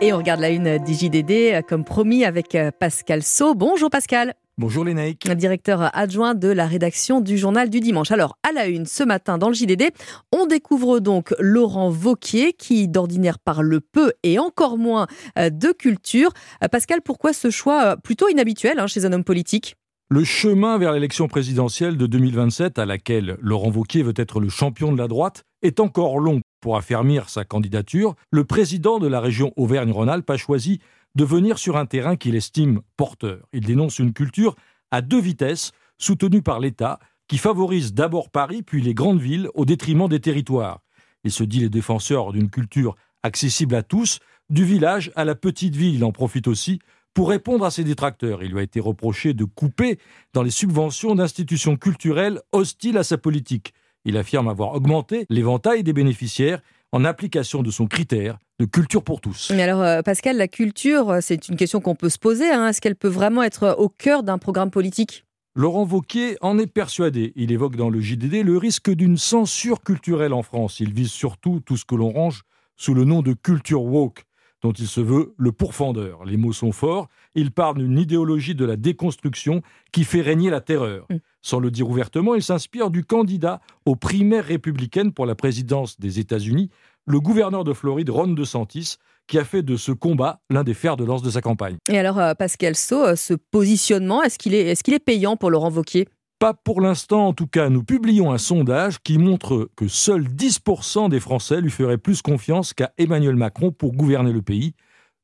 Et on regarde la une du JDD, comme promis, avec euh, Pascal Sau. Bonjour Pascal. Bonjour Lénaïque. Directeur adjoint de la rédaction du journal du dimanche. Alors, à la une, ce matin dans le JDD, on découvre donc Laurent Vauquier qui d'ordinaire parle peu et encore moins euh, de culture. Euh, Pascal, pourquoi ce choix euh, plutôt inhabituel hein, chez un homme politique? Le chemin vers l'élection présidentielle de 2027, à laquelle Laurent Vauquier veut être le champion de la droite, est encore long. Pour affermir sa candidature, le président de la région Auvergne-Rhône-Alpes a choisi de venir sur un terrain qu'il estime porteur. Il dénonce une culture à deux vitesses, soutenue par l'État, qui favorise d'abord Paris puis les grandes villes au détriment des territoires. Il se dit les défenseurs d'une culture accessible à tous, du village à la petite ville. Il en profite aussi pour répondre à ses détracteurs. Il lui a été reproché de couper dans les subventions d'institutions culturelles hostiles à sa politique. Il affirme avoir augmenté l'éventail des bénéficiaires en application de son critère de culture pour tous. Mais alors, euh, Pascal, la culture, euh, c'est une question qu'on peut se poser. Hein. Est-ce qu'elle peut vraiment être au cœur d'un programme politique? Laurent Vauquier en est persuadé. Il évoque dans le JDD le risque d'une censure culturelle en France. Il vise surtout tout ce que l'on range sous le nom de culture woke, dont il se veut le pourfendeur. Les mots sont forts. Il parle d'une idéologie de la déconstruction qui fait régner la terreur. Mm. Sans le dire ouvertement, il s'inspire du candidat aux primaires républicaines pour la présidence des États-Unis, le gouverneur de Floride, Ron DeSantis, qui a fait de ce combat l'un des fers de lance de sa campagne. Et alors, euh, Pascal Sau, euh, ce positionnement, est-ce qu'il est, est, qu'il est payant pour Laurent Wauquiez? Pas pour l'instant, en tout cas, nous publions un sondage qui montre que seuls 10% des Français lui feraient plus confiance qu'à Emmanuel Macron pour gouverner le pays,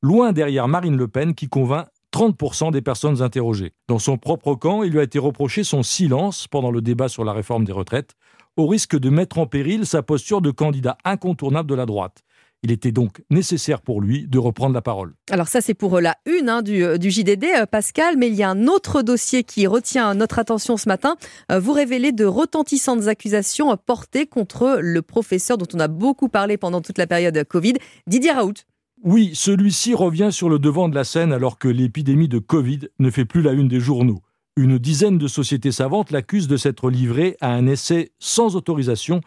loin derrière Marine Le Pen qui convainc 30% des personnes interrogées. Dans son propre camp, il lui a été reproché son silence pendant le débat sur la réforme des retraites, au risque de mettre en péril sa posture de candidat incontournable de la droite. Il était donc nécessaire pour lui de reprendre la parole. Alors ça, c'est pour la une hein, du, euh, du, JDD, euh, Pascal, mais il y a un autre dossier qui retient notre attention ce matin. Euh, vous révélez de retentissantes accusations portées contre le professeur dont on a beaucoup parlé pendant toute la période Covid, Didier Raoult. Oui, celui-ci revient sur le devant de la scène alors que l'épidémie de Covid ne fait plus la une des journaux. Une dizaine de sociétés savantes l'accusent de s'être livré à un essai sans autorisation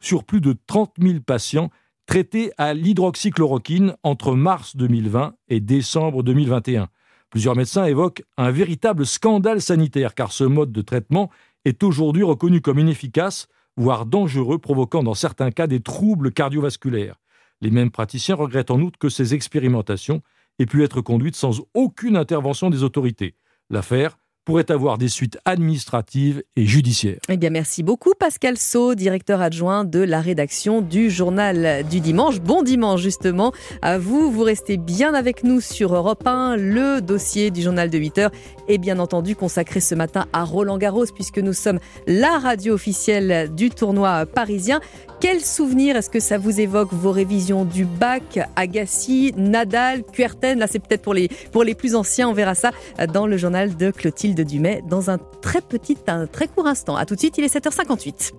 sur plus de 30 000 patients traités à l'hydroxychloroquine entre mars 2020 et décembre 2021. Plusieurs médecins évoquent un véritable scandale sanitaire car ce mode de traitement est aujourd'hui reconnu comme inefficace, voire dangereux, provoquant dans certains cas des troubles cardiovasculaires. Les mêmes praticiens regrettent en outre que ces expérimentations aient pu être conduites sans aucune intervention des autorités. L'affaire pourrait avoir des suites administratives et judiciaires. Eh bien, merci beaucoup Pascal Sau, directeur adjoint de la rédaction du journal du dimanche. Bon dimanche justement à vous. Vous restez bien avec nous sur Europe 1. Le dossier du journal de 8 heures est bien entendu consacré ce matin à Roland Garros puisque nous sommes la radio officielle du tournoi parisien. Quel souvenir est-ce que ça vous évoque vos révisions du bac, Agassi, Nadal, Kuerten? Là, c'est peut-être pour les, pour les plus anciens. On verra ça dans le journal de Clotilde Dumais dans un très petit, un très court instant. À tout de suite, il est 7h58.